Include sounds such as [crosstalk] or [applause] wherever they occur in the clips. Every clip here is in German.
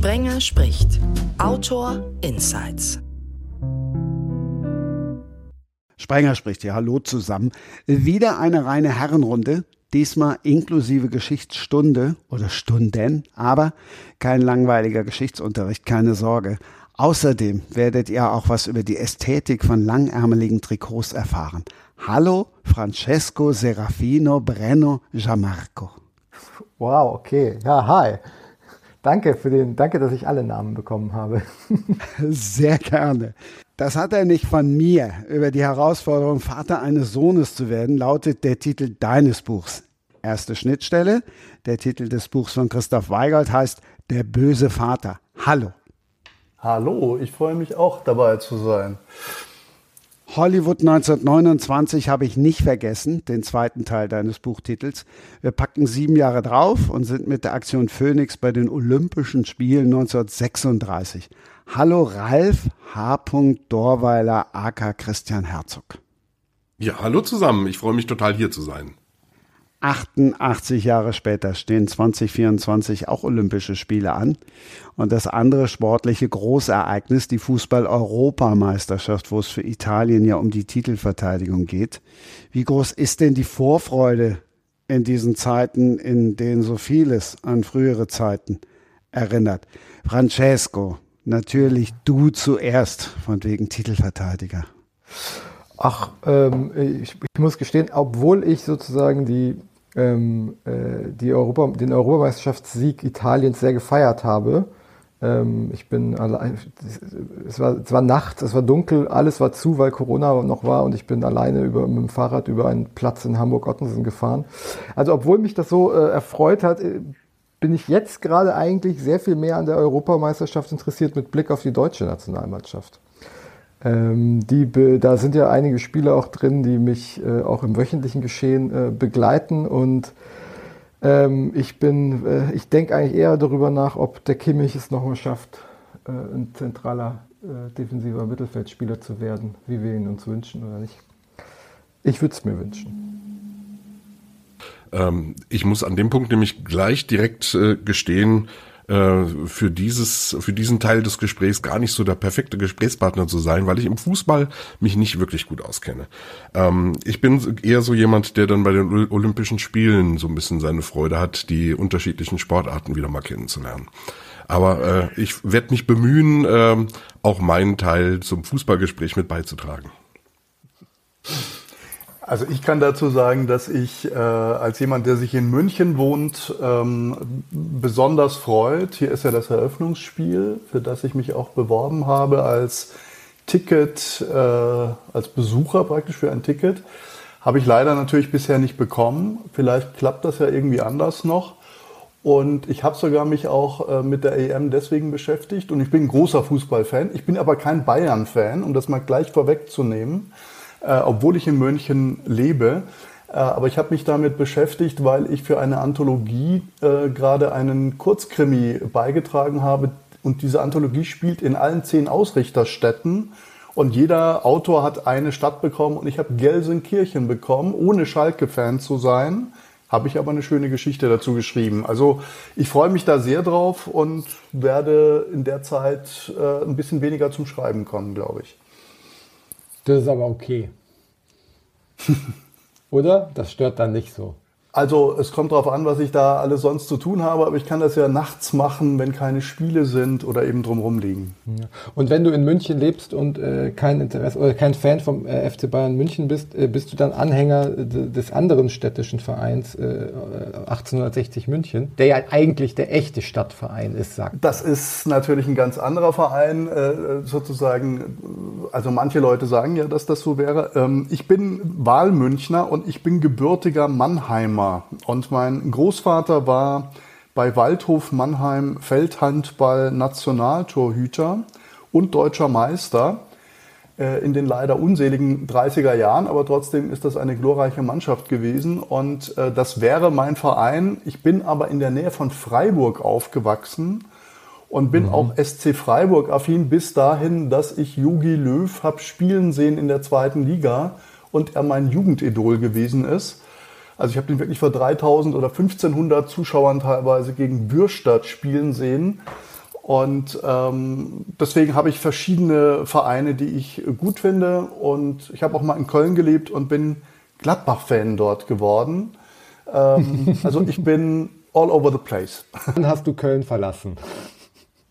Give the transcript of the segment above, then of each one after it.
Sprenger spricht. Autor Insights. Sprenger spricht ja. Hallo zusammen. Wieder eine reine Herrenrunde. Diesmal inklusive Geschichtsstunde oder Stunden, aber kein langweiliger Geschichtsunterricht, keine Sorge. Außerdem werdet ihr auch was über die Ästhetik von langärmeligen Trikots erfahren. Hallo, Francesco Serafino Breno Giamarco. Wow, okay. Ja, hi. Danke für den, danke, dass ich alle Namen bekommen habe. [laughs] Sehr gerne. Das hat er nicht von mir. Über die Herausforderung, Vater eines Sohnes zu werden, lautet der Titel deines Buchs. Erste Schnittstelle. Der Titel des Buchs von Christoph Weigald heißt Der böse Vater. Hallo. Hallo, ich freue mich auch dabei zu sein. Hollywood 1929 habe ich nicht vergessen, den zweiten Teil deines Buchtitels. Wir packen sieben Jahre drauf und sind mit der Aktion Phoenix bei den Olympischen Spielen 1936. Hallo Ralf H. Dorweiler aka Christian Herzog. Ja, hallo zusammen. Ich freue mich total hier zu sein. 88 Jahre später stehen 2024 auch Olympische Spiele an. Und das andere sportliche Großereignis, die Fußball-Europameisterschaft, wo es für Italien ja um die Titelverteidigung geht. Wie groß ist denn die Vorfreude in diesen Zeiten, in denen so vieles an frühere Zeiten erinnert? Francesco, natürlich du zuerst, von wegen Titelverteidiger. Ach, ähm, ich, ich, muss gestehen, obwohl ich sozusagen die ähm, äh, die Europa, den Europameisterschaftssieg Italiens sehr gefeiert habe. Ähm, ich bin allein, es war, es war Nacht, es war dunkel, alles war zu, weil Corona noch war und ich bin alleine über, mit dem Fahrrad über einen Platz in Hamburg-Ottensen gefahren. Also obwohl mich das so äh, erfreut hat, äh, bin ich jetzt gerade eigentlich sehr viel mehr an der Europameisterschaft interessiert mit Blick auf die deutsche Nationalmannschaft. Ähm, die, da sind ja einige Spieler auch drin, die mich äh, auch im wöchentlichen Geschehen äh, begleiten und ähm, ich bin, äh, ich denke eigentlich eher darüber nach, ob der Kimmich es nochmal schafft, äh, ein zentraler äh, defensiver Mittelfeldspieler zu werden, wie wir ihn uns wünschen oder nicht. Ich würde es mir wünschen. Ähm, ich muss an dem Punkt nämlich gleich direkt äh, gestehen, äh, für dieses, für diesen Teil des Gesprächs gar nicht so der perfekte Gesprächspartner zu sein, weil ich im Fußball mich nicht wirklich gut auskenne. Ähm, ich bin eher so jemand, der dann bei den Olympischen Spielen so ein bisschen seine Freude hat, die unterschiedlichen Sportarten wieder mal kennenzulernen. Aber äh, ich werde mich bemühen, äh, auch meinen Teil zum Fußballgespräch mit beizutragen. Also ich kann dazu sagen, dass ich äh, als jemand, der sich in München wohnt, ähm, besonders freut. Hier ist ja das Eröffnungsspiel, für das ich mich auch beworben habe als Ticket, äh, als Besucher praktisch für ein Ticket. Habe ich leider natürlich bisher nicht bekommen. Vielleicht klappt das ja irgendwie anders noch. Und ich habe sogar mich auch äh, mit der EM deswegen beschäftigt. Und ich bin ein großer Fußballfan. Ich bin aber kein Bayern-Fan, um das mal gleich vorwegzunehmen äh, obwohl ich in München lebe. Äh, aber ich habe mich damit beschäftigt, weil ich für eine Anthologie äh, gerade einen Kurzkrimi beigetragen habe. Und diese Anthologie spielt in allen zehn Ausrichterstädten. Und jeder Autor hat eine Stadt bekommen und ich habe Gelsenkirchen bekommen, ohne Schalke-Fan zu sein. Habe ich aber eine schöne Geschichte dazu geschrieben. Also ich freue mich da sehr drauf und werde in der Zeit äh, ein bisschen weniger zum Schreiben kommen, glaube ich. Das ist aber okay. [laughs] Oder? Das stört dann nicht so. Also es kommt darauf an, was ich da alles sonst zu tun habe, aber ich kann das ja nachts machen, wenn keine Spiele sind oder eben drumherum liegen. Ja. Und wenn du in München lebst und äh, kein Interesse oder kein Fan vom äh, FC Bayern München bist, äh, bist du dann Anhänger des anderen städtischen Vereins 1860 äh, München, der ja eigentlich der echte Stadtverein ist, sagt. Das ist natürlich ein ganz anderer Verein, äh, sozusagen. Also manche Leute sagen ja, dass das so wäre. Ähm, ich bin Wahlmünchner und ich bin gebürtiger Mannheimer. Mannheimer. Und mein Großvater war bei Waldhof Mannheim Feldhandball-Nationaltorhüter und deutscher Meister äh, in den leider unseligen 30er Jahren, aber trotzdem ist das eine glorreiche Mannschaft gewesen und äh, das wäre mein Verein. Ich bin aber in der Nähe von Freiburg aufgewachsen und bin mhm. auch SC Freiburg affin bis dahin, dass ich Jogi Löw habe spielen sehen in der zweiten Liga und er mein Jugendidol gewesen ist. Also ich habe den wirklich vor 3000 oder 1500 Zuschauern teilweise gegen Bürstadt spielen sehen. Und ähm, deswegen habe ich verschiedene Vereine, die ich gut finde. Und ich habe auch mal in Köln gelebt und bin Gladbach-Fan dort geworden. Ähm, [laughs] also ich bin all over the place. Dann hast du Köln verlassen.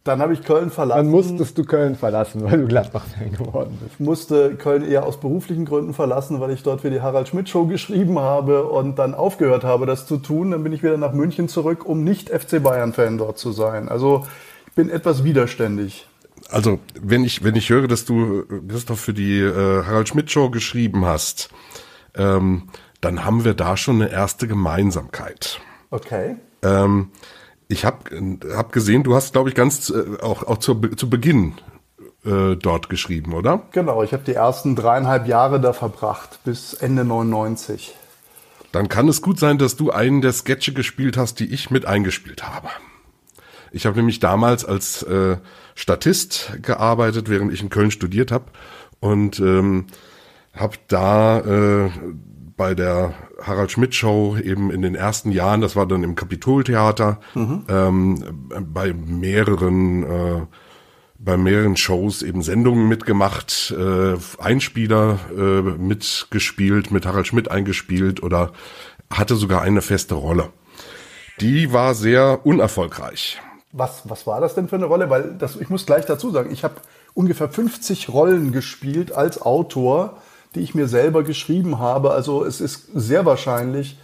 Dann habe ich Köln verlassen. Dann musstest du Köln verlassen, weil du Gladbach-Fan geworden bist. Musste Köln eher aus beruflichen Gründen verlassen, weil ich dort für die Harald Schmidt Show geschrieben habe und dann aufgehört habe, das zu tun. Dann bin ich wieder nach München zurück, um nicht FC Bayern-Fan dort zu sein. Also ich bin etwas widerständig. Also wenn ich wenn ich höre, dass du Christoph für die äh, Harald Schmidt Show geschrieben hast, ähm, dann haben wir da schon eine erste Gemeinsamkeit. Okay. Ähm, ich habe hab gesehen, du hast, glaube ich, ganz äh, auch, auch zu, zu Beginn äh, dort geschrieben, oder? Genau, ich habe die ersten dreieinhalb Jahre da verbracht, bis Ende 99. Dann kann es gut sein, dass du einen der Sketche gespielt hast, die ich mit eingespielt habe. Ich habe nämlich damals als äh, Statist gearbeitet, während ich in Köln studiert habe und ähm, habe da äh, bei der Harald Schmidt Show eben in den ersten Jahren, das war dann im Kapitoltheater, mhm. ähm, bei mehreren äh, bei mehreren Shows eben Sendungen mitgemacht, äh, Einspieler äh, mitgespielt, mit Harald Schmidt eingespielt oder hatte sogar eine feste Rolle. Die war sehr unerfolgreich. Was, was war das denn für eine Rolle? Weil das, ich muss gleich dazu sagen, ich habe ungefähr 50 Rollen gespielt als Autor die ich mir selber geschrieben habe. Also es ist sehr wahrscheinlich,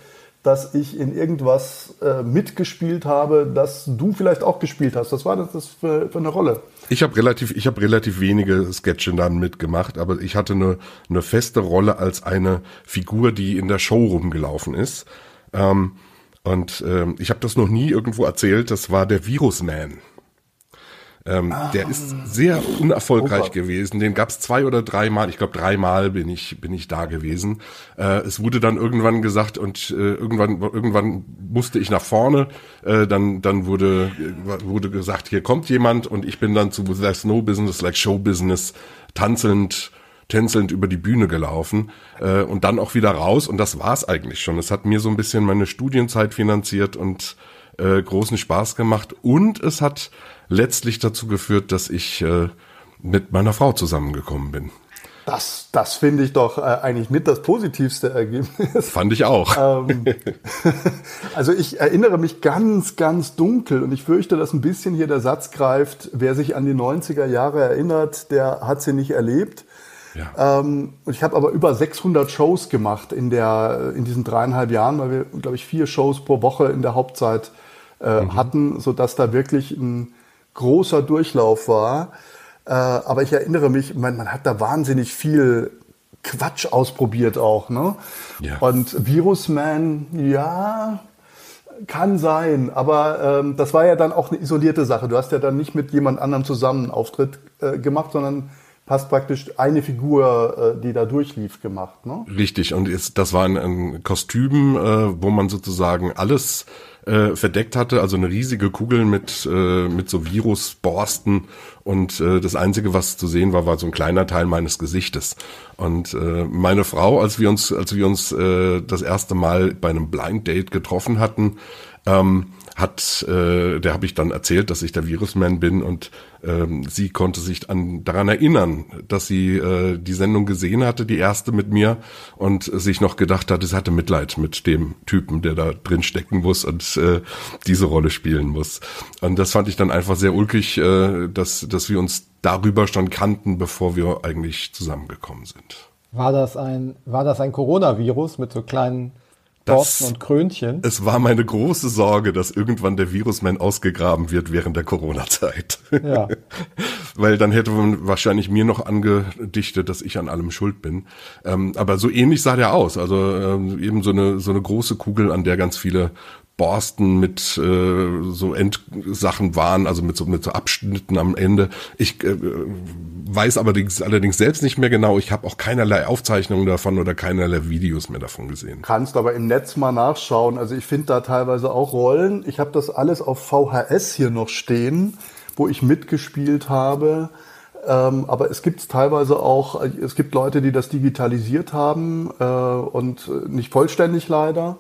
dass ich in irgendwas äh, mitgespielt habe, das du vielleicht auch gespielt hast. Was war das für, für eine Rolle? Ich habe relativ, ich habe relativ wenige Sketche dann mitgemacht, aber ich hatte eine, eine feste Rolle als eine Figur, die in der Show rumgelaufen ist. Ähm, und ähm, ich habe das noch nie irgendwo erzählt. Das war der Virusman. Ähm, ah. Der ist sehr unerfolgreich oh gewesen. Den gab es zwei oder dreimal. Ich glaube, dreimal bin ich bin ich da gewesen. Äh, es wurde dann irgendwann gesagt und äh, irgendwann irgendwann musste ich nach vorne. Äh, dann dann wurde wurde gesagt, hier kommt jemand und ich bin dann zu There's No Business Like Show Business tanzelnd tänzelnd über die Bühne gelaufen äh, und dann auch wieder raus und das war's eigentlich schon. Es hat mir so ein bisschen meine Studienzeit finanziert und äh, großen Spaß gemacht und es hat letztlich dazu geführt, dass ich äh, mit meiner Frau zusammengekommen bin. Das, das finde ich doch äh, eigentlich mit das positivste Ergebnis. Fand ich auch. Ähm, [laughs] also ich erinnere mich ganz, ganz dunkel und ich fürchte, dass ein bisschen hier der Satz greift, wer sich an die 90er Jahre erinnert, der hat sie nicht erlebt. Ja. Ähm, ich habe aber über 600 Shows gemacht in, der, in diesen dreieinhalb Jahren, weil wir, glaube ich, vier Shows pro Woche in der Hauptzeit äh, mhm. hatten, sodass da wirklich ein großer Durchlauf war. Äh, aber ich erinnere mich, man, man hat da wahnsinnig viel Quatsch ausprobiert auch. Ne? Ja. Und Virusman, ja, kann sein, aber ähm, das war ja dann auch eine isolierte Sache. Du hast ja dann nicht mit jemand anderem zusammen einen Auftritt äh, gemacht, sondern hast praktisch eine Figur, äh, die da durchlief, gemacht. Ne? Richtig, und jetzt, das war ein, ein Kostüm, äh, wo man sozusagen alles äh, verdeckt hatte, also eine riesige Kugel mit, äh, mit so Virusborsten und äh, das Einzige, was zu sehen war, war so ein kleiner Teil meines Gesichtes. Und äh, meine Frau, als wir uns, als wir uns äh, das erste Mal bei einem Blind Date getroffen hatten, ähm, hat, äh, der habe ich dann erzählt, dass ich der Virusman bin und ähm, sie konnte sich an, daran erinnern, dass sie äh, die Sendung gesehen hatte, die erste mit mir und sich noch gedacht hat, sie hatte Mitleid mit dem Typen, der da drin stecken muss und äh, diese Rolle spielen muss. Und das fand ich dann einfach sehr ulkig, äh, dass, dass wir uns darüber schon kannten, bevor wir eigentlich zusammengekommen sind. War das ein, war das ein Coronavirus mit so kleinen Borsten und Krönchen. Es war meine große Sorge, dass irgendwann der Virusman ausgegraben wird während der Corona-Zeit. Ja. [laughs] Weil dann hätte man wahrscheinlich mir noch angedichtet, dass ich an allem schuld bin. Ähm, aber so ähnlich sah der aus. Also ähm, eben so eine, so eine große Kugel, an der ganz viele Borsten mit äh, so Endsachen waren, also mit so, mit so Abschnitten am Ende. Ich äh, weiß allerdings, allerdings selbst nicht mehr genau. Ich habe auch keinerlei Aufzeichnungen davon oder keinerlei Videos mehr davon gesehen. Kannst aber im Netz mal nachschauen. Also ich finde da teilweise auch Rollen. Ich habe das alles auf VHS hier noch stehen, wo ich mitgespielt habe. Ähm, aber es gibt teilweise auch, es gibt Leute, die das digitalisiert haben äh, und nicht vollständig leider.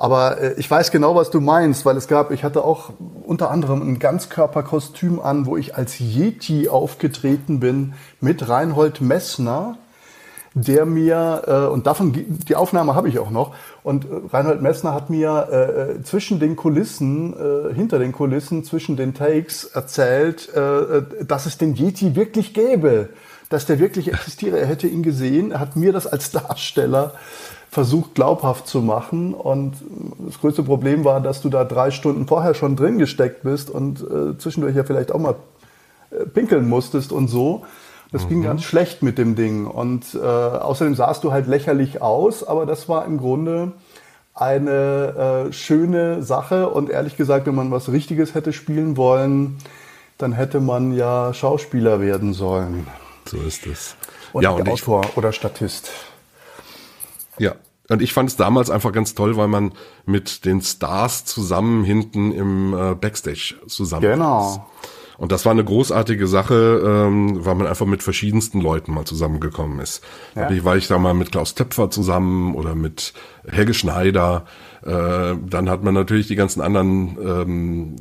Aber äh, ich weiß genau, was du meinst, weil es gab, ich hatte auch unter anderem ein Ganzkörperkostüm an, wo ich als Yeti aufgetreten bin mit Reinhold Messner, der mir, äh, und davon, die Aufnahme habe ich auch noch, und äh, Reinhold Messner hat mir äh, äh, zwischen den Kulissen, äh, hinter den Kulissen, zwischen den Takes erzählt, äh, äh dass es den Yeti wirklich gäbe, dass der wirklich existiere. Er hätte ihn gesehen, er hat mir das als Darsteller versucht glaubhaft zu machen. Und das größte Problem war, dass du da drei Stunden vorher schon drin gesteckt bist und äh, zwischendurch ja vielleicht auch mal äh, pinkeln musstest und so. Das mhm. ging ganz schlecht mit dem Ding. Und äh, außerdem sahst du halt lächerlich aus, aber das war im Grunde eine äh, schöne Sache. Und ehrlich gesagt, wenn man was Richtiges hätte spielen wollen, dann hätte man ja Schauspieler werden sollen. So ist es. Und ja, und Autor ich, oder Statist. Ja. Und ich fand es damals einfach ganz toll, weil man mit den Stars zusammen hinten im äh, Backstage zusammen Genau. Ist. Und das war eine großartige Sache, ähm, weil man einfach mit verschiedensten Leuten mal zusammengekommen ist. Ja. Da war ich da mal mit Klaus Töpfer zusammen oder mit Helge Schneider. Äh, dann hat man natürlich die ganzen anderen ähm,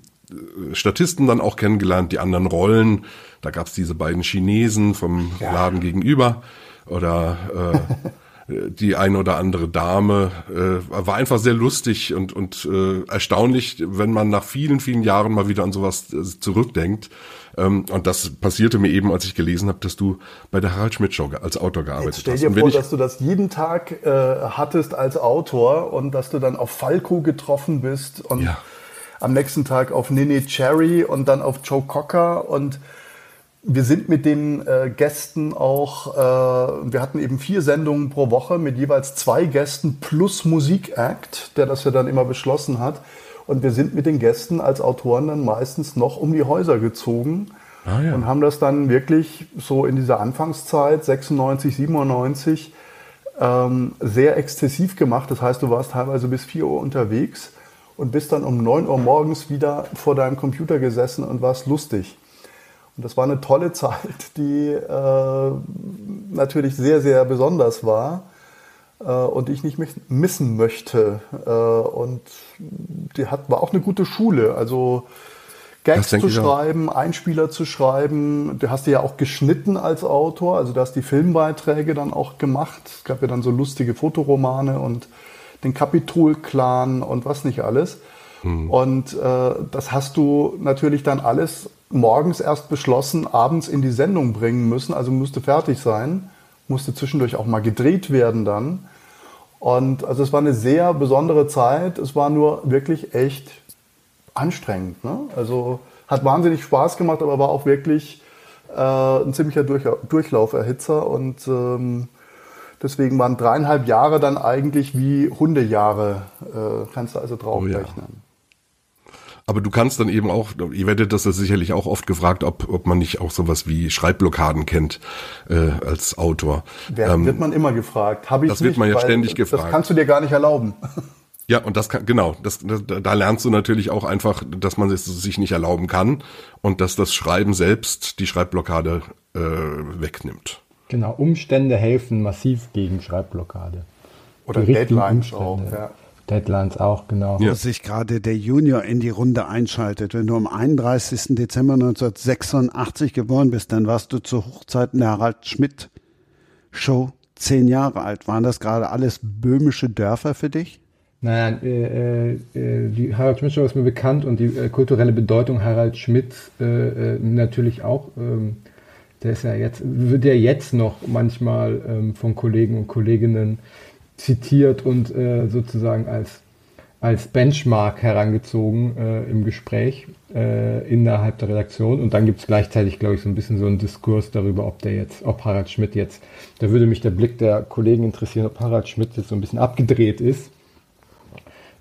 Statisten dann auch kennengelernt, die anderen Rollen. Da gab's diese beiden Chinesen vom ja. Laden gegenüber oder äh, [laughs] die ein oder andere Dame. Äh, war einfach sehr lustig und, und äh, erstaunlich, wenn man nach vielen, vielen Jahren mal wieder an sowas äh, zurückdenkt. Ähm, und das passierte mir eben, als ich gelesen habe, dass du bei der Harald Schmidt Show als Autor gearbeitet Jetzt stell dir hast. vor, dass du das jeden Tag äh, hattest als Autor und dass du dann auf Falco getroffen bist und ja. am nächsten Tag auf Nene Cherry und dann auf Joe Cocker und wir sind mit den äh, Gästen auch, äh, wir hatten eben vier Sendungen pro Woche mit jeweils zwei Gästen plus Musikact, der das ja dann immer beschlossen hat. Und wir sind mit den Gästen als Autoren dann meistens noch um die Häuser gezogen ah, ja. und haben das dann wirklich so in dieser Anfangszeit, 96, 97, ähm, sehr exzessiv gemacht. Das heißt, du warst teilweise bis 4 Uhr unterwegs und bist dann um 9 Uhr morgens wieder vor deinem Computer gesessen und warst lustig. Und das war eine tolle [laughs] Zeit, die äh, natürlich sehr, sehr besonders war äh, und die ich nicht missen möchte. Äh, und die hat, war auch eine gute Schule. Also Gags zu schreiben, Einspieler zu schreiben. Du hast die ja auch geschnitten als Autor. Also du hast die Filmbeiträge dann auch gemacht. Es gab ja dann so lustige Fotoromane und den Kapitol-Clan und was nicht alles. Hm. Und äh, das hast du natürlich dann alles morgens erst beschlossen, abends in die Sendung bringen müssen, also musste fertig sein, musste zwischendurch auch mal gedreht werden dann. Und also es war eine sehr besondere Zeit. Es war nur wirklich echt anstrengend. Ne? Also hat wahnsinnig Spaß gemacht, aber war auch wirklich äh, ein ziemlicher Durch Durchlauferhitzer. Und ähm, deswegen waren dreieinhalb Jahre dann eigentlich wie Hundejahre, äh, kannst du also draufrechnen. Oh ja. Aber du kannst dann eben auch, ihr werdet das sicherlich auch oft gefragt, ob, ob man nicht auch sowas wie Schreibblockaden kennt äh, als Autor. Wer, ähm, wird man immer gefragt. Hab ich das wird man ja ständig gefragt. Das kannst du dir gar nicht erlauben. Ja, und das kann, genau, das, das, da lernst du natürlich auch einfach, dass man es sich nicht erlauben kann und dass das Schreiben selbst die Schreibblockade äh, wegnimmt. Genau, Umstände helfen massiv gegen Schreibblockade. Oder Deadlines auch, ja. Deadlines auch, genau. Ja. Dass sich gerade der Junior in die Runde einschaltet. Wenn du am 31. Dezember 1986 geboren bist, dann warst du zu Hochzeiten der Harald Schmidt Show zehn Jahre alt. Waren das gerade alles böhmische Dörfer für dich? Naja, äh, äh, die Harald Schmidt Show ist mir bekannt und die äh, kulturelle Bedeutung Harald Schmidt äh, äh, natürlich auch. Ähm, der ist ja jetzt, wird ja jetzt noch manchmal ähm, von Kollegen und Kolleginnen zitiert und äh, sozusagen als, als Benchmark herangezogen äh, im Gespräch äh, innerhalb der Redaktion. Und dann gibt es gleichzeitig, glaube ich, so ein bisschen so einen Diskurs darüber, ob der jetzt, ob Harald Schmidt jetzt, da würde mich der Blick der Kollegen interessieren, ob Harald Schmidt jetzt so ein bisschen abgedreht ist,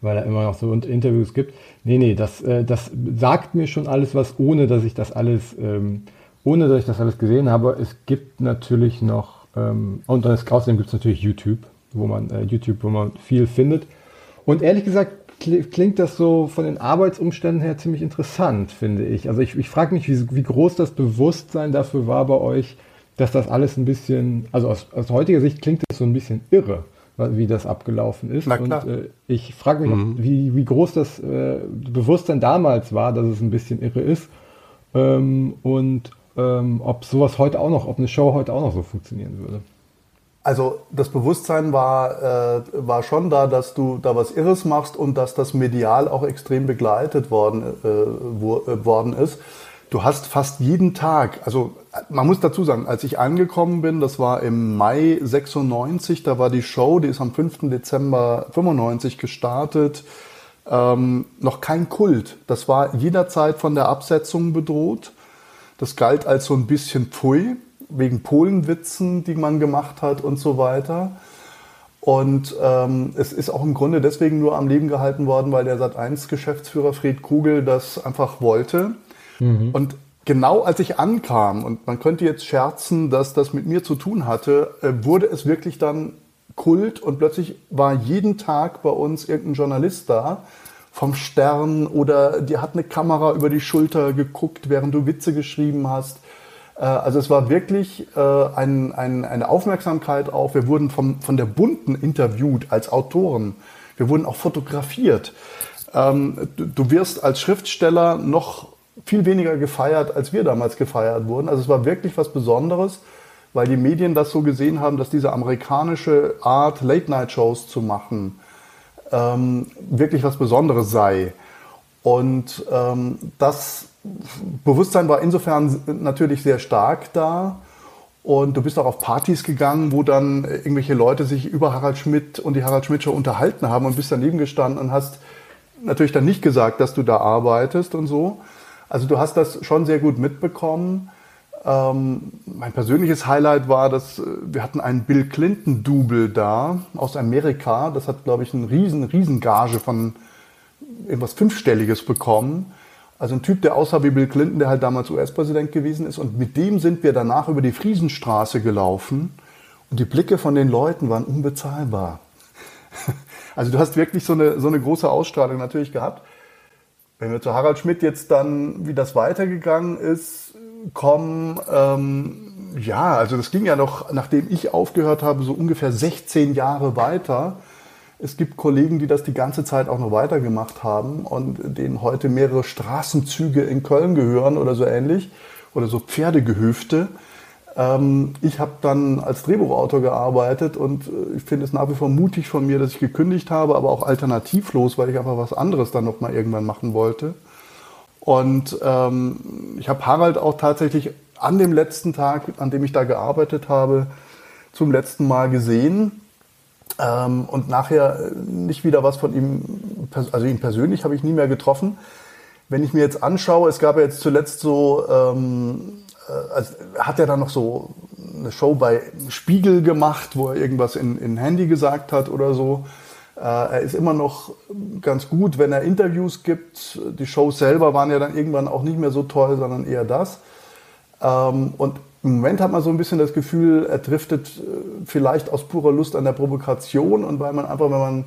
weil er immer noch so Interviews gibt. Nee, nee, das, äh, das sagt mir schon alles was, ohne dass ich das alles, ähm, ohne dass ich das alles gesehen habe. Es gibt natürlich noch, ähm, und dann ist, außerdem gibt es natürlich YouTube wo man äh, YouTube, wo man viel findet. Und ehrlich gesagt klingt das so von den Arbeitsumständen her ziemlich interessant, finde ich. Also ich, ich frage mich, wie, wie, groß das Bewusstsein dafür war bei euch, dass das alles ein bisschen, also aus, aus heutiger Sicht klingt das so ein bisschen irre, wie das abgelaufen ist. Und äh, ich frage mich, mhm. wie, wie groß das äh, Bewusstsein damals war, dass es ein bisschen irre ist. Ähm, und ähm, ob sowas heute auch noch, ob eine Show heute auch noch so funktionieren würde. Also das Bewusstsein war, äh, war schon da, dass du da was Irres machst und dass das medial auch extrem begleitet worden, äh, wo, äh, worden ist. Du hast fast jeden Tag, also man muss dazu sagen, als ich angekommen bin, das war im Mai 96, da war die Show, die ist am 5. Dezember 95 gestartet, ähm, noch kein Kult. Das war jederzeit von der Absetzung bedroht. Das galt als so ein bisschen Pfui, wegen Polenwitzen, die man gemacht hat und so weiter. Und ähm, es ist auch im Grunde deswegen nur am Leben gehalten worden, weil der Sat1-Geschäftsführer Fred Kugel das einfach wollte. Mhm. Und genau als ich ankam, und man könnte jetzt scherzen, dass das mit mir zu tun hatte, äh, wurde es wirklich dann Kult und plötzlich war jeden Tag bei uns irgendein Journalist da vom Stern oder die hat eine Kamera über die Schulter geguckt, während du Witze geschrieben hast. Äh, also es war wirklich äh, ein, ein, eine Aufmerksamkeit auf. Wir wurden vom, von der Bunten interviewt als Autoren. Wir wurden auch fotografiert. Ähm, du wirst als Schriftsteller noch viel weniger gefeiert, als wir damals gefeiert wurden. Also es war wirklich was Besonderes, weil die Medien das so gesehen haben, dass diese amerikanische Art, Late-Night-Shows zu machen, ähm, wirklich was Besonderes sei. Und ähm, das Bewusstsein war insofern natürlich sehr stark da. Und du bist auch auf Partys gegangen, wo dann irgendwelche Leute sich über Harald Schmidt und die Harald Schmidt Show unterhalten haben und bist daneben gestanden und hast natürlich dann nicht gesagt, dass du da arbeitest und so. Also du hast das schon sehr gut mitbekommen. Ähm, mein persönliches Highlight war, dass äh, wir hatten einen Bill Clinton-Double da aus Amerika. Das hat, glaube ich, eine riesen, riesen Gage von irgendwas Fünfstelliges bekommen. Also ein Typ, der aussah wie Bill Clinton, der halt damals US-Präsident gewesen ist. Und mit dem sind wir danach über die Friesenstraße gelaufen. Und die Blicke von den Leuten waren unbezahlbar. [laughs] Also du hast wirklich so eine, so eine große Ausstrahlung natürlich gehabt. Wenn wir zu Harald Schmidt jetzt dann, wie das weitergegangen ist, kommen, ähm, ja, also das ging ja noch, nachdem ich aufgehört habe, so ungefähr 16 Jahre weiter. Es gibt Kollegen, die das die ganze Zeit auch noch weitergemacht haben und denen heute mehrere Straßenzüge in Köln gehören oder so ähnlich oder so Pferdegehöfte. Ähm, ich habe dann als Drehbuchautor gearbeitet und äh, ich finde es nach wie vor mutig von mir, dass ich gekündigt habe, aber auch alternativlos, weil ich einfach was anderes dann nochmal irgendwann machen wollte. Und ähm, ich habe Harald auch tatsächlich an dem letzten Tag, an dem ich da gearbeitet habe, zum letzten Mal gesehen. Ähm, und nachher äh, nicht wieder was von ihm, also ihn persönlich habe ich nie mehr getroffen. Wenn ich mir jetzt anschaue, es gab ja jetzt zuletzt so ähm, äh, also hat er dann noch so eine Show bei Spiegel gemacht, wo er irgendwas in, in Handy gesagt hat oder so. Äh, er ist immer noch ganz gut, wenn er Interviews gibt. Die Shows selber waren ja dann irgendwann auch nicht mehr so toll, sondern eher das. Ähm, und im Moment hat man so ein bisschen das Gefühl, er driftet äh, vielleicht aus purer Lust an der Provokation und weil man einfach, wenn man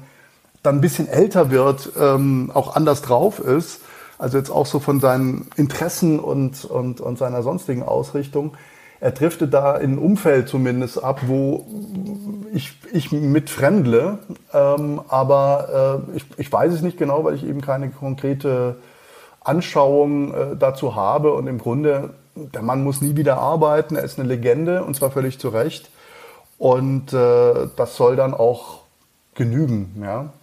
dann ein bisschen älter wird, ähm, auch anders drauf ist. Also jetzt auch so von seinen Interessen und, und, und seiner sonstigen Ausrichtung. Er driftet da in ein Umfeld zumindest ab, wo ich, ich mit fremdle. Ähm, aber äh, ich, ich weiß es nicht genau, weil ich eben keine konkrete Anschauung äh, dazu habe. Und im Grunde, der Mann muss nie wieder arbeiten. Er ist eine Legende und zwar völlig zu Recht. Und äh, das soll dann auch genügen. Ja.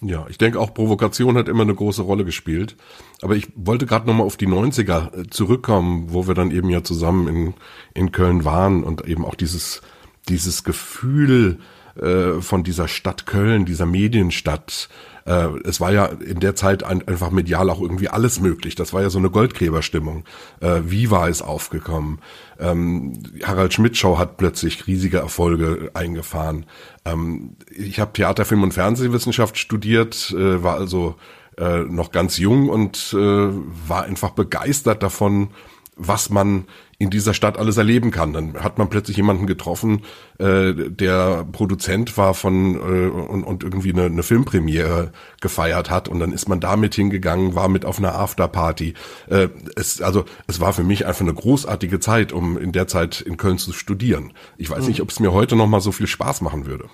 Ja, ich denke auch Provokation hat immer eine große Rolle gespielt. Aber ich wollte gerade nochmal auf die 90er äh, zurückkommen, wo wir dann eben ja zusammen in, in Köln waren und eben auch dieses, dieses Gefühl äh, von dieser Stadt Köln, dieser Medienstadt, äh, es war ja in der Zeit ein, einfach medial auch irgendwie alles möglich. Das war ja so eine Goldgräberstimmung. Äh, Viva ist aufgekommen. Ähm, Harald Schmidt Show hat plötzlich riesige Erfolge eingefahren. Ähm, ich habe Theater, Film und Fernsehwissenschaft studiert, äh, war also äh, noch ganz jung und äh, war einfach begeistert davon, was man in dieser Stadt alles erleben kann. Dann hat man plötzlich jemanden getroffen, äh, der Produzent war von äh, und, und irgendwie eine, eine Filmpremiere gefeiert hat und dann ist man damit hingegangen, war mit auf einer Afterparty. Äh, es, also es war für mich einfach eine großartige Zeit, um in der Zeit in Köln zu studieren. Ich weiß mhm. nicht, ob es mir heute noch mal so viel Spaß machen würde.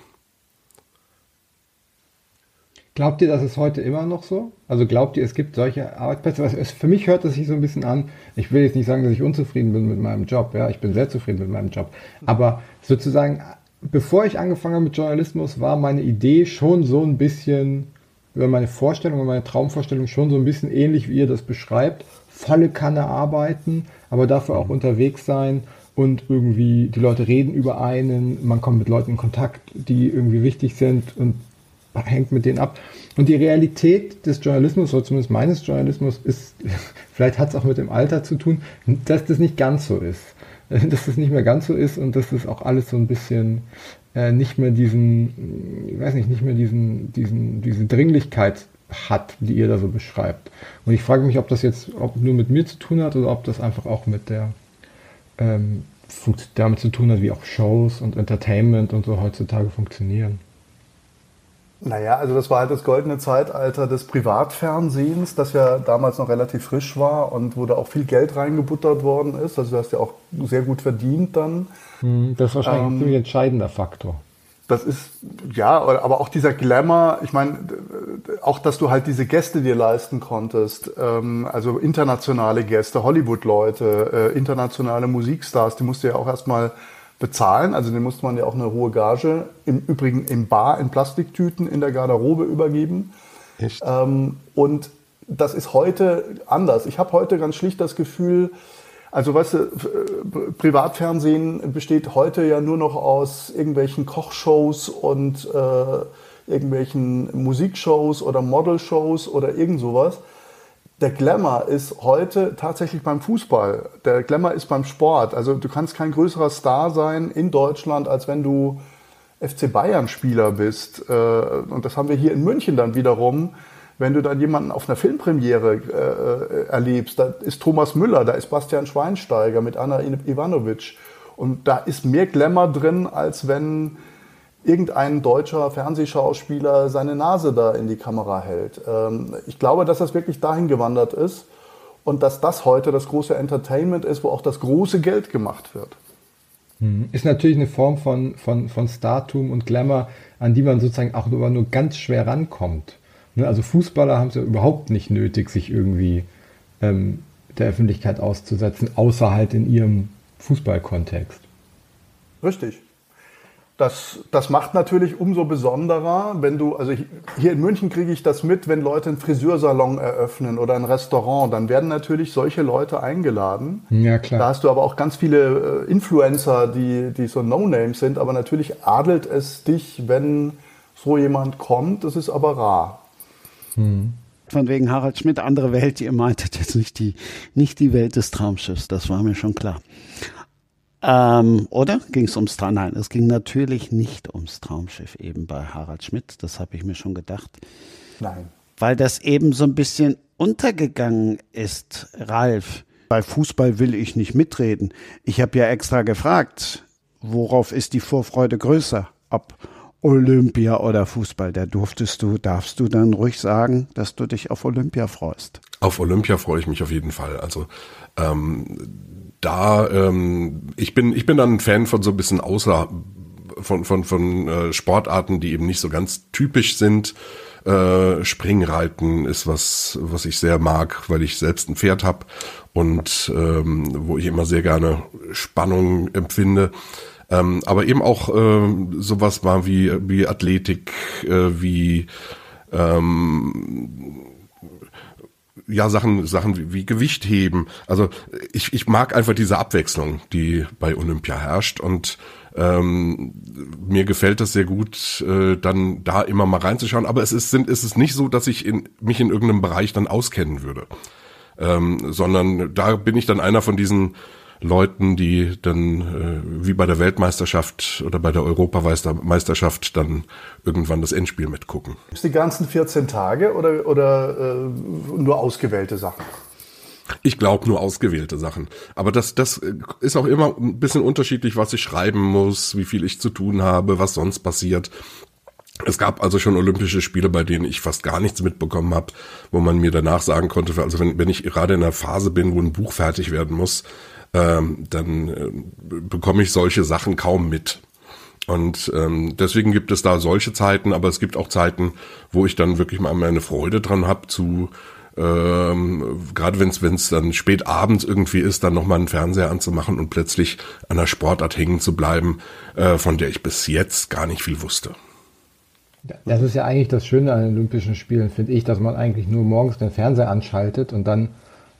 Glaubt ihr, das ist heute immer noch so? Also glaubt ihr, es gibt solche Arbeitsplätze? für mich hört es sich so ein bisschen an. Ich will jetzt nicht sagen, dass ich unzufrieden bin mit meinem Job. Ja, ich bin sehr zufrieden mit meinem Job. Aber sozusagen, bevor ich angefangen habe mit Journalismus, war meine Idee schon so ein bisschen, meine Vorstellung und meine Traumvorstellung schon so ein bisschen ähnlich, wie ihr das beschreibt. Volle Kanne arbeiten, aber dafür auch unterwegs sein und irgendwie die Leute reden über einen, man kommt mit Leuten in Kontakt, die irgendwie wichtig sind und hängt mit denen ab. Und die Realität des Journalismus, oder zumindest meines Journalismus, ist, [laughs] vielleicht hat es auch mit dem Alter zu tun, dass das nicht ganz so ist. [laughs] Dass das nicht mehr ganz so ist und dass das auch alles so ein bisschen äh, nicht mehr diesen, ich weiß nicht, nicht mehr diesen, diesen, diese Dringlichkeit hat, die ihr da so beschreibt. Und ich frage mich, ob das jetzt ob nur mit mir zu tun hat oder ob das einfach auch mit der ähm, damit zu tun hat, wie auch Shows und Entertainment und so heutzutage funktionieren. Naja, also das war halt das goldene Zeitalter des Privatfernsehens, das ja damals noch relativ frisch war und wo da auch viel Geld reingebuttert worden ist. Also du hast ja auch sehr gut verdient dann. Hm, das ist wahrscheinlich ähm, ein ziemlich entscheidender Faktor. Das ist, ja, aber auch dieser Glamour, ich meine, auch, dass du halt diese Gäste dir leisten konntest, ähm, also internationale Gäste, Hollywood-Leute, äh, internationale Musikstars, die musst du ja auch erstmal bezahlen. Also den musste man ja auch eine hohe Gage im Übrigen im Bar in Plastiktüten in der Garderobe übergeben. Echt? Ähm, und das ist heute anders. Ich habe heute ganz schlicht das Gefühl, also weißt du, Privatfernsehen besteht heute ja nur noch aus irgendwelchen Kochshows und äh, irgendwelchen Musikshows oder Modelshows oder irgend sowas der Glamour ist heute tatsächlich beim Fußball. Der Glamour ist beim Sport. Also du kannst kein größerer Star sein in Deutschland, als wenn du FC Bayern-Spieler bist. Äh, und das haben wir hier in München dann wiederum. Wenn du dann jemanden auf einer Filmpremiere äh, erlebst, da ist Thomas Müller, da ist Bastian Schweinsteiger mit Anna Ivanovic. Und da ist mehr Glamour drin, als wenn irgendein deutscher Fernsehschauspieler seine Nase da in die Kamera hält. Ähm, ich glaube, dass das wirklich dahin gewandert ist und dass das heute das große Entertainment ist, wo auch das große Geld gemacht wird. Hm. Ist natürlich eine Form von, von, von Startum und Glamour, an die man sozusagen auch nur, nur ganz schwer rankommt. Ne, also Fußballer haben es ja überhaupt nicht nötig, sich irgendwie ähm, der Öffentlichkeit auszusetzen, außer halt in ihrem Fußballkontext. Richtig. Das, das macht natürlich umso besonderer, wenn du, also hier in München kriege ich das mit, wenn Leute einen Friseursalon eröffnen oder ein Restaurant, dann werden natürlich solche Leute eingeladen. Ja, klar. Da hast du aber auch ganz viele äh, Influencer, die, die so No-Names sind, aber natürlich adelt es dich, wenn so jemand kommt. Das ist aber rar. Hm von wegen Harald Schmidt, andere Welt, ihr meintet jetzt nicht die, nicht die Welt des Traumschiffs, das war mir schon klar. Ähm, oder ging es ums Traum? Nein, es ging natürlich nicht ums Traumschiff eben bei Harald Schmidt. Das habe ich mir schon gedacht. Nein. Weil das eben so ein bisschen untergegangen ist, Ralf. Bei Fußball will ich nicht mitreden. Ich habe ja extra gefragt, worauf ist die Vorfreude größer? Ob Olympia oder Fußball? Da durftest du, darfst du dann ruhig sagen, dass du dich auf Olympia freust. Auf Olympia freue ich mich auf jeden Fall. Also ähm, da, ähm, ich bin, ich bin dann ein Fan von so ein bisschen außer, von, von, von äh, Sportarten, die eben nicht so ganz typisch sind. Äh, Springreiten ist was, was ich sehr mag, weil ich selbst ein Pferd habe und ähm, wo ich immer sehr gerne Spannung empfinde. Ähm, aber eben auch äh, sowas war wie, wie Athletik, äh, wie ähm, ja Sachen Sachen wie, wie Gewicht heben. Also ich, ich mag einfach diese Abwechslung, die bei Olympia herrscht und ähm, mir gefällt das sehr gut, äh, dann da immer mal reinzuschauen. Aber es ist sind es ist nicht so, dass ich in, mich in irgendeinem Bereich dann auskennen würde, ähm, sondern da bin ich dann einer von diesen Leuten, die dann äh, wie bei der Weltmeisterschaft oder bei der Europameisterschaft dann irgendwann das Endspiel mitgucken. Ist die ganzen 14 Tage oder, oder äh, nur ausgewählte Sachen? Ich glaube nur ausgewählte Sachen. Aber das, das ist auch immer ein bisschen unterschiedlich, was ich schreiben muss, wie viel ich zu tun habe, was sonst passiert. Es gab also schon Olympische Spiele, bei denen ich fast gar nichts mitbekommen habe, wo man mir danach sagen konnte, also wenn, wenn ich gerade in einer Phase bin, wo ein Buch fertig werden muss, ähm, dann äh, bekomme ich solche Sachen kaum mit. Und ähm, deswegen gibt es da solche Zeiten, aber es gibt auch Zeiten, wo ich dann wirklich mal meine Freude dran habe, zu ähm, gerade wenn es dann spät abends irgendwie ist, dann nochmal einen Fernseher anzumachen und plötzlich an der Sportart hängen zu bleiben, äh, von der ich bis jetzt gar nicht viel wusste. Das ist ja eigentlich das Schöne an den Olympischen Spielen, finde ich, dass man eigentlich nur morgens den Fernseher anschaltet und dann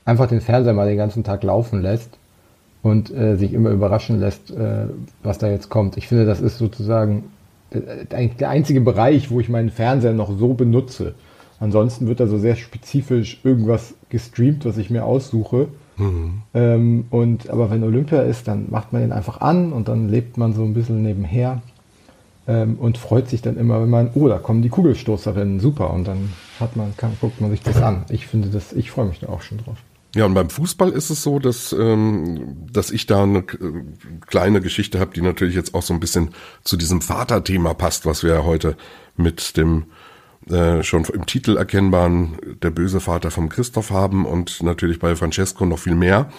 einfach den Fernseher mal den ganzen Tag laufen lässt und äh, sich immer überraschen lässt, äh, was da jetzt kommt. Ich finde, das ist sozusagen äh, der einzige Bereich, wo ich meinen Fernseher noch so benutze. Ansonsten wird da so sehr spezifisch irgendwas gestreamt, was ich mir aussuche. Mhm. Ähm, und aber wenn Olympia ist, dann macht man ihn einfach an und dann lebt man so ein bisschen nebenher ähm, und freut sich dann immer, wenn man, oh, da kommen die Kugelstoßerinnen, super, und dann hat man, kann, guckt man sich das an. Ich finde das, ich freue mich da auch schon drauf. Ja, und beim Fußball ist es so, dass, ähm, dass ich da eine äh, kleine Geschichte habe, die natürlich jetzt auch so ein bisschen zu diesem Vaterthema passt, was wir heute mit dem äh, schon im Titel erkennbaren Der böse Vater vom Christoph haben und natürlich bei Francesco noch viel mehr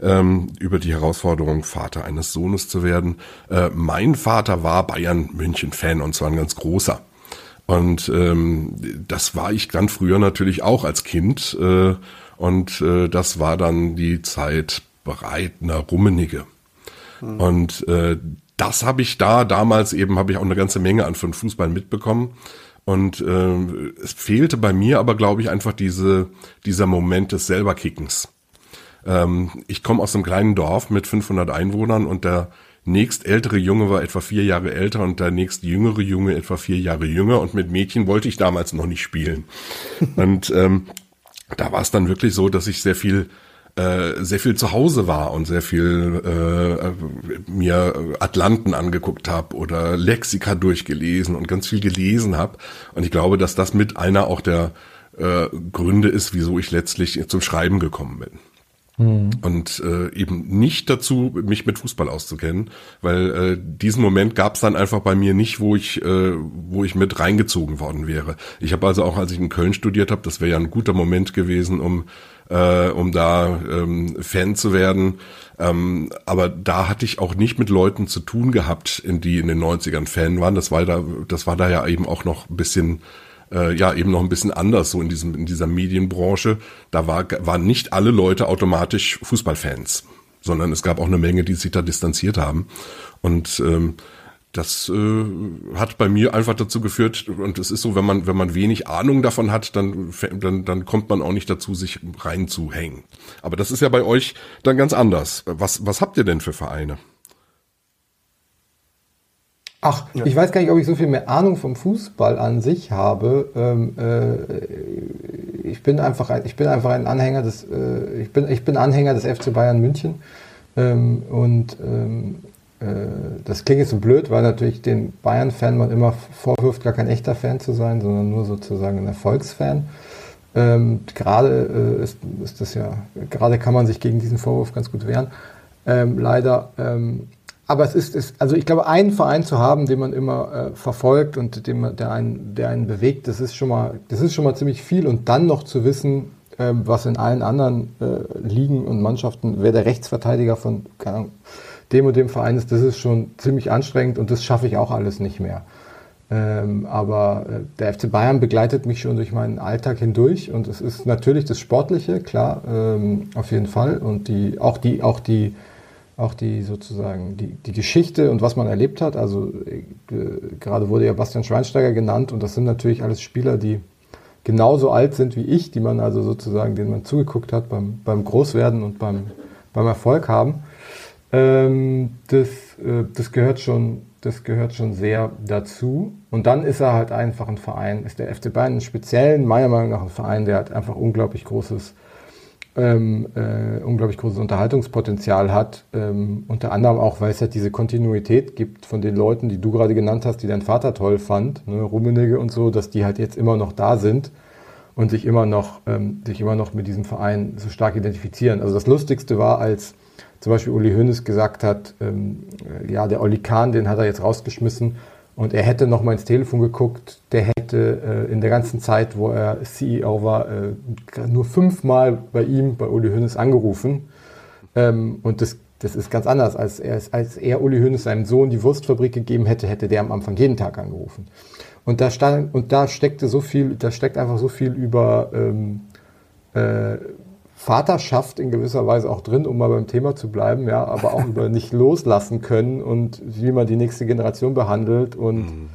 ähm, über die Herausforderung, Vater eines Sohnes zu werden. Äh, mein Vater war Bayern München Fan und zwar ein ganz großer. Und ähm, das war ich dann früher natürlich auch als Kind. Äh, und äh, das war dann die Zeit Breitner Rummenigge. Mhm. Und äh, das habe ich da damals eben, habe ich auch eine ganze Menge an von Fußball mitbekommen. Und äh, es fehlte bei mir aber, glaube ich, einfach diese, dieser Moment des Selberkickens. Ähm, ich komme aus einem kleinen Dorf mit 500 Einwohnern und der nächst ältere Junge war etwa vier Jahre älter und der nächst jüngere Junge etwa vier Jahre jünger und mit Mädchen wollte ich damals noch nicht spielen. [laughs] und ähm, da war es dann wirklich so, dass ich sehr viel äh, sehr viel zu Hause war und sehr viel äh, mir Atlanten angeguckt habe oder Lexika durchgelesen und ganz viel gelesen habe. Und ich glaube, dass das mit einer auch der äh, Gründe ist, wieso ich letztlich zum Schreiben gekommen bin. Mhm. Und äh, eben nicht dazu, mich mit Fußball auszukennen, weil äh, diesen Moment gab es dann einfach bei mir nicht, wo ich, äh, wo ich mit reingezogen worden wäre. Ich habe also auch, als ich in Köln studiert habe, das wäre ja ein guter Moment gewesen, um äh, um da ähm, Fan zu werden. Ähm, aber da hatte ich auch nicht mit Leuten zu tun gehabt, in die in den 90ern Fan waren. Das war da, das war da ja eben auch noch ein bisschen äh, ja eben noch ein bisschen anders so in diesem in dieser Medienbranche. Da war waren nicht alle Leute automatisch Fußballfans, sondern es gab auch eine Menge, die sich da distanziert haben und ähm, das äh, hat bei mir einfach dazu geführt und es ist so, wenn man wenn man wenig Ahnung davon hat, dann dann dann kommt man auch nicht dazu, sich reinzuhängen. Aber das ist ja bei euch dann ganz anders. Was was habt ihr denn für Vereine? Ach, ja. ich weiß gar nicht, ob ich so viel mehr Ahnung vom Fußball an sich habe. Ähm, äh, ich bin einfach ein, ich bin einfach ein Anhänger des, äh, ich bin, ich bin Anhänger des FC Bayern München. Ähm, und ähm, äh, das klingt jetzt so blöd, weil natürlich den Bayern-Fan man immer vorwirft, gar kein echter Fan zu sein, sondern nur sozusagen ein Erfolgsfan. Ähm, gerade äh, ist, ist das ja, gerade kann man sich gegen diesen Vorwurf ganz gut wehren. Ähm, leider ähm, aber es ist, ist, also ich glaube, einen Verein zu haben, den man immer äh, verfolgt und dem, der, einen, der einen bewegt, das ist schon mal, das ist schon mal ziemlich viel. Und dann noch zu wissen, äh, was in allen anderen äh, Ligen und Mannschaften, wer der Rechtsverteidiger von keine Ahnung, dem und dem Verein ist, das ist schon ziemlich anstrengend und das schaffe ich auch alles nicht mehr. Ähm, aber äh, der FC Bayern begleitet mich schon durch meinen Alltag hindurch und es ist natürlich das Sportliche, klar, ähm, auf jeden Fall. Und die, auch die, auch die auch die sozusagen die, die Geschichte und was man erlebt hat. Also äh, gerade wurde ja Bastian Schweinsteiger genannt und das sind natürlich alles Spieler, die genauso alt sind wie ich, die man also sozusagen, denen man zugeguckt hat beim, beim Großwerden und beim, beim Erfolg haben. Ähm, das, äh, das, gehört schon, das gehört schon sehr dazu. Und dann ist er halt einfach ein Verein, ist der FC Bayern ein speziellen, meiner Meinung nach ein Verein, der hat einfach unglaublich großes ähm, äh, unglaublich großes Unterhaltungspotenzial hat. Ähm, unter anderem auch, weil es halt diese Kontinuität gibt von den Leuten, die du gerade genannt hast, die dein Vater toll fand, ne, Rummenigge und so, dass die halt jetzt immer noch da sind und sich immer noch, ähm, sich immer noch mit diesem Verein so stark identifizieren. Also das Lustigste war, als zum Beispiel Uli Hoeneß gesagt hat, ähm, ja, der Olli Kahn, den hat er jetzt rausgeschmissen und er hätte noch mal ins Telefon geguckt, der hätte äh, in der ganzen Zeit, wo er CEO war, äh, nur fünfmal bei ihm, bei Uli Hoeneß angerufen. Ähm, und das, das ist ganz anders. Als er, als er Uli Hoeneß seinem Sohn die Wurstfabrik gegeben hätte, hätte der am Anfang jeden Tag angerufen. Und da stand, und da steckte so viel, da steckt einfach so viel über ähm, äh, Vaterschaft in gewisser Weise auch drin, um mal beim Thema zu bleiben, ja, aber auch [laughs] über nicht loslassen können und wie man die nächste Generation behandelt und mhm.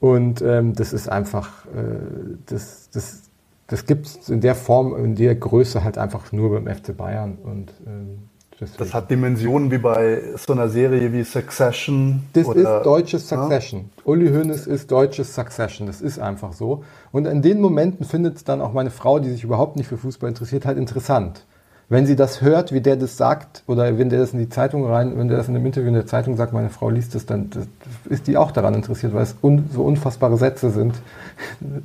und ähm, das ist einfach, äh, das, das, das gibt es in der Form, in der Größe halt einfach nur beim FC Bayern und ähm, Deswegen. Das hat Dimensionen wie bei so einer Serie wie Succession. Das oder, ist deutsches Succession. Ja? Uli Hoeneß ist deutsches Succession. Das ist einfach so. Und in den Momenten findet es dann auch meine Frau, die sich überhaupt nicht für Fußball interessiert, halt interessant wenn sie das hört, wie der das sagt, oder wenn der das in die Zeitung rein, wenn der das in einem Interview in der Zeitung sagt, meine Frau liest das, dann das, ist die auch daran interessiert, weil es un, so unfassbare Sätze sind. [laughs]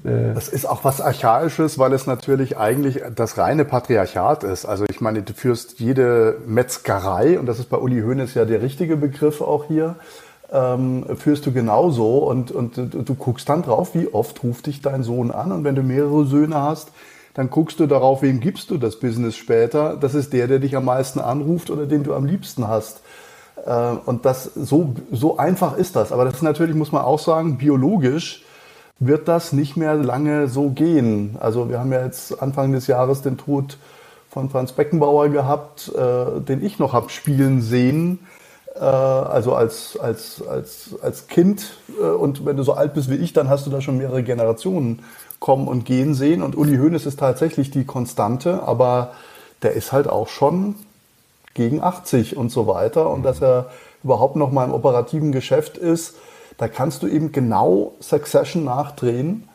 Äh, das ist auch was Archaisches, weil es natürlich eigentlich das reine Patriarchat ist. Also ich meine, du führst jede Metzgerei, und das ist bei Uli Hoeneß ja der richtige Begriff auch hier, ähm, führst du genauso und, und du guckst dann drauf, wie oft ruft dich dein Sohn an und wenn du mehrere Söhne hast, dann guckst du darauf, wem gibst du das Business später. Das ist der, der dich am meisten anruft oder den du am liebsten hast. Äh, und das so, so einfach ist das. Aber das ist natürlich, muss man auch sagen, biologisch wird das nicht mehr lange so gehen. Also wir haben ja jetzt Anfang des Jahres den Tod von Franz Beckenbauer gehabt, äh, den ich noch habe spielen sehen. Äh, also als, als, als, als Kind. und wenn du so alt bist wie ich, dann hast du da schon mehrere Generationen kommen und gehen sehen. Und Uli Hoeneß ist tatsächlich die Konstante, aber der ist halt auch schon gegen 80 und so weiter. Und dass er überhaupt noch mal im operativen Geschäft ist, da kannst du eben genau Succession nachdrehen.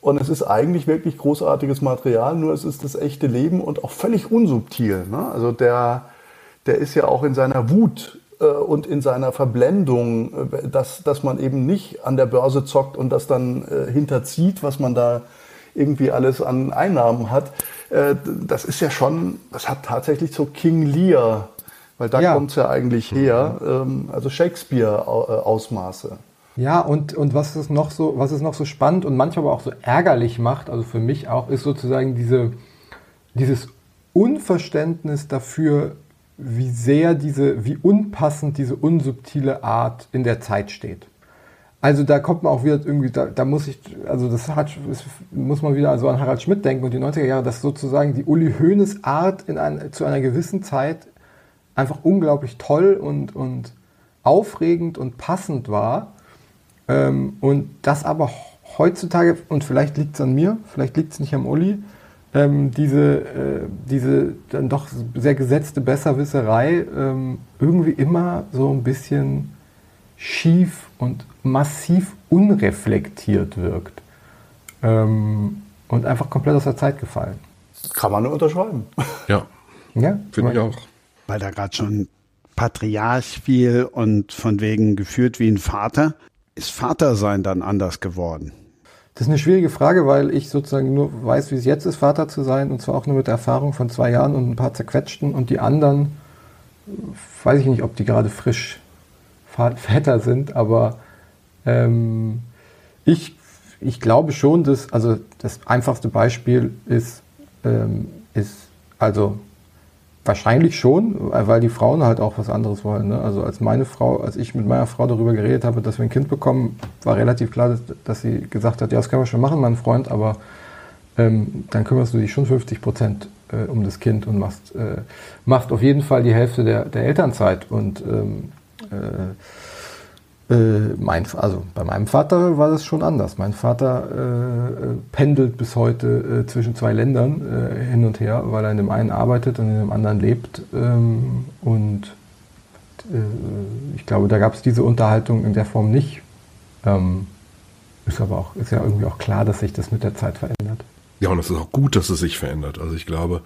Und es ist eigentlich wirklich großartiges Material, nur es ist das echte Leben und auch völlig unsubtil. Ne? Also der, der ist ja auch in seiner Wut und in seiner Verblendung, äh, dass, dass man eben nicht an der Börse zockt und das dann äh, hinterzieht, was man da irgendwie alles an Einnahmen hat. das ist ja schon, das hat tatsächlich so King Lear, weil da ja. kommt es ja eigentlich her, ähm, also Shakespeare-Ausmaße. Ja, und, und was ist noch so, was ist noch so spannend und manchmal aber auch so ärgerlich macht, also für mich auch, ist sozusagen diese, dieses Unverständnis dafür, wie sehr diese, wie unpassend diese unsubtile Art in der Zeit steht. Also da kommt man auch wieder irgendwie, da, da muss ich, also das hat, das muss man wieder also an Harald Schmidt denken und die 90er Jahre, dass sozusagen die Uli Hoeneß Art in ein, zu einer gewissen Zeit einfach unglaublich toll und, und aufregend und passend war. Ähm, und das aber heutzutage, und vielleicht liegt es an mir, vielleicht liegt es nicht am Uli, ähm, diese, äh, diese dann doch sehr gesetzte Besserwisserei ähm, irgendwie immer so ein bisschen schief und massiv unreflektiert wirkt. Ähm, und einfach komplett aus der Zeit gefallen. Kann man nur unterschreiben. [laughs] Ja. Ja, finde ich auch. Weil da gerade schon Patriarch fiel und von wegen geführt wie ein Vater. Ist Vatersein dann anders geworden? Das ist eine schwierige Frage, weil ich sozusagen nur weiß, wie es jetzt ist, Vater zu sein, und zwar auch nur mit der Erfahrung von zwei Jahren und ein paar zerquetschten. Und die anderen, weiß ich nicht, ob die gerade frisch Väter sind, aber ähm, ich, ich glaube schon, dass, also das einfachste Beispiel ist, ähm, ist also Wahrscheinlich schon, weil die Frauen halt auch was anderes wollen. Ne? Also als meine Frau, als ich mit meiner Frau darüber geredet habe, dass wir ein Kind bekommen, war relativ klar, dass, dass sie gesagt hat, ja, das können wir schon machen, mein Freund, aber ähm, dann kümmerst du dich schon 50 Prozent äh, um das Kind und machst, äh, machst auf jeden Fall die Hälfte der, der Elternzeit. Und ähm, äh, äh, mein, also bei meinem Vater war das schon anders. Mein Vater äh, pendelt bis heute äh, zwischen zwei Ländern äh, hin und her, weil er in dem einen arbeitet und in dem anderen lebt. Ähm, und äh, ich glaube, da gab es diese Unterhaltung in der Form nicht. Ähm, ist aber auch, ist ja irgendwie auch klar, dass sich das mit der Zeit verändert. Ja, und es ist auch gut, dass es sich verändert. Also ich glaube,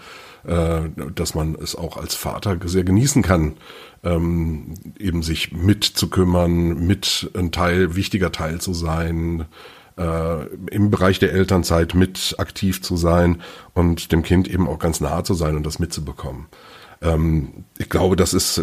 äh, dass man es auch als Vater sehr genießen kann, ähm, eben sich mitzukümmern, mit ein Teil, wichtiger Teil zu sein, äh, im Bereich der Elternzeit mit aktiv zu sein und dem Kind eben auch ganz nahe zu sein und das mitzubekommen. Ähm, ich glaube, das ist,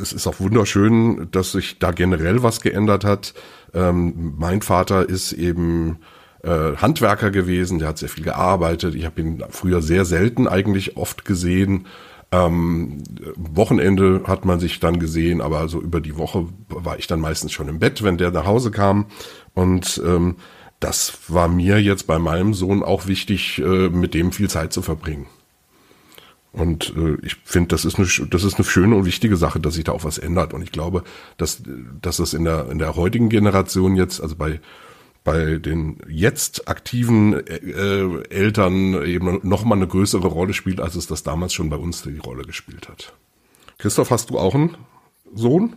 es ist auch wunderschön, dass sich da generell was geändert hat. Ähm, mein Vater ist eben äh, Handwerker gewesen, der hat sehr viel gearbeitet. Ich habe ihn früher sehr selten eigentlich oft gesehen. Ähm, Wochenende hat man sich dann gesehen, aber so über die Woche war ich dann meistens schon im Bett, wenn der nach Hause kam. Und ähm, das war mir jetzt bei meinem Sohn auch wichtig, äh, mit dem viel Zeit zu verbringen. Und äh, ich finde, das ist eine das ist eine schöne und wichtige Sache, dass sich da auch was ändert. Und ich glaube, dass dass es in der in der heutigen Generation jetzt, also bei bei den jetzt aktiven äh, Eltern eben noch mal eine größere Rolle spielt, als es das damals schon bei uns die Rolle gespielt hat. Christoph, hast du auch einen Sohn?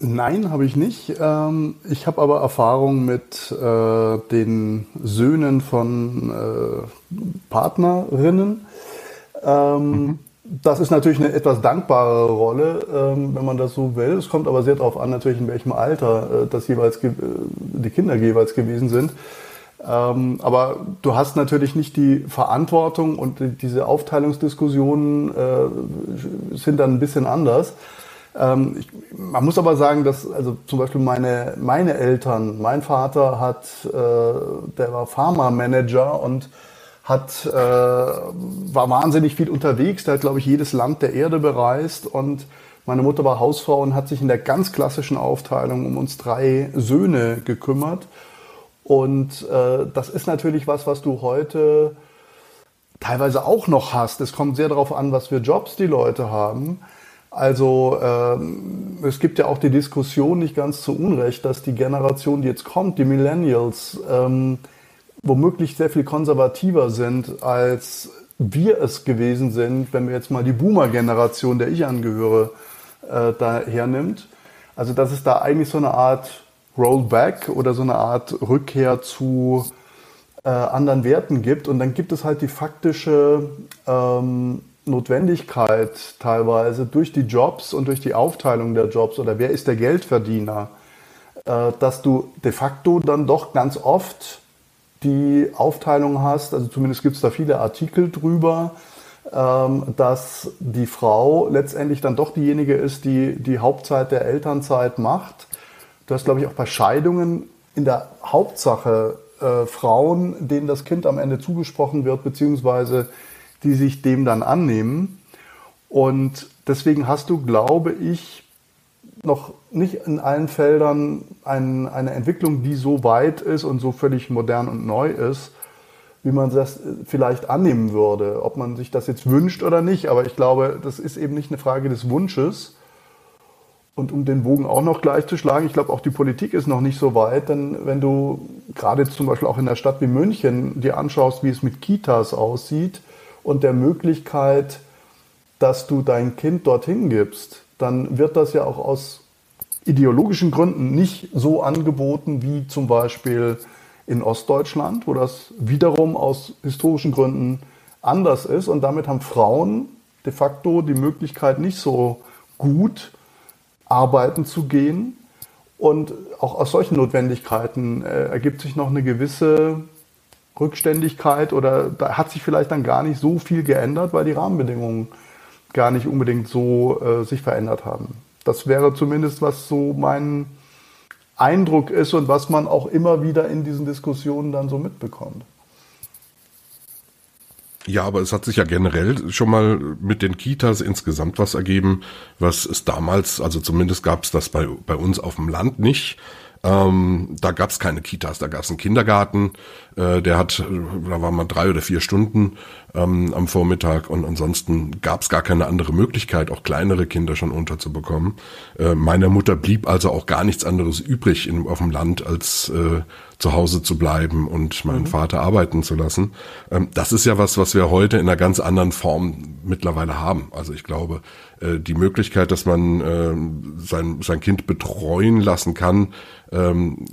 Nein, habe ich nicht. Ähm, ich habe aber Erfahrung mit äh, den Söhnen von äh, Partnerinnen. Ähm, mhm. Das ist natürlich eine etwas dankbare Rolle, ähm, wenn man das so will. Es kommt aber sehr darauf an, natürlich in welchem Alter äh, das jeweils äh, die Kinder jeweils gewesen sind. Ähm, aber du hast natürlich nicht die Verantwortung und die, diese Aufteilungsdiskussionen äh, sind dann ein bisschen anders. Ähm, man muss aber sagen, dass also zum Beispiel meine, meine Eltern, mein Vater hat, der war Pharma-Manager und hat, äh, war wahnsinnig viel unterwegs. Der hat, glaube ich, jedes Land der Erde bereist. Und meine Mutter war Hausfrau und hat sich in der ganz klassischen Aufteilung um uns drei Söhne gekümmert. Und äh, das ist natürlich was, was du heute teilweise auch noch hast. Es kommt sehr darauf an, was für Jobs die Leute haben. Also ähm, es gibt ja auch die Diskussion nicht ganz zu Unrecht, dass die Generation, die jetzt kommt, die Millennials, ähm, womöglich sehr viel konservativer sind, als wir es gewesen sind, wenn wir jetzt mal die Boomer-Generation, der ich angehöre, äh, da hernimmt. Also dass es da eigentlich so eine Art Rollback oder so eine Art Rückkehr zu äh, anderen Werten gibt. Und dann gibt es halt die faktische ähm, Notwendigkeit teilweise durch die Jobs und durch die Aufteilung der Jobs oder wer ist der Geldverdiener, äh, dass du de facto dann doch ganz oft die Aufteilung hast, also zumindest gibt es da viele Artikel drüber, ähm, dass die Frau letztendlich dann doch diejenige ist, die die Hauptzeit der Elternzeit macht. Du hast, glaube ich, auch bei Scheidungen in der Hauptsache äh, Frauen, denen das Kind am Ende zugesprochen wird, beziehungsweise die sich dem dann annehmen. Und deswegen hast du, glaube ich, noch nicht in allen Feldern ein, eine Entwicklung, die so weit ist und so völlig modern und neu ist, wie man das vielleicht annehmen würde, ob man sich das jetzt wünscht oder nicht. Aber ich glaube, das ist eben nicht eine Frage des Wunsches. Und um den Bogen auch noch gleich zu schlagen, ich glaube, auch die Politik ist noch nicht so weit, denn wenn du gerade zum Beispiel auch in einer Stadt wie München dir anschaust, wie es mit Kitas aussieht und der Möglichkeit, dass du dein Kind dorthin gibst, dann wird das ja auch aus ideologischen Gründen nicht so angeboten wie zum Beispiel in Ostdeutschland, wo das wiederum aus historischen Gründen anders ist. Und damit haben Frauen de facto die Möglichkeit, nicht so gut arbeiten zu gehen. Und auch aus solchen Notwendigkeiten äh, ergibt sich noch eine gewisse Rückständigkeit oder da hat sich vielleicht dann gar nicht so viel geändert, weil die Rahmenbedingungen gar nicht unbedingt so äh, sich verändert haben. Das wäre zumindest, was so mein Eindruck ist und was man auch immer wieder in diesen Diskussionen dann so mitbekommt. Ja, aber es hat sich ja generell schon mal mit den Kitas insgesamt was ergeben, was es damals, also zumindest gab es das bei, bei uns auf dem Land nicht. Ähm, da gab es keine Kitas, da gab es einen Kindergarten, äh, der hat, da war mal drei oder vier Stunden ähm, am Vormittag und ansonsten gab es gar keine andere Möglichkeit, auch kleinere Kinder schon unterzubekommen. Äh, meiner Mutter blieb also auch gar nichts anderes übrig in, auf dem Land, als äh, zu Hause zu bleiben und meinen mhm. Vater arbeiten zu lassen. Ähm, das ist ja was, was wir heute in einer ganz anderen Form mittlerweile haben. Also ich glaube, äh, die Möglichkeit, dass man äh, sein, sein Kind betreuen lassen kann, ähm,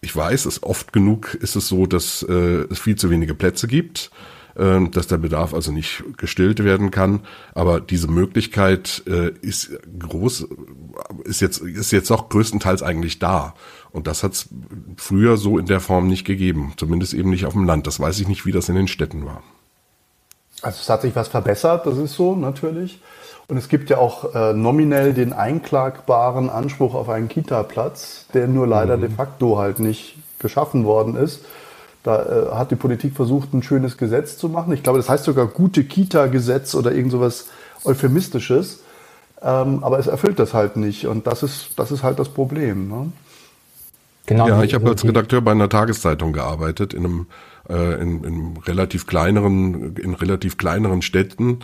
ich weiß, es oft genug ist es so, dass äh, es viel zu wenige Plätze gibt, äh, dass der Bedarf also nicht gestillt werden kann. Aber diese Möglichkeit äh, ist groß, ist jetzt ist jetzt auch größtenteils eigentlich da. Und das hat es früher so in der Form nicht gegeben, zumindest eben nicht auf dem Land. Das weiß ich nicht, wie das in den Städten war. Also es hat sich was verbessert, das ist so natürlich. Und es gibt ja auch äh, nominell den einklagbaren Anspruch auf einen Kita-Platz, der nur leider mhm. de facto halt nicht geschaffen worden ist. Da äh, hat die Politik versucht, ein schönes Gesetz zu machen. Ich glaube, das heißt sogar gute Kita-Gesetz oder irgend sowas Euphemistisches. Ähm, aber es erfüllt das halt nicht. Und das ist, das ist halt das Problem. Ne? Genau. Ja, ich habe als Redakteur bei einer Tageszeitung gearbeitet, in einem äh, in, in relativ kleineren, in relativ kleineren Städten.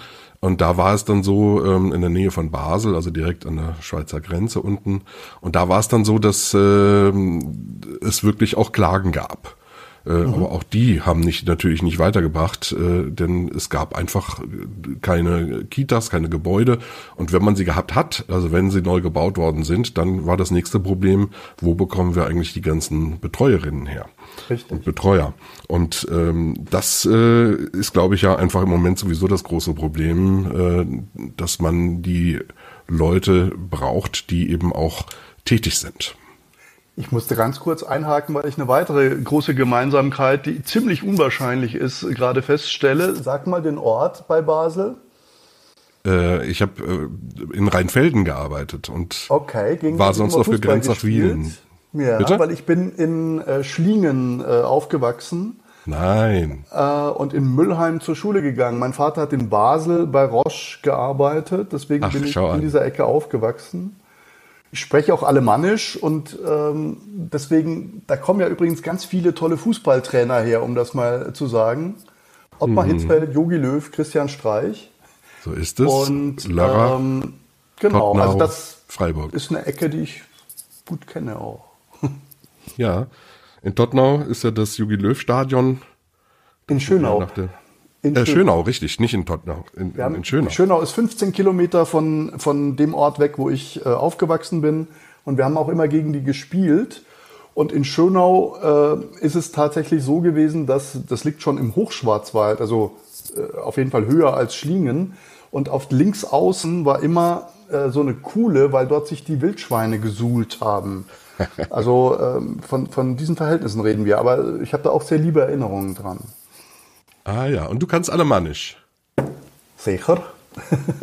Und da war es dann so ähm, in der Nähe von Basel, also direkt an der Schweizer Grenze unten. Und da war es dann so, dass äh, es wirklich auch Klagen gab. Äh, mhm. Aber auch die haben nicht natürlich nicht weitergebracht, äh, denn es gab einfach keine Kitas, keine Gebäude. Und wenn man sie gehabt hat, also wenn sie neu gebaut worden sind, dann war das nächste Problem, wo bekommen wir eigentlich die ganzen Betreuerinnen her? Richtig. Und Betreuer. Und ähm, das äh, ist, glaube ich, ja einfach im Moment sowieso das große Problem, äh, dass man die Leute braucht, die eben auch tätig sind. Ich musste ganz kurz einhaken, weil ich eine weitere große Gemeinsamkeit, die ziemlich unwahrscheinlich ist, gerade feststelle. Sag mal den Ort bei Basel. Äh, ich habe äh, in Rheinfelden gearbeitet und okay, war sonst noch für Grenz nach Wielen. Ja, Bitte? weil ich bin in äh, Schlingen äh, aufgewachsen. Nein. Äh, und in Müllheim zur Schule gegangen. Mein Vater hat in Basel bei Roche gearbeitet, deswegen Ach, bin ich in an. dieser Ecke aufgewachsen. Ich spreche auch Alemannisch und ähm, deswegen, da kommen ja übrigens ganz viele tolle Fußballtrainer her, um das mal zu sagen. Ottmar mhm. Hitzfeld, Jogi Löw, Christian Streich. So ist es. Und Lara, ähm, genau, Tottenau, also das Freiburg. ist eine Ecke, die ich gut kenne auch. ja, in Tottenau ist ja das Jogi Löw Stadion. In Schönau. In äh, Schönau. Schönau. richtig, nicht in Tottenau, in, in, in, Schönau. Schönau ist 15 Kilometer von, von dem Ort weg, wo ich äh, aufgewachsen bin. Und wir haben auch immer gegen die gespielt. Und in Schönau äh, ist es tatsächlich so gewesen, dass das liegt schon im Hochschwarzwald, also äh, auf jeden Fall höher als Schlingen. Und auf links außen war immer äh, so eine Kuhle, weil dort sich die Wildschweine gesuhlt haben. [laughs] Also ähm, von, von diesen Verhältnissen reden wir. Aber ich habe da auch sehr liebe Erinnerungen dran. Ah ja, und du kannst Alemannisch. Sicher.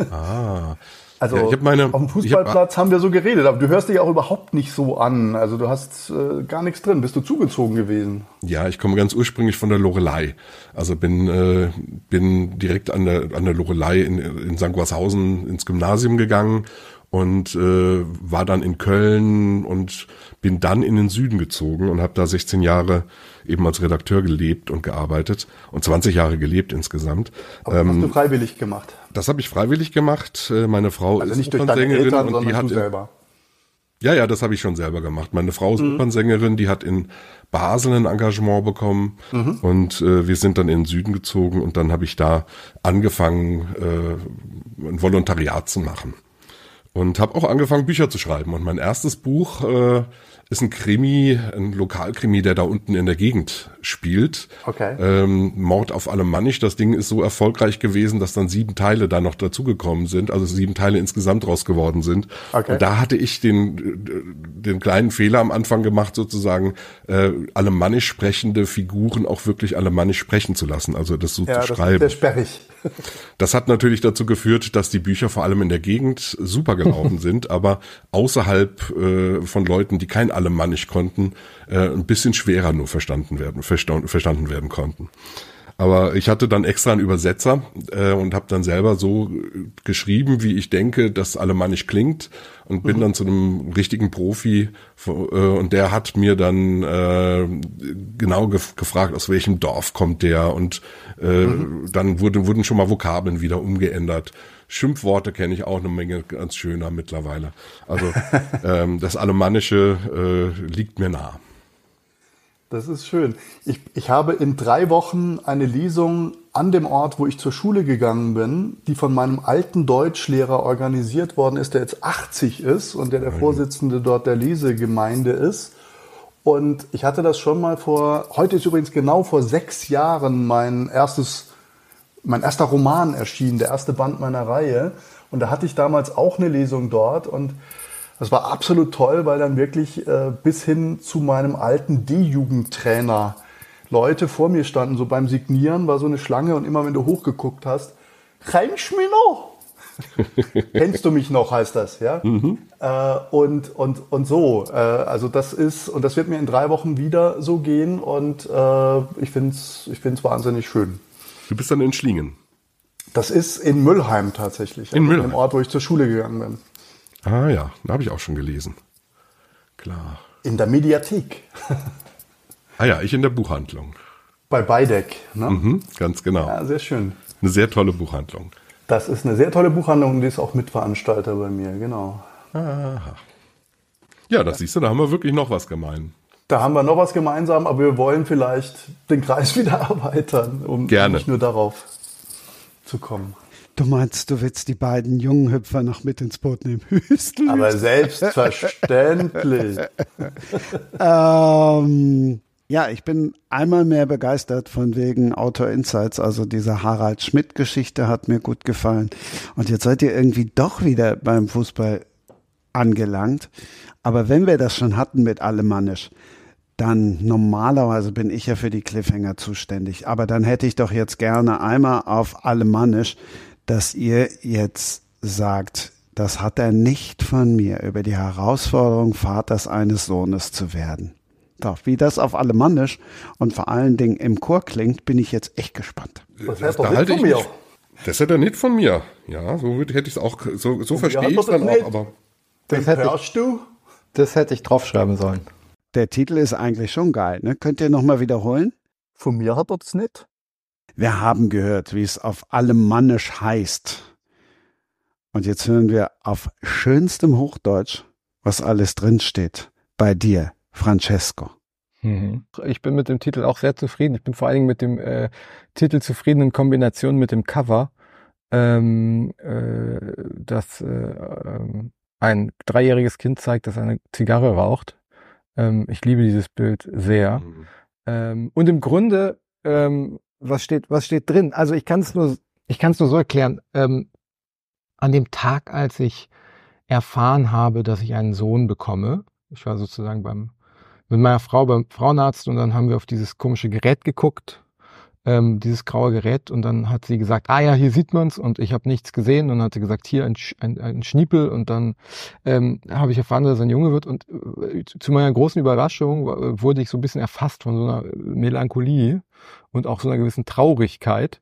Ah. [laughs] Also ja, meine, auf dem Fußballplatz hab, haben wir so geredet, aber du hörst dich auch überhaupt nicht so an. Also du hast äh, gar nichts drin. Bist du zugezogen gewesen? Ja, ich komme ganz ursprünglich von der Lorelei. Also bin äh, bin direkt an der an der Lorelei in, in St. Guashausen ins Gymnasium gegangen und äh, war dann in Köln und bin dann in den Süden gezogen und habe da 16 Jahre eben als Redakteur gelebt und gearbeitet und 20 Jahre gelebt insgesamt. Aber ähm, hast du freiwillig gemacht? Das habe ich freiwillig gemacht. Äh, meine Frau also ist nicht deine Eltern, und die hat selber. Ja, ja, das habe ich schon selber gemacht. Meine Frau ist mhm. Opernsängerin, die hat in Basel ein Engagement bekommen mhm. und äh, wir sind dann in den Süden gezogen und dann habe ich da angefangen, äh, ein Volontariat zu machen und habe auch angefangen, Bücher zu schreiben. Und mein erstes Buch äh, ist ein Krimi, ein Lokalkrimi, der da unten in der Gegend spielt. Okay. Ähm, Mord auf Alemannisch. Das Ding ist so erfolgreich gewesen, dass dann sieben Teile da noch dazugekommen sind, also sieben Teile insgesamt raus geworden sind. Okay. Und da hatte ich den, den kleinen Fehler am Anfang gemacht, sozusagen äh, alemannisch sprechende Figuren auch wirklich alemannisch sprechen zu lassen, also das so ja, zu das schreiben. Das ist sehr sperrig. [laughs] Das hat natürlich dazu geführt, dass die Bücher vor allem in der Gegend super gelaufen [laughs] sind, aber außerhalb äh, von Leuten, die kein Alemannisch konnten, äh, ein bisschen schwerer nur verstanden werden, verstanden werden konnten. Aber ich hatte dann extra einen Übersetzer äh, und habe dann selber so geschrieben, wie ich denke, dass Alemannisch klingt und bin mhm. dann zu einem richtigen Profi äh, und der hat mir dann äh, genau gef gefragt, aus welchem Dorf kommt der und äh, mhm. dann wurde, wurden schon mal Vokabeln wieder umgeändert. Schimpfworte kenne ich auch eine Menge ganz schöner mittlerweile. Also [laughs] ähm, das Alemannische äh, liegt mir nah. Das ist schön. Ich, ich habe in drei Wochen eine Lesung an dem Ort, wo ich zur Schule gegangen bin, die von meinem alten Deutschlehrer organisiert worden ist, der jetzt 80 ist und der der Vorsitzende dort der Lesegemeinde ist. Und ich hatte das schon mal vor, heute ist übrigens genau vor sechs Jahren mein erstes, mein erster Roman erschienen, der erste Band meiner Reihe. Und da hatte ich damals auch eine Lesung dort und Das war absolut toll, weil dann wirklich äh, bis hin zu meinem alten D-Jugendtrainer Leute vor mir standen. So beim Signieren war so eine Schlange und immer wenn du hochgeguckt hast, Kennst du mich noch? [laughs] Kennst du mich noch, heißt das, ja? Mhm. Äh, und, und, und so. Äh, also das ist, und das wird mir in drei Wochen wieder so gehen und äh, ich finde es ich find's wahnsinnig schön. Du bist dann in Schlingen. Das ist in Müllheim tatsächlich. In Müllheim. Im Ort, wo ich zur Schule gegangen bin. Ah ja, da habe ich auch schon gelesen. Klar. In der Mediathek. [laughs] ah ja, ich in der Buchhandlung. Bei Beideck, ne? Mhm, ganz genau. Ja, sehr schön. Eine sehr tolle Buchhandlung. Das ist eine sehr tolle Buchhandlung und die ist auch Mitveranstalter bei mir, genau. Aha. Ja, das siehst du, da haben wir wirklich noch was gemein. Da haben wir noch was gemeinsam, aber wir wollen vielleicht den Kreis [laughs] wieder erweitern, um Gerne. nicht nur darauf zu kommen. Du meinst, du willst die beiden jungen Hüpfer noch mit ins Boot nehmen? [laughs] Höchstens. Aber selbstverständlich. [laughs] ähm, ja, ich bin einmal mehr begeistert von wegen Autor Insights. Also diese Harald Schmidt-Geschichte hat mir gut gefallen. Und jetzt seid ihr irgendwie doch wieder beim Fußball angelangt. Aber wenn wir das schon hatten mit Alemannisch, dann normalerweise bin ich ja für die Cliffhanger zuständig. Aber dann hätte ich doch jetzt gerne einmal auf Alemannisch, dass ihr jetzt sagt, das hat er nicht von mir, über die Herausforderung Vaters eines Sohnes zu werden. Doch, wie das auf Alemannisch und vor allen Dingen im Chor klingt, bin ich jetzt echt gespannt. Das, das da halte ich mich, Das hätte er nicht von mir. Ja, so hätte ich es auch, so, so verstehe ich es dann auch, aber. Das hätte, ich, das hätte ich draufschreiben sollen. Der Titel ist eigentlich schon geil, ne? Könnt ihr nochmal wiederholen? Von mir hat er das nicht. Wir haben gehört, wie es auf Alemannisch heißt. Und jetzt hören wir auf schönstem Hochdeutsch, was alles drinsteht. Bei dir, Francesco. Mhm. Ich bin mit dem Titel auch sehr zufrieden. Ich bin vor allen Dingen mit dem äh, Titel zufrieden in Kombination mit dem Cover, ähm, äh, das äh, ähm, ein dreijähriges Kind zeigt, das eine Zigarre raucht. Ähm, ich liebe dieses Bild sehr. Mhm. Ähm, und im Grunde, ähm, was steht, was steht drin? Also ich kann es nur, ich kann es nur so erklären. Ähm, an dem Tag, als ich erfahren habe, dass ich einen Sohn bekomme, ich war sozusagen beim mit meiner Frau beim Frauenarzt und dann haben wir auf dieses komische Gerät geguckt, ähm, dieses graue Gerät und dann hat sie gesagt, ah ja, hier sieht man's und ich habe nichts gesehen und dann hat sie gesagt, hier ein, ein, ein Schniepel und dann ähm, habe ich erfahren, dass es ein Junge wird und äh, zu meiner großen Überraschung wurde ich so ein bisschen erfasst von so einer Melancholie und auch so einer gewissen Traurigkeit,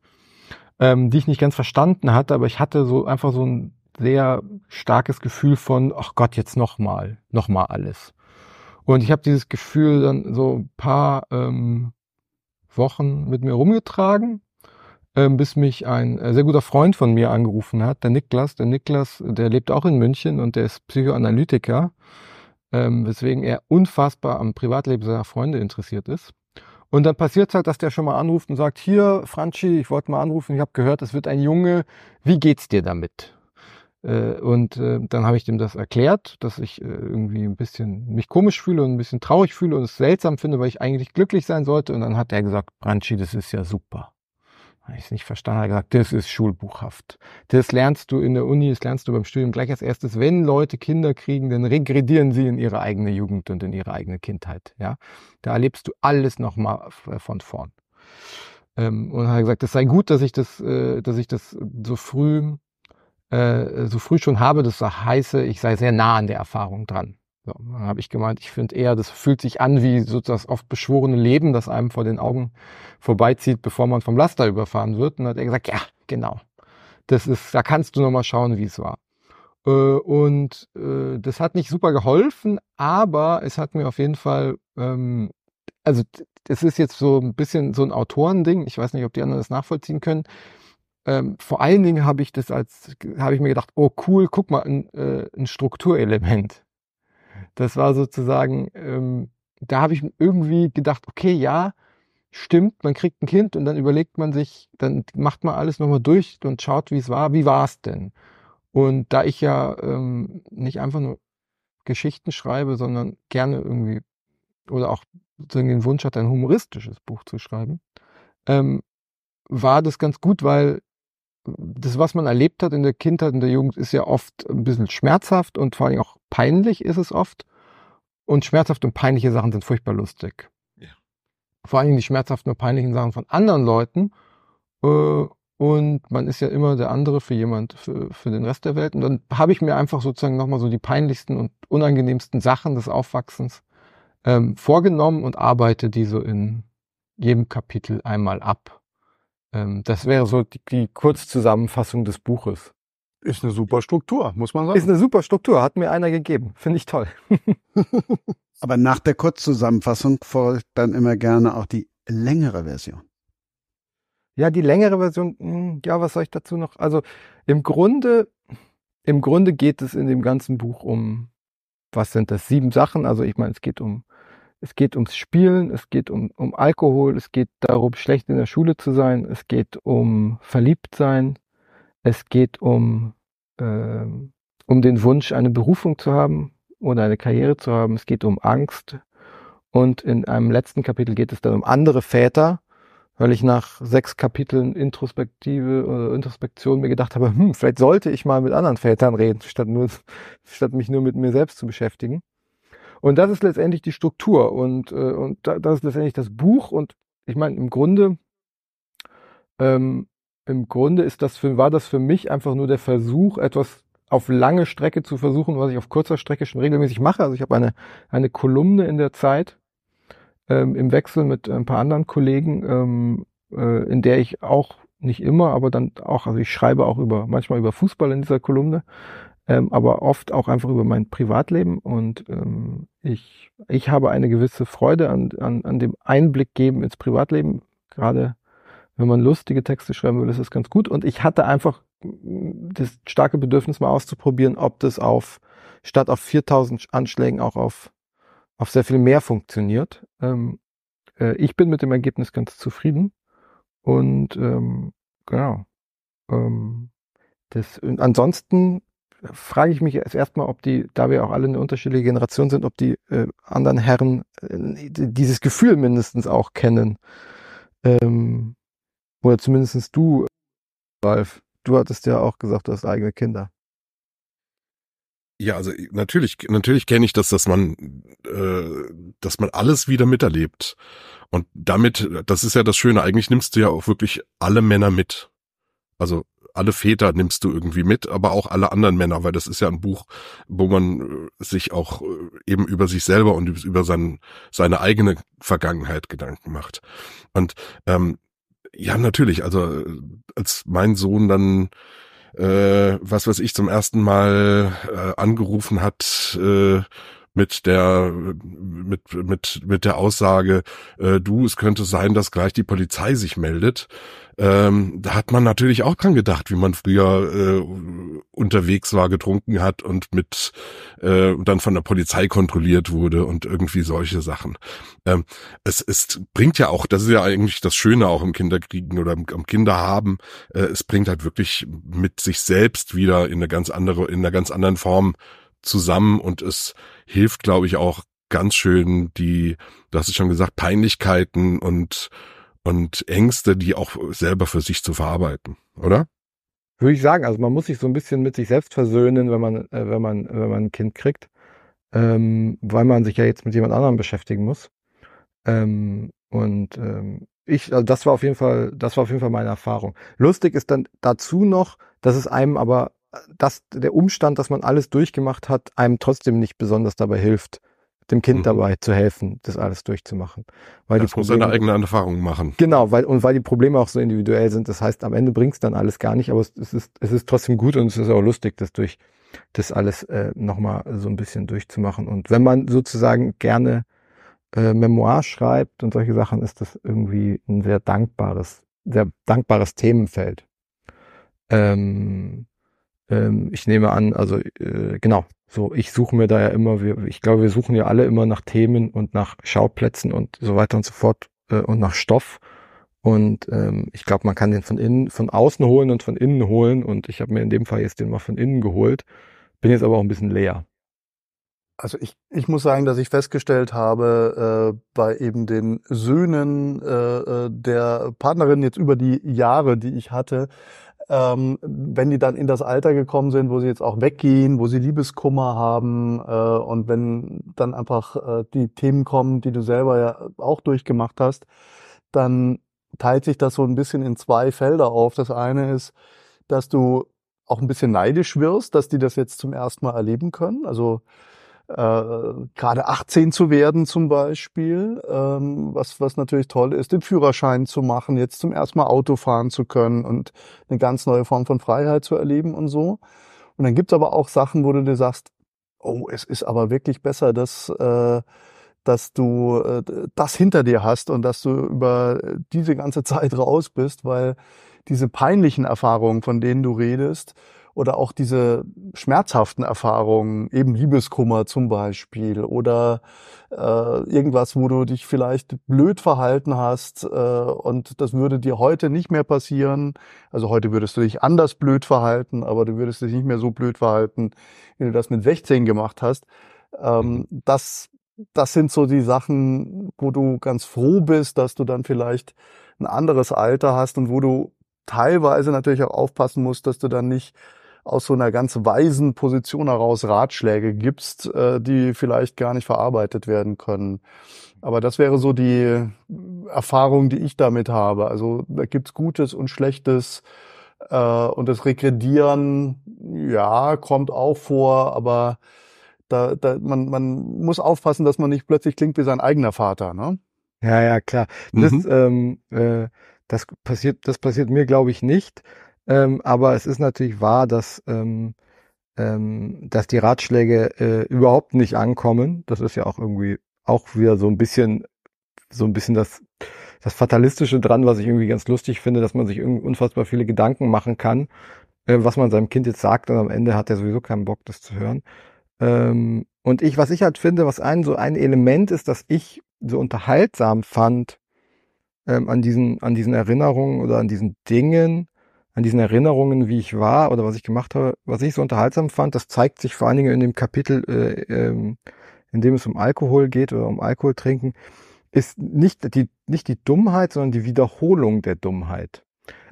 ähm, die ich nicht ganz verstanden hatte, aber ich hatte so einfach so ein sehr starkes Gefühl von, ach Gott, jetzt nochmal, nochmal alles. Und ich habe dieses Gefühl dann so ein paar ähm, Wochen mit mir rumgetragen, ähm, bis mich ein äh, sehr guter Freund von mir angerufen hat, der Niklas. Der Niklas, der lebt auch in München und der ist Psychoanalytiker, ähm, weswegen er unfassbar am Privatleben seiner Freunde interessiert ist. Und dann passiert halt, dass der schon mal anruft und sagt, hier, Franchi, ich wollte mal anrufen, ich habe gehört, es wird ein Junge, wie geht's dir damit? Äh, und äh, dann habe ich dem das erklärt, dass ich äh, irgendwie ein bisschen mich komisch fühle und ein bisschen traurig fühle und es seltsam finde, weil ich eigentlich glücklich sein sollte. Und dann hat er gesagt, Branchi, das ist ja super. Habe ich es nicht verstanden, hat er gesagt, das ist schulbuchhaft. Das lernst du in der Uni, das lernst du beim Studium gleich als erstes. Wenn Leute Kinder kriegen, dann regredieren sie in ihre eigene Jugend und in ihre eigene Kindheit. Ja, da erlebst du alles nochmal von vorn. Ähm, und hat gesagt, es sei gut, dass ich das, dass ich das so früh äh, so früh schon habe, das heiße, ich sei sehr nah an der Erfahrung dran. So, dann habe ich gemeint, ich finde eher, das fühlt sich an wie so das oft beschworene Leben, das einem vor den Augen vorbeizieht, bevor man vom Laster überfahren wird. Und dann hat er gesagt, ja, genau. Das ist, da kannst du nochmal schauen, wie es war. Äh, und äh, das hat nicht super geholfen, aber es hat mir auf jeden Fall, ähm, also es ist jetzt so ein bisschen so ein Autorending. Ich weiß nicht, ob die anderen das nachvollziehen können ähm, vor allen Dingen habe ich das als, habe ich mir gedacht, oh cool, guck mal, ein, äh, ein Strukturelement. Das war sozusagen, ähm, da habe ich irgendwie gedacht, okay, ja, stimmt, man kriegt ein Kind und dann überlegt man sich, dann macht man alles nochmal durch und schaut, wie es war. Wie war es denn? Und da ich ja ähm, nicht einfach nur Geschichten schreibe, sondern gerne irgendwie oder auch den Wunsch hatte, ein humoristisches Buch zu schreiben, ähm, war das ganz gut, weil das, was man erlebt hat in der Kindheit und der Jugend, ist ja oft ein bisschen schmerzhaft und vor allem auch peinlich ist es oft. Und schmerzhaft und peinliche Sachen sind furchtbar lustig. Ja. Vor allem die schmerzhaften und peinlichen Sachen von anderen Leuten. Äh, und man ist ja immer der andere für jemand, für, für den Rest der Welt. Und dann habe ich mir einfach sozusagen nochmal so die peinlichsten und unangenehmsten Sachen des Aufwachsens ähm, vorgenommen und arbeite die so in jedem Kapitel einmal ab. Ähm, das wäre so die, die Kurzzusammenfassung des Buches. Ist eine super Struktur, muss man sagen. Ist eine super Struktur, hat mir einer gegeben. Finde ich toll. [laughs] Aber nach der Kurzzusammenfassung folgt dann immer gerne auch die längere Version. Ja, die längere Version, hm, ja, was soll ich dazu noch? Also im Grunde, im Grunde geht es in dem ganzen Buch um, was sind das, sieben Sachen. Also ich meine, es geht um, es geht ums Spielen, es geht um, um Alkohol, es geht darum, schlecht in der Schule zu sein, es geht um Verliebtsein, es geht um, äh, um den Wunsch, eine Berufung zu haben oder eine Karriere zu haben, es geht um Angst. Und in einem letzten Kapitel geht es dann um andere Väter, weil ich nach sechs Kapiteln Introspektive oder Introspektion mir gedacht habe, hm, vielleicht sollte ich mal mit anderen Vätern reden, statt nur, [laughs] statt mich nur mit mir selbst zu beschäftigen. Und das ist letztendlich die Struktur und, äh, und das ist letztendlich das Buch und ich meine, im Grunde, ähm, im Grunde ist das für, war das für mich einfach nur der Versuch, etwas auf lange Strecke zu versuchen, was ich auf kurzer Strecke schon regelmäßig mache. Also ich habe eine, eine Kolumne in der Zeit, ähm, im Wechsel mit ein paar anderen Kollegen, ähm, äh, in der ich auch nicht immer, aber dann auch, also ich schreibe auch über, manchmal über Fußball in dieser Kolumne, ähm, aber oft auch einfach über mein Privatleben und ähm, ich, ich habe eine gewisse Freude an, an, an dem Einblick geben ins Privatleben, gerade wenn man lustige Texte schreiben will, ist es ganz gut und ich hatte einfach das starke Bedürfnis mal auszuprobieren, ob das auf statt auf 4000 Anschlägen auch auf auf sehr viel mehr funktioniert. Ähm, äh, ich bin mit dem Ergebnis ganz zufrieden und ähm, genau. Ähm, das, ansonsten frage ich mich jetzt erstmal, ob die, da wir auch alle eine unterschiedliche Generation sind, ob die äh, anderen Herren äh, dieses Gefühl mindestens auch kennen. Ähm, oder zumindest du, Ralf. Du hattest ja auch gesagt, du hast eigene Kinder. Ja, also natürlich, natürlich kenne ich das, dass man, äh, dass man alles wieder miterlebt. Und damit, das ist ja das Schöne, eigentlich nimmst du ja auch wirklich alle Männer mit. Also alle Väter nimmst du irgendwie mit, aber auch alle anderen Männer, weil das ist ja ein Buch, wo man äh, sich auch äh, eben über sich selber und über sein, seine eigene Vergangenheit Gedanken macht. Und ähm, ja, natürlich, also äh, als mein Sohn dann äh, was weiß ich, zum ersten Mal äh, angerufen hat äh, mit der mit mit mit der Aussage, äh, du, es könnte sein, dass gleich die Polizei sich meldet. Ähm, da hat man natürlich auch dran gedacht, wie man früher äh, unterwegs war, getrunken hat und mit äh, dann von der Polizei kontrolliert wurde und irgendwie solche Sachen. Ähm, es, es bringt ja auch, das ist ja eigentlich das Schöne auch im Kinderkriegen oder im, im Kinderhaben, äh, es bringt halt wirklich mit sich selbst wieder in eine ganz andere, in einer ganz anderen Form zusammen und es hilft, glaube ich, auch ganz schön die, du hast es schon gesagt, Peinlichkeiten und und Ängste, die auch selber für sich zu verarbeiten, oder? Würde ich sagen, also man muss sich so ein bisschen mit sich selbst versöhnen, wenn man, äh, wenn man, wenn man ein Kind kriegt, ähm, weil man sich ja jetzt mit jemand anderem beschäftigen muss. Ähm, und ähm, ich, also das war auf jeden Fall, das war auf jeden Fall meine Erfahrung. Lustig ist dann dazu noch, dass es einem aber, dass der Umstand, dass man alles durchgemacht hat, einem trotzdem nicht besonders dabei hilft, dem Kind mhm. dabei zu helfen, das alles durchzumachen. Weil das die Probleme, muss seine eigene Erfahrung machen. Genau, weil, und weil die Probleme auch so individuell sind. Das heißt, am Ende bringt's dann alles gar nicht, aber es, es, ist, es ist trotzdem gut und es ist auch lustig, das durch das alles äh, nochmal so ein bisschen durchzumachen. Und wenn man sozusagen gerne äh, Memoir schreibt und solche Sachen, ist das irgendwie ein sehr dankbares, sehr dankbares Themenfeld. Ähm, ähm, ich nehme an, also äh, genau, so, ich suche mir da ja immer, wir, ich glaube, wir suchen ja alle immer nach Themen und nach Schauplätzen und so weiter und so fort äh, und nach Stoff. Und ähm, ich glaube, man kann den von innen, von außen holen und von innen holen. Und ich habe mir in dem Fall jetzt den mal von innen geholt. Bin jetzt aber auch ein bisschen leer. Also ich, ich muss sagen, dass ich festgestellt habe, äh, bei eben den Söhnen äh, äh der Partnerin jetzt über die Jahre, die ich hatte, ähm, wenn die dann in das Alter gekommen sind, wo sie jetzt auch weggehen, wo sie Liebeskummer haben äh, und wenn dann einfach äh, die Themen kommen, die du selber ja auch durchgemacht hast, dann teilt sich das so ein bisschen in zwei Felder auf. Das eine ist, dass du auch ein bisschen neidisch wirst, dass die das jetzt zum ersten Mal erleben können. Also äh, gerade 18 zu werden zum Beispiel, ähm, was, was natürlich toll ist, den Führerschein zu machen, jetzt zum ersten Mal Auto fahren zu können und eine ganz neue Form von Freiheit zu erleben und so. Und dann gibt's aber auch Sachen, wo du dir sagst, oh, es ist aber wirklich besser, dass, äh, dass du äh, das hinter dir hast und dass du über diese ganze Zeit raus bist, weil diese peinlichen Erfahrungen, von denen du redest, oder auch diese schmerzhaften Erfahrungen, eben Liebeskummer zum Beispiel oder äh, irgendwas, wo du dich vielleicht blöd verhalten hast äh, und das würde dir heute nicht mehr passieren. Also heute würdest du dich anders blöd verhalten, aber du würdest dich nicht mehr so blöd verhalten, wie du das mit 16 gemacht hast. Ähm, mhm. das, das sind so die Sachen, wo du ganz froh bist, dass du dann vielleicht ein anderes Alter hast und wo du teilweise natürlich auch aufpassen musst, dass du dann nicht aus so einer ganz weisen Position heraus Ratschläge gibst, äh, die vielleicht gar nicht verarbeitet werden können. Aber das wäre so die Erfahrung, die ich damit habe. Also da gibt's Gutes und Schlechtes. Äh, und das Regredieren, ja, kommt auch vor, aber da, da, man, man muss aufpassen, dass man nicht plötzlich klingt wie sein eigener Vater, ne? Ja, ja, klar. Das, mhm. ähm, äh, das passiert, das passiert mir, glaube ich, nicht. Ähm, aber es ist natürlich wahr, dass, ähm, ähm, dass die Ratschläge äh, überhaupt nicht ankommen. Das ist ja auch irgendwie auch wieder so ein bisschen, so ein bisschen das, das Fatalistische dran, was ich irgendwie ganz lustig finde, dass man sich irgendwie unfassbar viele Gedanken machen kann, äh, was man seinem Kind jetzt sagt und am Ende hat er sowieso keinen Bock, das zu hören. Ähm, und ich, was ich halt finde, was ein so ein Element ist, das ich so unterhaltsam fand ähm, an diesen an diesen Erinnerungen oder an diesen Dingen, an diesen Erinnerungen, wie ich war oder was ich gemacht habe, was ich so unterhaltsam fand, das zeigt sich vor allen Dingen in dem Kapitel, äh, ähm, in dem es um Alkohol geht oder um Alkohol trinken, ist nicht die, nicht die Dummheit, sondern die Wiederholung der Dummheit.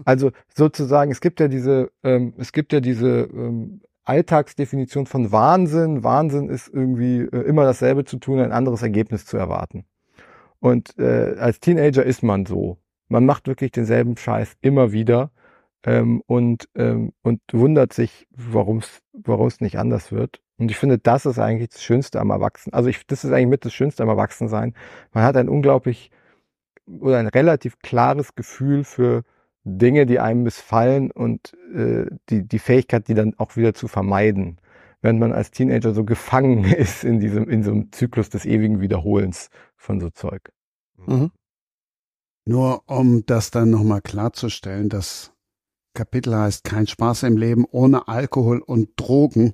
Also sozusagen, es gibt ja diese, ähm, es gibt ja diese ähm, Alltagsdefinition von Wahnsinn. Wahnsinn ist irgendwie äh, immer dasselbe zu tun, ein anderes Ergebnis zu erwarten. Und äh, als Teenager ist man so. Man macht wirklich denselben Scheiß immer wieder ähm, und, ähm, und wundert sich, warum es nicht anders wird. Und ich finde, das ist eigentlich das Schönste am Erwachsenen. Also ich, das ist eigentlich mit das Schönste am Erwachsensein. Man hat ein unglaublich oder ein relativ klares Gefühl für Dinge, die einem missfallen und äh, die, die Fähigkeit, die dann auch wieder zu vermeiden, wenn man als Teenager so gefangen [laughs] ist in diesem, in so einem Zyklus des ewigen Wiederholens von so Zeug. Mhm. Nur um das dann nochmal klarzustellen, dass Kapitel heißt Kein Spaß im Leben ohne Alkohol und Drogen.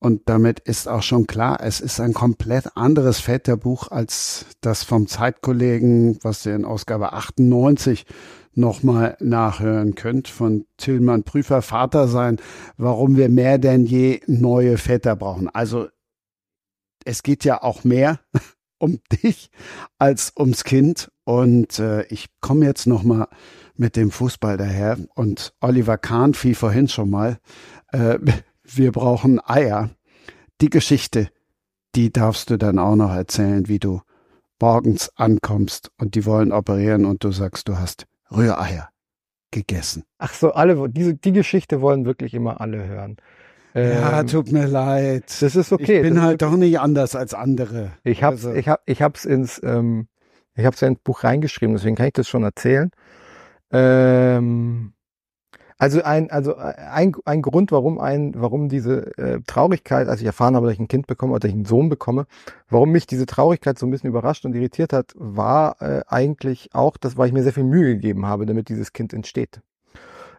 Und damit ist auch schon klar, es ist ein komplett anderes Väterbuch als das vom Zeitkollegen, was ihr in Ausgabe 98 nochmal nachhören könnt, von Tillmann Prüfer Vater sein, warum wir mehr denn je neue Väter brauchen. Also es geht ja auch mehr [laughs] um dich als ums Kind. Und äh, ich komme jetzt nochmal mit dem Fußball daher. Und Oliver Kahn fiel vorhin schon mal. Äh, [laughs] wir brauchen Eier. Die Geschichte, die darfst du dann auch noch erzählen, wie du morgens ankommst und die wollen operieren und du sagst, du hast Rühreier gegessen. Ach so, alle, diese, die Geschichte wollen wirklich immer alle hören. Ja, ähm, tut mir leid. Das ist okay. Ich bin das halt doch nicht anders als andere. Ich hab's, also. ich hab, ich hab's ins, ähm, ich hab's ins Buch reingeschrieben, deswegen kann ich das schon erzählen. Ähm, also ein, also ein, ein Grund, warum ein, warum diese äh, Traurigkeit, als ich erfahren habe, dass ich ein Kind bekomme oder dass ich einen Sohn bekomme, warum mich diese Traurigkeit so ein bisschen überrascht und irritiert hat, war äh, eigentlich auch, das, weil ich mir sehr viel Mühe gegeben habe, damit dieses Kind entsteht.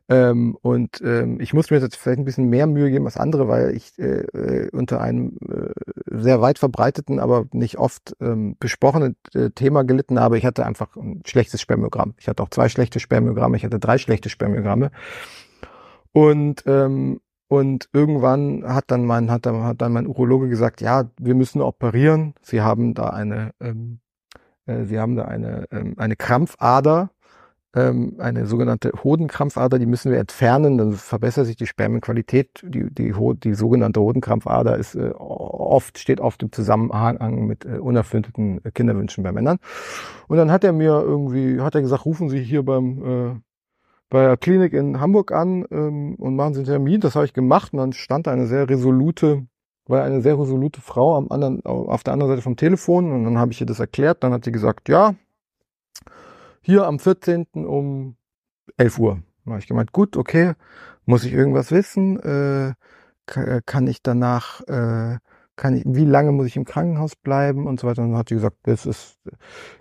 Ähm, und ähm, ich muss mir jetzt vielleicht ein bisschen mehr Mühe geben als andere, weil ich äh, äh, unter einem äh, sehr weit verbreiteten, aber nicht oft ähm, besprochenen äh, Thema gelitten habe. Ich hatte einfach ein schlechtes Spermiogramm. Ich hatte auch zwei schlechte Spermiogramme, ich hatte drei schlechte Spermiogramme. Und ähm, und irgendwann hat dann mein hat dann, hat dann mein Urologe gesagt, ja, wir müssen operieren. Sie haben da eine ähm, äh, Sie haben da eine ähm, eine Krampfader eine sogenannte Hodenkrampfader, die müssen wir entfernen, dann verbessert sich die Spermienqualität. Die, die, die sogenannte Hodenkrampfader ist äh, oft, steht oft im Zusammenhang mit äh, unerfüllten Kinderwünschen bei Männern. Und dann hat er mir irgendwie, hat er gesagt, rufen Sie hier beim äh, bei der Klinik in Hamburg an ähm, und machen Sie einen Termin. Das habe ich gemacht und dann stand da eine sehr resolute, war eine sehr resolute Frau am anderen, auf der anderen Seite vom Telefon und dann habe ich ihr das erklärt. Dann hat sie gesagt, ja, hier am 14. um 11 Uhr. Dann habe ich gemeint, gut, okay, muss ich irgendwas wissen? Äh, kann ich danach, äh, kann ich, wie lange muss ich im Krankenhaus bleiben und so weiter. Und dann hat sie gesagt, das ist,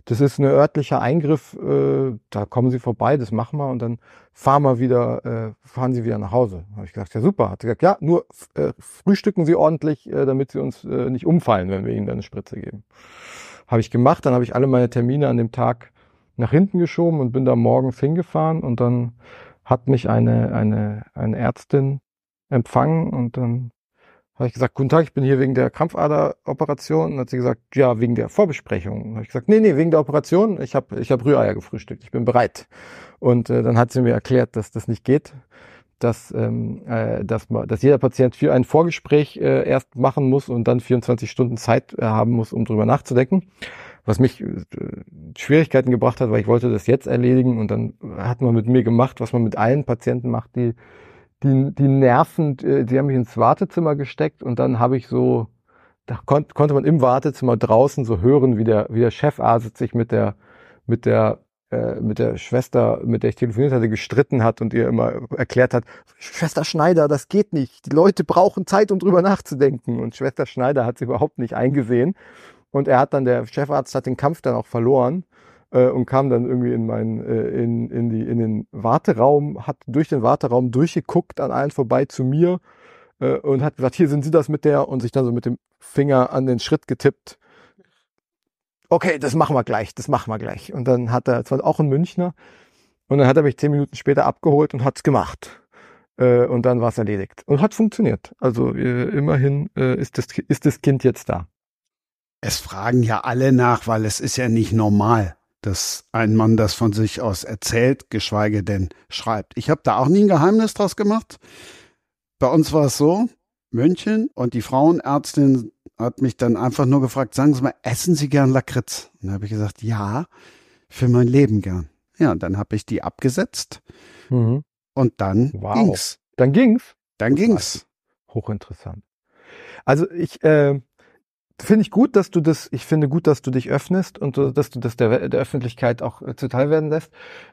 das ist ein örtlicher Eingriff, äh, da kommen Sie vorbei, das machen wir und dann fahren wir wieder, äh, fahren Sie wieder nach Hause. Da habe ich gesagt, ja super. Hat sie gesagt, ja, nur äh, frühstücken Sie ordentlich, äh, damit Sie uns äh, nicht umfallen, wenn wir Ihnen dann eine Spritze geben. Habe ich gemacht, dann habe ich alle meine Termine an dem Tag nach hinten geschoben und bin da morgens hingefahren und dann hat mich eine, eine, eine Ärztin empfangen und dann habe ich gesagt, guten Tag, ich bin hier wegen der Krampfaderoperation. Und hat sie gesagt, ja, wegen der Vorbesprechung. Habe ich gesagt, nee, nee, wegen der Operation. Ich habe ich hab Rühreier gefrühstückt, ich bin bereit. Und äh, dann hat sie mir erklärt, dass das nicht geht, dass, ähm, äh, dass, man, dass jeder Patient für ein Vorgespräch äh, erst machen muss und dann 24 Stunden Zeit äh, haben muss, um drüber nachzudenken was mich äh, Schwierigkeiten gebracht hat, weil ich wollte das jetzt erledigen und dann hat man mit mir gemacht, was man mit allen Patienten macht, die die, die Nerven, äh, die haben mich ins Wartezimmer gesteckt und dann habe ich so, da kon konnte man im Wartezimmer draußen so hören, wie der, wie der Chefarzt sich mit der, mit der, äh, mit der Schwester, mit der ich telefoniert hatte, gestritten hat und ihr immer erklärt hat, Schwester Schneider, das geht nicht. Die Leute brauchen Zeit, um drüber nachzudenken. Und Schwester Schneider hat sie überhaupt nicht eingesehen. Und er hat dann, der Chefarzt hat den Kampf dann auch verloren äh, und kam dann irgendwie in meinen, äh, in, in, die, in den Warteraum, hat durch den Warteraum durchgeguckt an allen vorbei zu mir äh, und hat gesagt, hier sind Sie das mit der und sich dann so mit dem Finger an den Schritt getippt. Okay, das machen wir gleich, das machen wir gleich. Und dann hat er, zwar auch ein Münchner, und dann hat er mich zehn Minuten später abgeholt und hat's gemacht. Äh, und dann war es erledigt. Und hat funktioniert. Also äh, immerhin äh, ist, das, ist das Kind jetzt da. Es fragen ja alle nach, weil es ist ja nicht normal, dass ein Mann das von sich aus erzählt, geschweige denn schreibt. Ich habe da auch nie ein Geheimnis draus gemacht. Bei uns war es so, München und die Frauenärztin hat mich dann einfach nur gefragt, sagen Sie mal, essen Sie gern Lakritz? Und dann habe ich gesagt, ja, für mein Leben gern. Ja, und dann habe ich die abgesetzt mhm. und dann wow. ging's. Dann ging's? Dann ging's. Hochinteressant. Also ich, äh, finde ich gut, dass du das, ich finde gut, dass du dich öffnest und dass du das der, der Öffentlichkeit auch äh, zuteil werden lässt.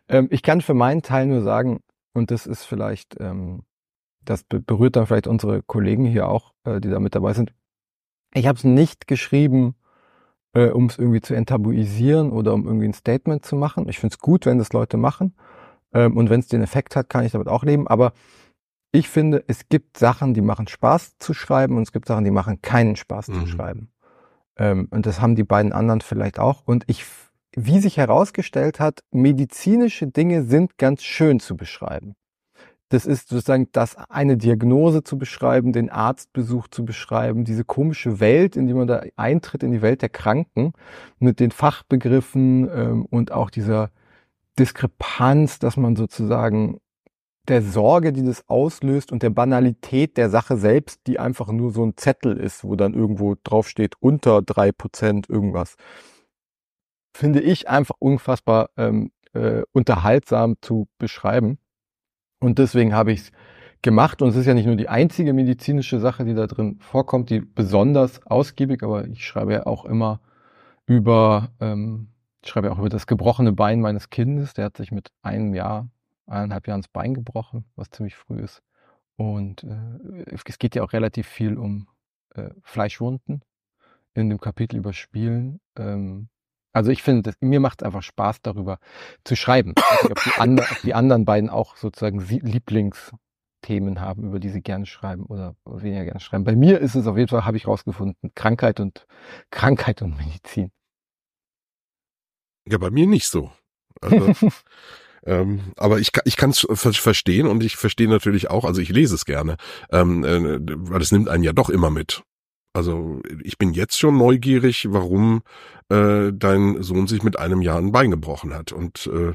Ähm, ich kann für meinen Teil nur sagen, und das ist vielleicht, ähm, das berührt dann vielleicht unsere Kollegen hier auch, äh, die da mit dabei sind. Ich habe es nicht geschrieben, äh, um es irgendwie zu enttabuisieren oder um irgendwie ein Statement zu machen. Ich finde es gut, wenn das Leute machen. Ähm, und wenn es den Effekt hat, kann ich damit auch leben. Aber ich finde, es gibt Sachen, die machen Spaß zu schreiben und es gibt Sachen, die machen keinen Spaß mhm. zu schreiben. Ähm, und das haben die beiden anderen vielleicht auch. Und ich, wie sich herausgestellt hat, medizinische Dinge sind ganz schön zu beschreiben. Das ist sozusagen das eine Diagnose zu beschreiben, den Arztbesuch zu beschreiben, diese komische Welt, in die man da eintritt, in die Welt der Kranken, mit den Fachbegriffen ähm, und auch dieser Diskrepanz, dass man sozusagen der Sorge, die das auslöst und der Banalität der Sache selbst, die einfach nur so ein Zettel ist, wo dann irgendwo draufsteht, unter drei Prozent irgendwas, finde ich einfach unfassbar ähm, äh, unterhaltsam zu beschreiben. Und deswegen habe ich es gemacht. Und es ist ja nicht nur die einzige medizinische Sache, die da drin vorkommt, die besonders ausgiebig, aber ich schreibe ja auch immer über, ähm, ich schreibe ja auch über das gebrochene Bein meines Kindes. Der hat sich mit einem Jahr eineinhalb Jahren das Bein gebrochen, was ziemlich früh ist. Und äh, es geht ja auch relativ viel um äh, Fleischwunden in dem Kapitel über Spielen. Ähm, also ich finde, das, mir macht es einfach Spaß, darüber zu schreiben. Nicht, ob die, andre, ob die anderen beiden auch sozusagen Lieblingsthemen haben, über die sie gerne schreiben oder weniger gerne schreiben. Bei mir ist es auf jeden Fall, habe ich rausgefunden, Krankheit und Krankheit und Medizin. Ja, bei mir nicht so. Also [laughs] Ähm, aber ich, ich kann es verstehen und ich verstehe natürlich auch, also ich lese es gerne, ähm, äh, weil es nimmt einen ja doch immer mit. Also ich bin jetzt schon neugierig, warum äh, dein Sohn sich mit einem Jahr ein Bein gebrochen hat. Und äh,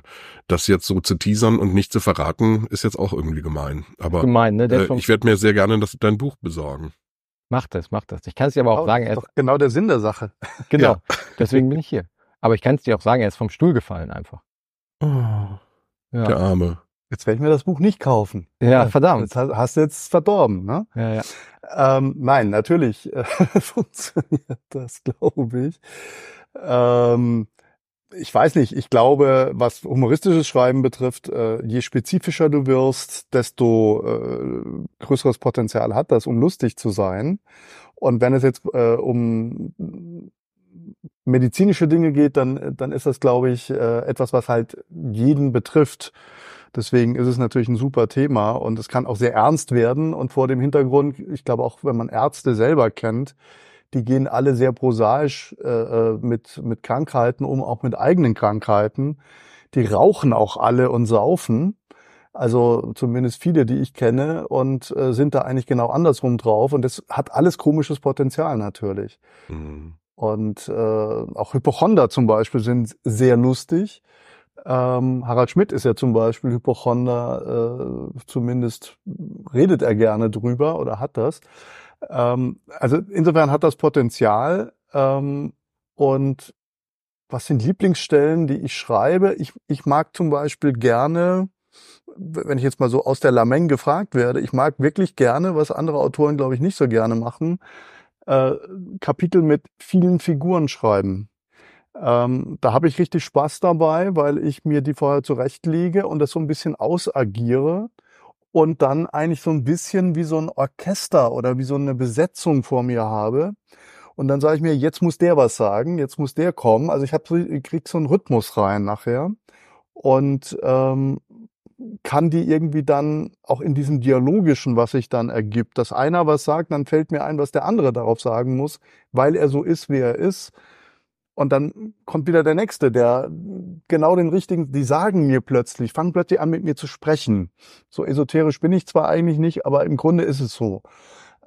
das jetzt so zu teasern und nicht zu verraten, ist jetzt auch irgendwie gemein. Aber Gemein, ne? Äh, ich werde mir sehr gerne das, dein Buch besorgen. Macht das, macht das. Ich kann es dir aber auch Oh, sagen, er ist doch genau der Sinn der Sache. genau. Deswegen bin ich hier. Aber ich kann es dir auch sagen, er ist vom Stuhl gefallen einfach. Ja, Der Arme. Jetzt werde ich mir das Buch nicht kaufen. ja verdammt. Jetzt hast, hast du jetzt verdorben, ne? Ja, ja. Ähm, nein, natürlich äh, [laughs] funktioniert das, glaube ich. Ähm, ich weiß nicht, ich glaube, was humoristisches Schreiben betrifft, äh, je spezifischer du wirst, desto äh, größeres Potenzial hat das, um lustig zu sein. Und wenn es jetzt äh, um medizinische Dinge geht, dann, dann ist das, glaube ich, äh, etwas, was halt jeden betrifft. Deswegen ist es natürlich ein super Thema und es kann auch sehr ernst werden. Und vor dem Hintergrund, ich glaube auch, wenn man Ärzte selber kennt, die gehen alle sehr prosaisch äh, äh, mit, mit Krankheiten um, auch mit eigenen Krankheiten. Die rauchen auch alle und saufen. Also zumindest viele, die ich kenne und äh, sind da eigentlich genau andersrum drauf. Und das hat alles komisches Potenzial natürlich. Mhm. Und äh, auch Hypochonder zum Beispiel sind sehr lustig. Ähm, Harald Schmidt ist ja zum Beispiel Hypochonder, äh, zumindest redet er gerne drüber oder hat das. Ähm, also insofern hat das Potenzial. Ähm, und was sind Lieblingsstellen, die ich schreibe? Ich, ich mag zum Beispiel gerne, wenn ich jetzt mal so aus der Lameng gefragt werde, ich mag wirklich gerne, was andere Autoren, glaube ich, nicht so gerne machen, äh, Kapitel mit vielen Figuren schreiben. Ähm, da habe ich richtig Spaß dabei, weil ich mir die vorher zurechtlege und das so ein bisschen ausagiere und dann eigentlich so ein bisschen wie so ein Orchester oder wie so eine Besetzung vor mir habe. Und dann sage ich mir, jetzt muss der was sagen, jetzt muss der kommen. Also ich, hab ich krieg so einen Rhythmus rein nachher und ähm, kann die irgendwie dann auch in diesem Dialogischen, was sich dann ergibt, dass einer was sagt, dann fällt mir ein, was der andere darauf sagen muss, weil er so ist, wie er ist. Und dann kommt wieder der Nächste, der genau den richtigen, die sagen mir plötzlich, fangen plötzlich an mit mir zu sprechen. So esoterisch bin ich zwar eigentlich nicht, aber im Grunde ist es so.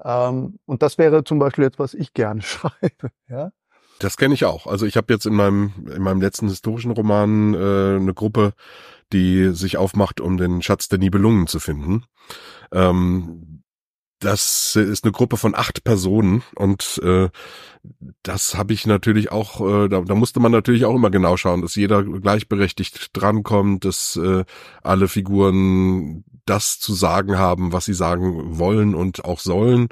Ähm, und das wäre zum Beispiel jetzt, was ich gerne [laughs] schreibe. Ja? Das kenne ich auch. Also ich habe jetzt in meinem in meinem letzten historischen Roman äh, eine Gruppe, die sich aufmacht, um den Schatz der Nibelungen zu finden. Ähm, das ist eine Gruppe von acht Personen und äh, das habe ich natürlich auch, äh, da, da musste man natürlich auch immer genau schauen, dass jeder gleichberechtigt drankommt, dass äh, alle Figuren das zu sagen haben, was sie sagen wollen und auch sollen.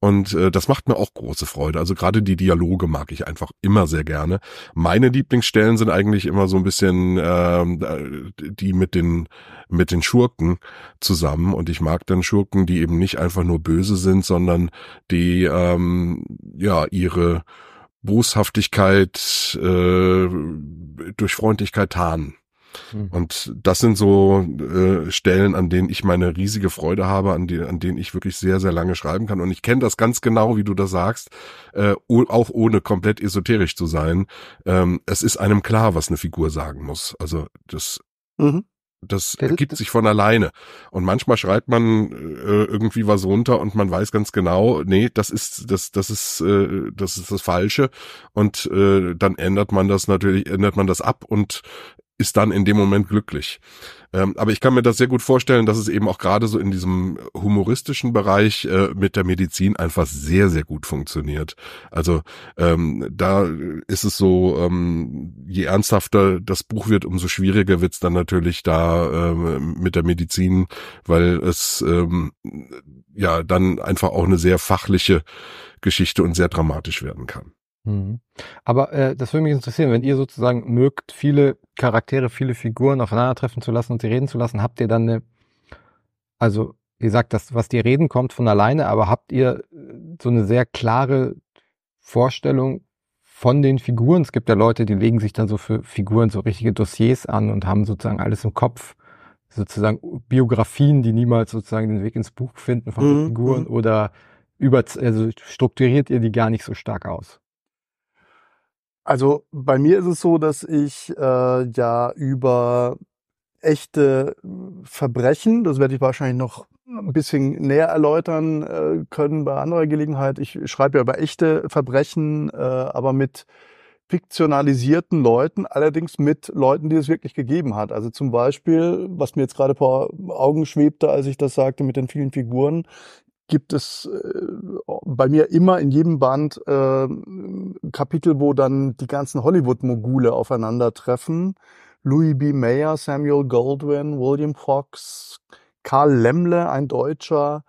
Und äh, das macht mir auch große Freude. Also gerade die Dialoge mag ich einfach immer sehr gerne. Meine Lieblingsstellen sind eigentlich immer so ein bisschen ähm, die mit den mit den Schurken zusammen. Und ich mag dann Schurken, die eben nicht einfach nur böse sind, sondern die ähm, ja ihre Boshaftigkeit äh, durch Freundlichkeit tarnen. Mhm. Und das sind so äh, Stellen, an denen ich meine riesige Freude habe, an, die, an denen ich wirklich sehr, sehr lange schreiben kann. Und ich kenne das ganz genau, wie du das sagst, äh, auch ohne komplett esoterisch zu sein. Ähm, es ist einem klar, was eine Figur sagen muss. Also das Mhm. Das- ergibt sich von alleine. Und manchmal schreibt man äh, irgendwie was runter und man weiß ganz genau, nee, das ist das das ist äh, das ist das Falsche. Und äh, dann ändert man das natürlich, ändert man das ab und ist dann in dem Moment glücklich. Ähm, aber ich kann mir das sehr gut vorstellen, dass es eben auch gerade so in diesem humoristischen Bereich äh, mit der Medizin einfach sehr, sehr gut funktioniert. Also ähm, da ist es so, ähm, je ernsthafter das Buch wird, umso schwieriger wird es dann natürlich da ähm, mit der Medizin, weil es ähm, ja dann einfach auch eine sehr fachliche Geschichte und sehr dramatisch werden kann. Mhm. Aber äh, das würde mich interessieren, wenn ihr sozusagen mögt, viele Charaktere, viele Figuren aufeinandertreffen zu lassen und sie reden zu lassen, habt ihr dann eine, also ihr sagt, das, was die reden, kommt von alleine, aber habt ihr äh, so eine sehr klare Vorstellung von den Figuren? Es gibt ja Leute, die legen sich dann so für Figuren so richtige Dossiers an und haben sozusagen alles im Kopf, sozusagen Biografien, die niemals sozusagen den Weg ins Buch finden von den Mhm, Figuren mhm. oder über, also strukturiert ihr die gar nicht so stark aus? Also bei mir ist es so, dass ich äh, ja über echte Verbrechen. Das werde ich wahrscheinlich noch ein bisschen näher erläutern äh, können bei anderer Gelegenheit. Ich schreibe ja über echte Verbrechen, äh, aber mit fiktionalisierten Leuten, allerdings mit Leuten, die es wirklich gegeben hat. Also zum Beispiel, was mir jetzt gerade vor Augen schwebte, als ich das sagte mit den vielen Figuren, gibt es äh, bei mir immer in jedem Band äh, Kapitel, wo dann die ganzen Hollywood-Mogule aufeinandertreffen. Louis B. Mayer, Samuel Goldwyn, William Fox, Karl Lemmle, ein Deutscher,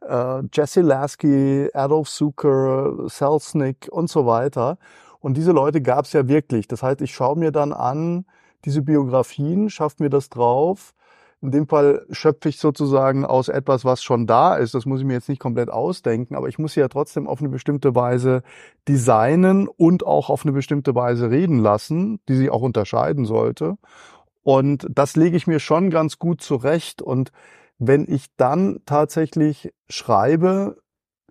äh, Jesse Lasky, Adolf Zucker, Selznick und so weiter. Und diese Leute gab es ja wirklich. Das heißt, ich schaue mir dann an, diese Biografien, schaffe mir das drauf. In dem Fall schöpfe ich sozusagen aus etwas, was schon da ist. Das muss ich mir jetzt nicht komplett ausdenken, aber ich muss sie ja trotzdem auf eine bestimmte Weise designen und auch auf eine bestimmte Weise reden lassen, die sie auch unterscheiden sollte. Und das lege ich mir schon ganz gut zurecht. Und wenn ich dann tatsächlich schreibe,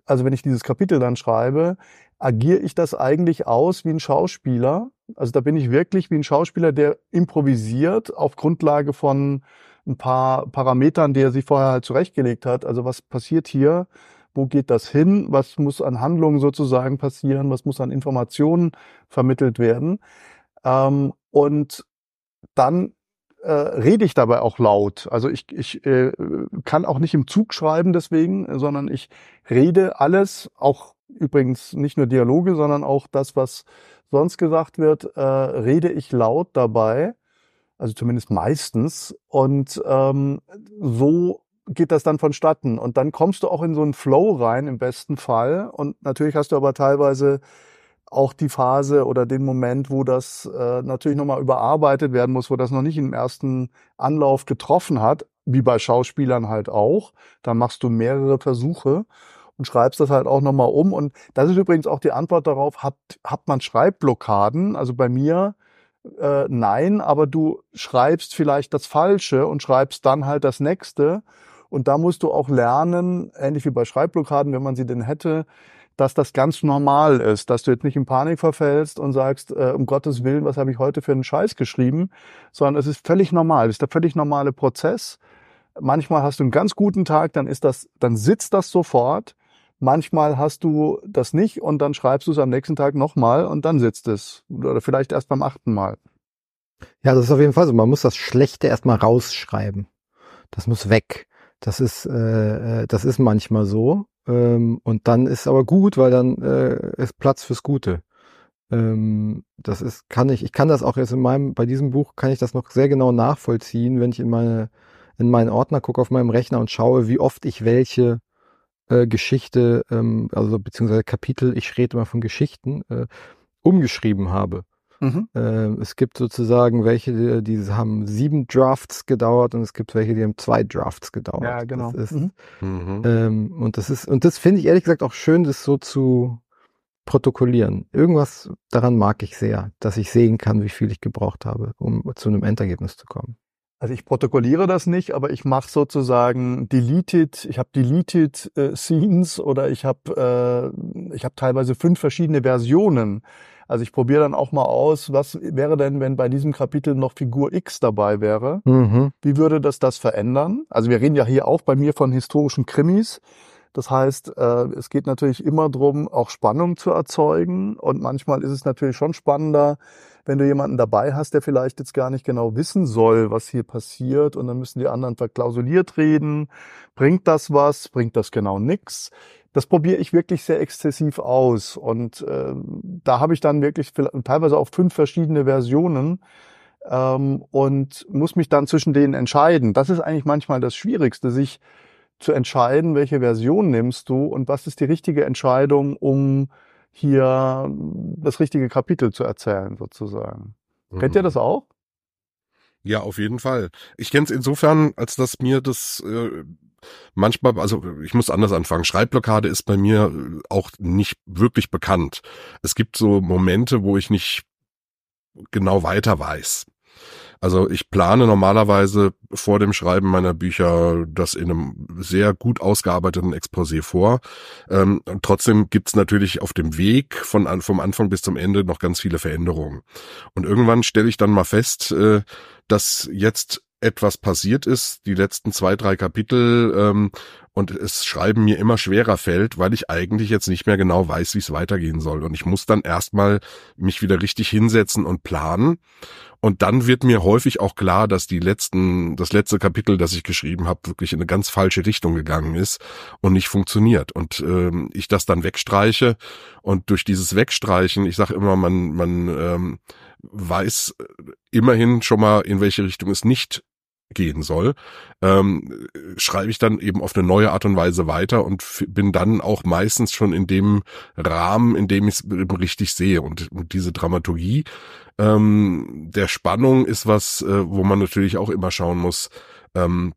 also wenn ich dieses Kapitel dann schreibe, agiere ich das eigentlich aus wie ein Schauspieler. Also da bin ich wirklich wie ein Schauspieler, der improvisiert auf Grundlage von ein paar Parametern, die er sich vorher halt zurechtgelegt hat. Also was passiert hier? Wo geht das hin? Was muss an Handlungen sozusagen passieren? Was muss an Informationen vermittelt werden? Ähm, und dann äh, rede ich dabei auch laut. Also ich, ich äh, kann auch nicht im Zug schreiben deswegen, sondern ich rede alles, auch übrigens nicht nur Dialoge, sondern auch das, was sonst gesagt wird, äh, rede ich laut dabei, also zumindest meistens. Und ähm, so geht das dann vonstatten. Und dann kommst du auch in so einen Flow rein im besten Fall. Und natürlich hast du aber teilweise auch die Phase oder den Moment, wo das äh, natürlich nochmal überarbeitet werden muss, wo das noch nicht im ersten Anlauf getroffen hat, wie bei Schauspielern halt auch. Da machst du mehrere Versuche und schreibst das halt auch nochmal um. Und das ist übrigens auch die Antwort darauf, hat, hat man Schreibblockaden? Also bei mir äh, nein, aber du schreibst vielleicht das Falsche und schreibst dann halt das nächste. Und da musst du auch lernen, ähnlich wie bei Schreibblockaden, wenn man sie denn hätte, dass das ganz normal ist, dass du jetzt nicht in Panik verfällst und sagst, äh, um Gottes Willen, was habe ich heute für einen Scheiß geschrieben, sondern es ist völlig normal, es ist der völlig normale Prozess. Manchmal hast du einen ganz guten Tag, dann ist das, dann sitzt das sofort. Manchmal hast du das nicht und dann schreibst du es am nächsten Tag nochmal und dann sitzt es. Oder vielleicht erst beim achten Mal. Ja, das ist auf jeden Fall so. Man muss das Schlechte erstmal rausschreiben. Das muss weg. Das ist, äh, äh das ist manchmal so. Ähm, und dann ist aber gut, weil dann äh, ist Platz fürs Gute. Ähm, das ist, kann ich, ich kann das auch jetzt in meinem, bei diesem Buch kann ich das noch sehr genau nachvollziehen, wenn ich in meine, in meinen Ordner gucke auf meinem Rechner und schaue, wie oft ich welche äh, Geschichte, ähm, also beziehungsweise Kapitel, ich rede immer von Geschichten, äh, umgeschrieben habe. Mhm. Ähm, es gibt sozusagen welche, die, die, haben sieben Drafts gedauert und es gibt welche, die haben zwei Drafts gedauert. Ja, genau. Das ist, mhm. mhm. ähm, und das ist, und das finde ich ehrlich gesagt auch schön, das so zu protokollieren. Irgendwas daran mag ich sehr, dass ich sehen kann, wie viel ich gebraucht habe, um zu einem Endergebnis zu kommen. Also ich protokolliere das nicht, aber ich mache sozusagen deleted, ich habe deleted äh, Scenes oder ich habe äh, ich habe teilweise fünf verschiedene Versionen also ich probiere dann auch mal aus, was wäre denn, wenn bei diesem Kapitel noch Figur X dabei wäre? Mhm. Wie würde das das verändern? Also wir reden ja hier auch bei mir von historischen Krimis. Das heißt, äh, es geht natürlich immer drum, auch Spannung zu erzeugen. Und manchmal ist es natürlich schon spannender, wenn du jemanden dabei hast, der vielleicht jetzt gar nicht genau wissen soll, was hier passiert. Und dann müssen die anderen verklausuliert reden. Bringt das was? Bringt das genau nix? das probiere ich wirklich sehr exzessiv aus. Und äh, da habe ich dann wirklich teilweise auch fünf verschiedene Versionen ähm, und muss mich dann zwischen denen entscheiden. Das ist eigentlich manchmal das Schwierigste, sich zu entscheiden, welche Version nimmst du und was ist die richtige Entscheidung, um hier das richtige Kapitel zu erzählen, sozusagen. Mhm. Kennt ihr mhm. das auch? Ja, auf jeden Fall. Ich kenne es insofern, als dass mir das äh, manchmal, also ich muss anders anfangen. Schreibblockade ist bei mir auch nicht wirklich bekannt. Es gibt so Momente, wo ich nicht genau weiter weiß. Also ich plane normalerweise vor dem Schreiben meiner Bücher das in einem sehr gut ausgearbeiteten Exposé vor. Ähm, trotzdem gibt's natürlich auf dem Weg von vom Anfang bis zum Ende noch ganz viele Veränderungen. Und irgendwann stelle ich dann mal fest, äh, dass jetzt etwas passiert ist, die letzten zwei, drei Kapitel, ähm, und es Schreiben mir immer schwerer fällt, weil ich eigentlich jetzt nicht mehr genau weiß, wie es weitergehen soll. Und ich muss dann erstmal mich wieder richtig hinsetzen und planen. Und dann wird mir häufig auch klar, dass die letzten, das letzte Kapitel, das ich geschrieben habe, wirklich in eine ganz falsche Richtung gegangen ist und nicht funktioniert. Und ähm, ich das dann wegstreiche und durch dieses Wegstreichen, ich sage immer, man, man ähm, weiß immerhin schon mal, in welche Richtung es nicht gehen soll, ähm, schreibe ich dann eben auf eine neue Art und Weise weiter und bin dann auch meistens schon in dem Rahmen, in dem ich es richtig sehe. Und, diese Dramaturgie ähm, der Spannung ist was, äh, wo man natürlich auch immer schauen muss, ähm,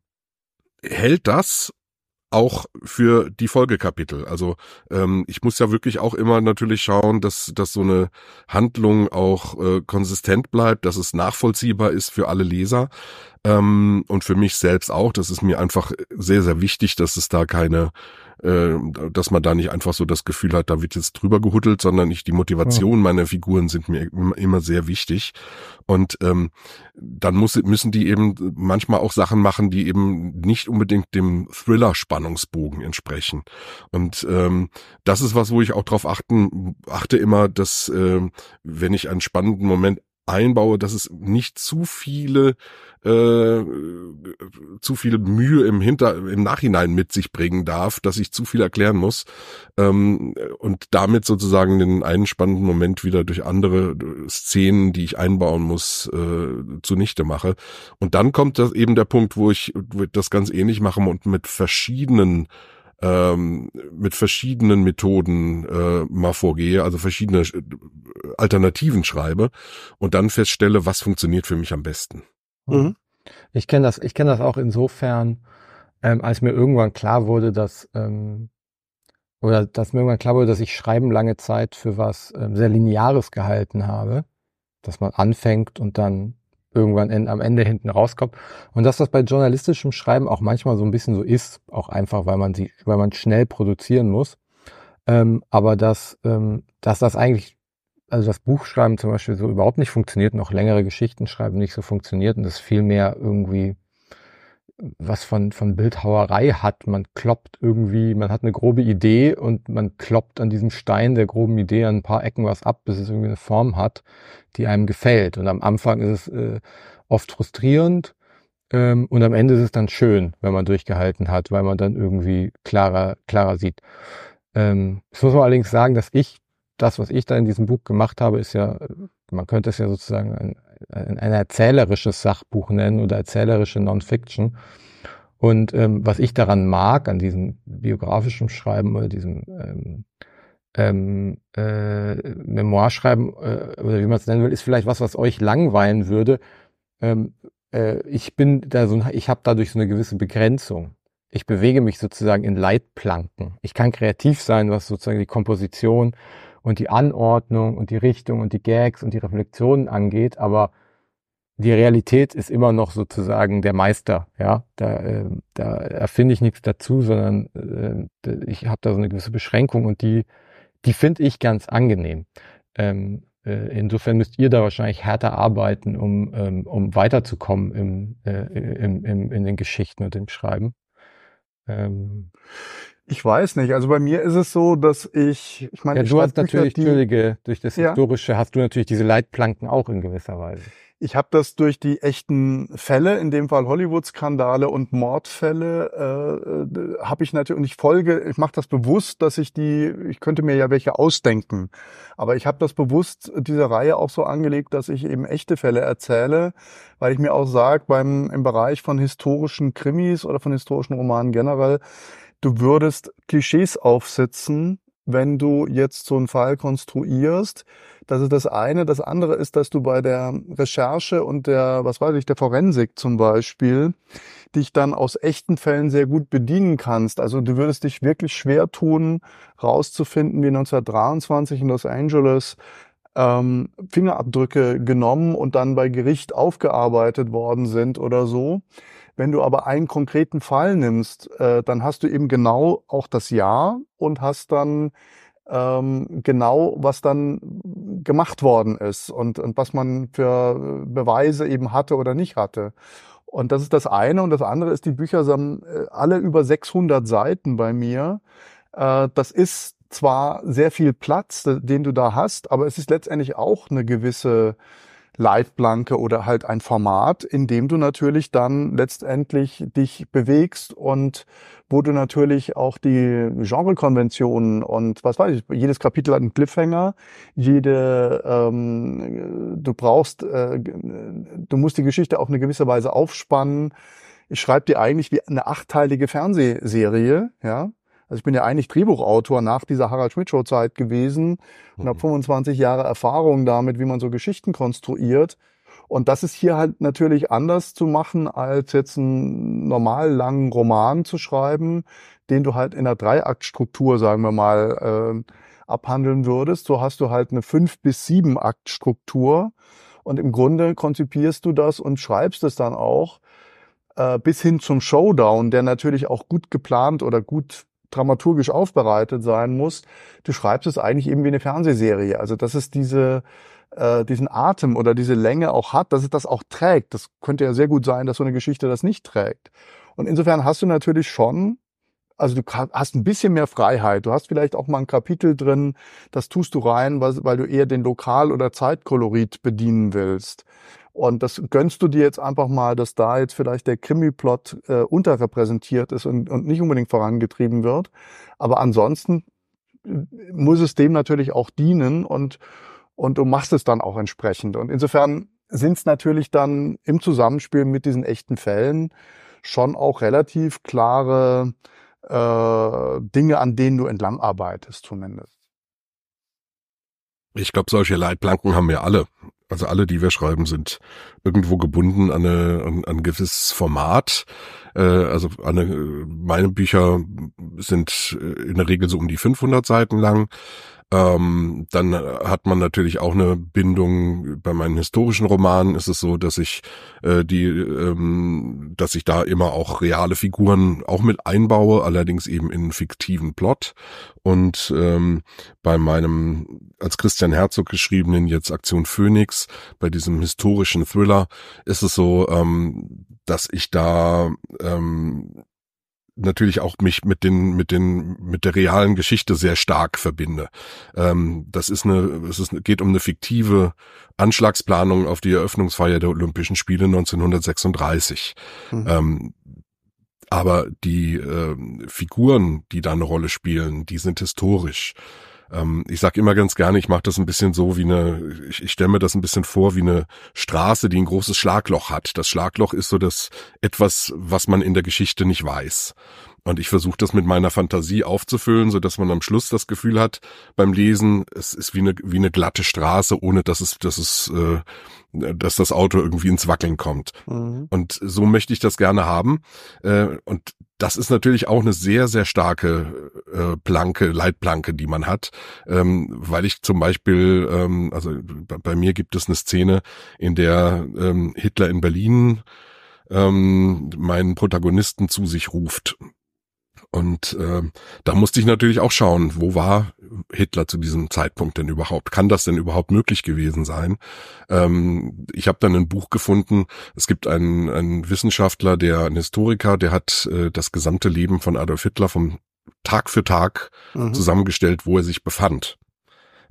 hält das auch für die Folgekapitel. Also ähm, ich muss ja wirklich auch immer natürlich schauen, dass, dass so eine Handlung auch äh, konsistent bleibt, dass es nachvollziehbar ist für alle Leser ähm, und für mich selbst auch. Das ist mir einfach sehr, sehr wichtig, dass es da keine äh, dass man da nicht einfach so das Gefühl hat, da wird jetzt drüber gehuddelt, sondern ich, die Motivation ja. meiner Figuren sind mir immer sehr wichtig. Und ähm, dann muss, müssen die eben manchmal auch Sachen machen, die eben nicht unbedingt dem Thriller-Spannungsbogen entsprechen. Und ähm, das ist was, wo ich auch drauf achten, achte immer, dass äh, wenn ich einen spannenden Moment einbaue, dass es nicht zu viele äh, zu viel Mühe im Hinter im Nachhinein mit sich bringen darf, dass ich zu viel erklären muss ähm, und damit sozusagen den einen spannenden Moment wieder durch andere Szenen, die ich einbauen muss, äh, zunichte mache. Und dann kommt das eben der Punkt, wo ich das ganz ähnlich mache und mit verschiedenen ähm, mit verschiedenen Methoden äh, mal vorgehe, also verschiedene äh, Alternativen schreibe und dann feststelle, was funktioniert für mich am besten. Mhm. Ich kenne das, ich kenne das auch insofern, ähm, als mir irgendwann klar wurde, dass ähm, oder dass mir irgendwann klar wurde, dass ich Schreiben lange Zeit für was ähm, sehr Lineares gehalten habe, dass man anfängt und dann irgendwann am Ende hinten rauskommt. Und dass das bei journalistischem Schreiben auch manchmal so ein bisschen so ist, auch einfach, weil man sie, weil man schnell produzieren muss. Ähm, aber dass, ähm, dass das eigentlich, also das Buchschreiben zum Beispiel so überhaupt nicht funktioniert, noch längere Geschichten schreiben nicht so funktioniert und das viel mehr irgendwie was von, von Bildhauerei hat. Man kloppt irgendwie, man hat eine grobe Idee und man kloppt an diesem Stein der groben Idee an ein paar Ecken was ab, bis es irgendwie eine Form hat, die einem gefällt. Und am Anfang ist es äh, oft frustrierend ähm, und am Ende ist es dann schön, wenn man durchgehalten hat, weil man dann irgendwie klarer, klarer sieht. Ähm, das muss man allerdings sagen, dass ich, das, was ich da in diesem Buch gemacht habe, ist ja, man könnte es ja sozusagen ein, ein, ein erzählerisches Sachbuch nennen oder erzählerische Non-Fiction. Und ähm, was ich daran mag, an diesem biografischen Schreiben oder diesem ähm, ähm, äh, Memoirschreiben äh, oder wie man es nennen will, ist vielleicht was, was euch langweilen würde. Ähm, äh, ich bin da so, ich habe dadurch so eine gewisse Begrenzung. Ich bewege mich sozusagen in Leitplanken. Ich kann kreativ sein, was sozusagen die Komposition und die Anordnung und die Richtung und die Gags und die Reflexionen angeht, aber die Realität ist immer noch sozusagen der Meister, ja. Da, äh, da erfinde ich nichts dazu, sondern äh, ich habe da so eine gewisse Beschränkung und die, die finde ich ganz angenehm. Ähm, äh, insofern müsst ihr da wahrscheinlich härter arbeiten, um, ähm, um weiterzukommen im, äh, im, im, in den Geschichten und im Schreiben. Ähm, ich weiß nicht. Also bei mir ist es so, dass ich, ich meine, ja, du hast natürlich, die, Entschuldige, durch das ja. Historische hast du natürlich diese Leitplanken auch in gewisser Weise. Ich habe das durch die echten Fälle, in dem Fall Hollywood-Skandale und Mordfälle, äh, äh habe ich natürlich, und ich folge, ich mache das bewusst, dass ich die, ich könnte mir ja welche ausdenken, aber ich habe das bewusst, diese Reihe auch so angelegt, dass ich eben echte Fälle erzähle, weil ich mir auch sage, beim im Bereich von historischen Krimis oder von historischen Romanen generell, du würdest Klischees aufsetzen, wenn du jetzt so einen Fall konstruierst. Das ist das eine. Das andere ist, dass du bei der Recherche und der, was weiß ich, der Forensik zum Beispiel, dich dann aus echten Fällen sehr gut bedienen kannst. Also du würdest dich wirklich schwer tun, rauszufinden, wie 1923 in Los Angeles ähm, Fingerabdrücke genommen und dann bei Gericht aufgearbeitet worden sind oder so. Wenn du aber einen konkreten Fall nimmst, äh, dann hast du eben genau auch das Jahr und hast dann ähm, genau, was dann gemacht worden ist und, und was man für Beweise eben hatte oder nicht hatte. Und das ist das eine. Und das andere ist, die Bücher sind äh, alle über 600 Seiten bei mir. Äh, das ist zwar sehr viel Platz, den du da hast, aber es ist letztendlich auch eine gewisse Leitplanke oder halt ein Format, in dem du natürlich dann letztendlich dich bewegst und wo du natürlich auch die Genrekonventionen und was weiß ich, jedes Kapitel hat einen Cliffhanger, jede, ähm, du brauchst, äh, du musst die Geschichte auf eine gewisse Weise aufspannen. Ich schreibe dir eigentlich wie eine achteilige Fernsehserie, ja, also ich bin ja eigentlich Drehbuchautor nach dieser Harald Schmidt Show Zeit gewesen und mhm. habe 25 Jahre Erfahrung damit, wie man so Geschichten konstruiert. Und das ist hier halt natürlich anders zu machen, als jetzt einen normal langen Roman zu schreiben, den du halt in der Dreiaktstruktur, sagen wir mal, äh, abhandeln würdest. So hast du halt eine fünf bis sieben Aktstruktur und im Grunde konzipierst du das und schreibst es dann auch äh, bis hin zum Showdown, der natürlich auch gut geplant oder gut dramaturgisch aufbereitet sein muss. Du schreibst es eigentlich eben wie eine Fernsehserie. Also dass es diese äh, diesen Atem oder diese Länge auch hat, dass es das auch trägt. Das könnte ja sehr gut sein, dass so eine Geschichte das nicht trägt. Und insofern hast du natürlich schon also du hast ein bisschen mehr Freiheit. Du hast vielleicht auch mal ein Kapitel drin, das tust du rein, weil, du eher den Lokal- oder Zeitkolorit bedienen willst. Und das gönnst du dir jetzt einfach mal, dass da jetzt vielleicht der Krimi-Plot äh, unterrepräsentiert ist und, und nicht unbedingt vorangetrieben wird. Aber ansonsten äh, muss es dem natürlich auch dienen und, und du machst es dann auch entsprechend. Und insofern sind es natürlich dann im Zusammenspiel mit diesen echten Fällen schon auch relativ klare äh, Dinge, an denen du entlang arbeitest zumindest. Ich glaube, solche Leitplanken haben wir alle also alle, die wir schreiben, sind irgendwo gebunden an, eine, an, ein gewisses Format. Äh, also eine, meine Bücher sind äh, in der Regel so um die 500 Seiten lang. Ähm, dann hat man natürlich auch eine Bindung. Bei meinen historischen Romanen ist es so, dass ich äh, die, ähm, dass ich da immer auch reale Figuren auch mit einbaue, allerdings eben in fiktiven Plot. Und ähm, bei meinem als Christian Herzog geschriebenen jetzt Aktion Phoenix, bei diesem historischen Thriller, ist es so, ähm, dass ich da ähm, natürlich auch mich mit den mit den mit der realen Geschichte sehr stark verbinde. Ähm, das ist eine es ist, geht um eine fiktive Anschlagsplanung auf die Eröffnungsfeier der Olympischen Spiele 1936. Mhm. Ähm, aber die äh, Figuren, die da eine Rolle spielen, die sind historisch. Ähm, ich sage immer ganz gerne, ich mache das ein bisschen so wie eine, ich, ich stelle mir das ein bisschen vor wie eine Straße, die ein großes Schlagloch hat. Das Schlagloch ist so das etwas, was man in der Geschichte nicht weiß. Und ich versuche das mit meiner Fantasie aufzufüllen, so dass man am Schluss das Gefühl hat beim Lesen, es ist wie eine wie eine glatte Straße, ohne dass es dass es äh, dass das Auto irgendwie ins Wackeln kommt. Mhm. Und so möchte ich das gerne haben. Äh, und das ist natürlich auch eine sehr, sehr starke äh, Planke, Leitplanke, die man hat, ähm, weil ich zum Beispiel, ähm, also bei, mir gibt es eine Szene, in der ähm, Hitler in Berlin ähm, meinen Protagonisten zu sich ruft. Und äh, da musste ich natürlich auch schauen, wo war Hitler zu diesem Zeitpunkt denn überhaupt? Kann das denn überhaupt möglich gewesen sein? Ähm, ich habe dann ein Buch gefunden. Es gibt einen, einen Wissenschaftler, der ein Historiker, der hat äh, das gesamte Leben von Adolf Hitler vom Tag für Tag mhm. zusammengestellt, wo er sich befand.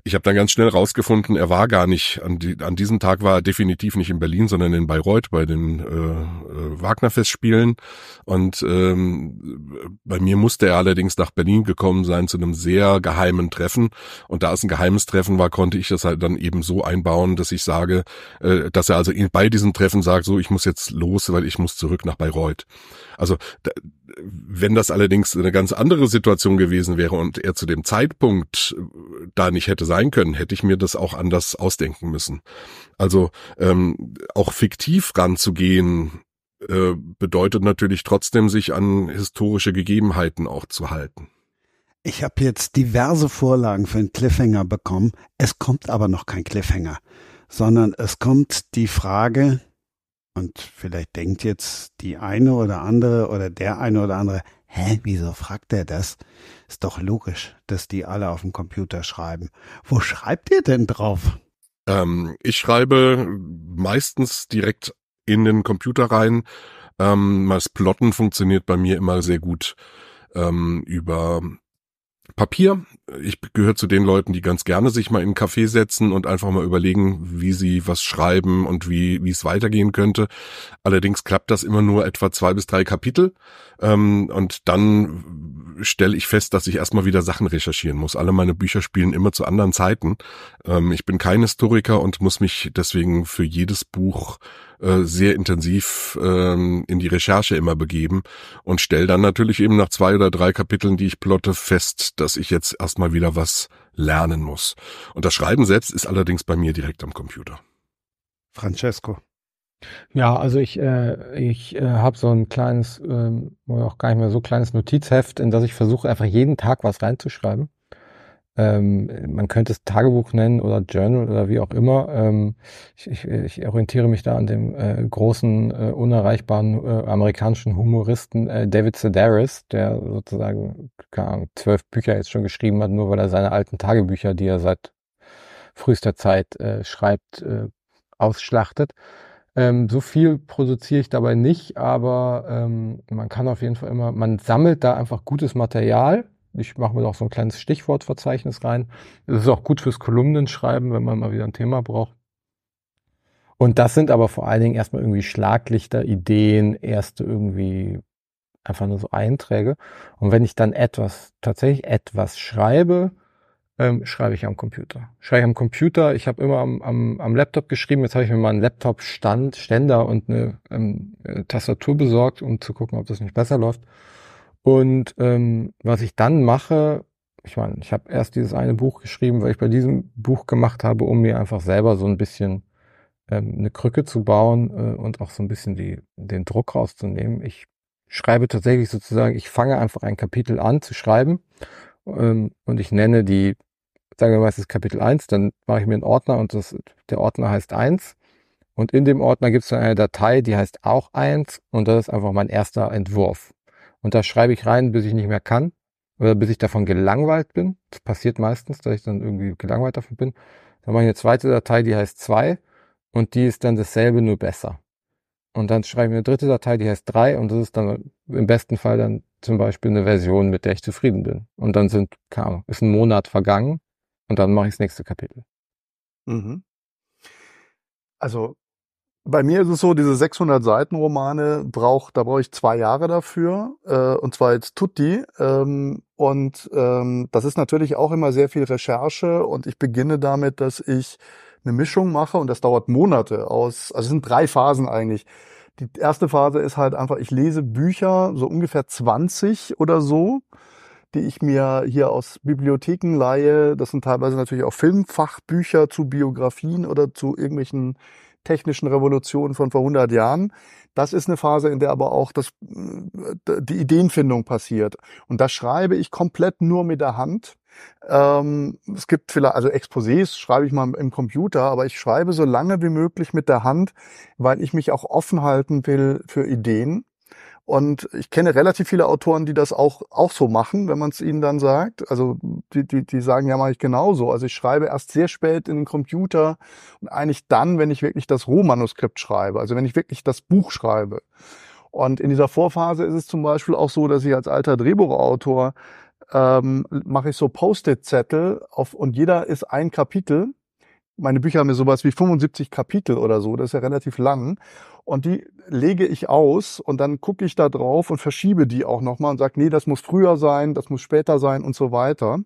Ich habe dann ganz schnell rausgefunden, er war gar nicht, an, die, an diesem Tag war er definitiv nicht in Berlin, sondern in Bayreuth bei den äh, äh, Wagner-Festspielen. Und ähm, bei mir musste er allerdings nach Berlin gekommen sein zu einem sehr geheimen Treffen. Und da es ein geheimes Treffen war, konnte ich das halt dann eben so einbauen, dass ich sage, äh, dass er also bei diesem Treffen sagt, so ich muss jetzt los, weil ich muss zurück nach Bayreuth. Also wenn das allerdings eine ganz andere Situation gewesen wäre und er zu dem Zeitpunkt da nicht hätte sein können, hätte ich mir das auch anders ausdenken müssen. Also ähm, auch fiktiv ranzugehen, äh, bedeutet natürlich trotzdem, sich an historische Gegebenheiten auch zu halten. Ich habe jetzt diverse Vorlagen für einen Cliffhanger bekommen. Es kommt aber noch kein Cliffhanger, sondern es kommt die Frage, und vielleicht denkt jetzt die eine oder andere oder der eine oder andere, hä, wieso fragt er das? Ist doch logisch, dass die alle auf dem Computer schreiben. Wo schreibt ihr denn drauf? Ähm, ich schreibe meistens direkt in den Computer rein. Ähm, das Plotten funktioniert bei mir immer sehr gut ähm, über Papier. Ich gehöre zu den Leuten, die ganz gerne sich mal in einen Café setzen und einfach mal überlegen, wie sie was schreiben und wie, wie es weitergehen könnte. Allerdings klappt das immer nur etwa zwei bis drei Kapitel. Ähm, und dann stelle ich fest, dass ich erstmal wieder Sachen recherchieren muss. Alle meine Bücher spielen immer zu anderen Zeiten. Ähm, ich bin kein Historiker und muss mich deswegen für jedes Buch äh, sehr intensiv ähm, in die Recherche immer begeben und stelle dann natürlich eben nach zwei oder drei Kapiteln, die ich plotte, fest, dass ich jetzt erstmal wieder was lernen muss. Und das Schreiben selbst ist allerdings bei mir direkt am Computer. Francesco. Ja, also ich, äh, ich äh, habe so ein kleines, ähm, auch gar nicht mehr so kleines Notizheft, in das ich versuche, einfach jeden Tag was reinzuschreiben. Ähm, man könnte es Tagebuch nennen oder Journal oder wie auch immer. Ähm, ich, ich, ich orientiere mich da an dem äh, großen, äh, unerreichbaren äh, amerikanischen Humoristen äh, David Sedaris, der sozusagen keine Ahnung, zwölf Bücher jetzt schon geschrieben hat, nur weil er seine alten Tagebücher, die er seit frühester Zeit äh, schreibt, äh, ausschlachtet. Ähm, so viel produziere ich dabei nicht, aber ähm, man kann auf jeden Fall immer, man sammelt da einfach gutes Material ich mache mir doch so ein kleines Stichwortverzeichnis rein. Das ist auch gut fürs Kolumnenschreiben, wenn man mal wieder ein Thema braucht. Und das sind aber vor allen Dingen erstmal irgendwie Schlaglichter, Ideen, erste irgendwie einfach nur so Einträge. Und wenn ich dann etwas, tatsächlich etwas schreibe, ähm, schreibe ich am Computer. Schreibe ich am Computer, ich habe immer am, am, am Laptop geschrieben, jetzt habe ich mir mal einen Laptop-Stand, Ständer und eine ähm, äh, Tastatur besorgt, um zu gucken, ob das nicht besser läuft. Und ähm, was ich dann mache, ich meine, ich habe erst dieses eine Buch geschrieben, weil ich bei diesem Buch gemacht habe, um mir einfach selber so ein bisschen ähm, eine Krücke zu bauen äh, und auch so ein bisschen die, den Druck rauszunehmen. Ich schreibe tatsächlich sozusagen, ich fange einfach ein Kapitel an zu schreiben ähm, und ich nenne die, sagen wir mal, es ist Kapitel 1, dann mache ich mir einen Ordner und das, der Ordner heißt 1 und in dem Ordner gibt es dann eine Datei, die heißt auch 1 und das ist einfach mein erster Entwurf. Und da schreibe ich rein, bis ich nicht mehr kann oder bis ich davon gelangweilt bin. Das passiert meistens, dass ich dann irgendwie gelangweilt davon bin. Dann mache ich eine zweite Datei, die heißt 2 und die ist dann dasselbe, nur besser. Und dann schreibe ich eine dritte Datei, die heißt 3 und das ist dann im besten Fall dann zum Beispiel eine Version, mit der ich zufrieden bin. Und dann sind, keine Ahnung, ist ein Monat vergangen und dann mache ich das nächste Kapitel. Mhm. Also bei mir ist es so, diese 600 Seiten Romane braucht, da brauche ich zwei Jahre dafür, äh, und zwar jetzt Tutti. Ähm, und ähm, das ist natürlich auch immer sehr viel Recherche und ich beginne damit, dass ich eine Mischung mache und das dauert Monate aus, also es sind drei Phasen eigentlich. Die erste Phase ist halt einfach, ich lese Bücher, so ungefähr 20 oder so, die ich mir hier aus Bibliotheken leihe. Das sind teilweise natürlich auch Filmfachbücher zu Biografien oder zu irgendwelchen technischen Revolution von vor 100 Jahren. Das ist eine Phase, in der aber auch das, äh, die Ideenfindung passiert. Und das schreibe ich komplett nur mit der Hand. Ähm, es gibt vielleicht, also Exposés schreibe ich mal im Computer, aber ich schreibe so lange wie möglich mit der Hand, weil ich mich auch offen halten will für Ideen. Und ich kenne relativ viele Autoren, die das auch, auch so machen, wenn man es ihnen dann sagt. Also die, die, die sagen, ja, mache ich genauso. Also ich schreibe erst sehr spät in den Computer und eigentlich dann, wenn ich wirklich das Rohmanuskript schreibe, also wenn ich wirklich das Buch schreibe. Und in dieser Vorphase ist es zum Beispiel auch so, dass ich als alter Drehbuchautor ähm, mache ich so Post-it-Zettel auf und jeder ist ein Kapitel. Meine Bücher haben ja sowas wie 75 Kapitel oder so, das ist ja relativ lang und die lege ich aus und dann gucke ich da drauf und verschiebe die auch nochmal und sage, nee, das muss früher sein, das muss später sein und so weiter.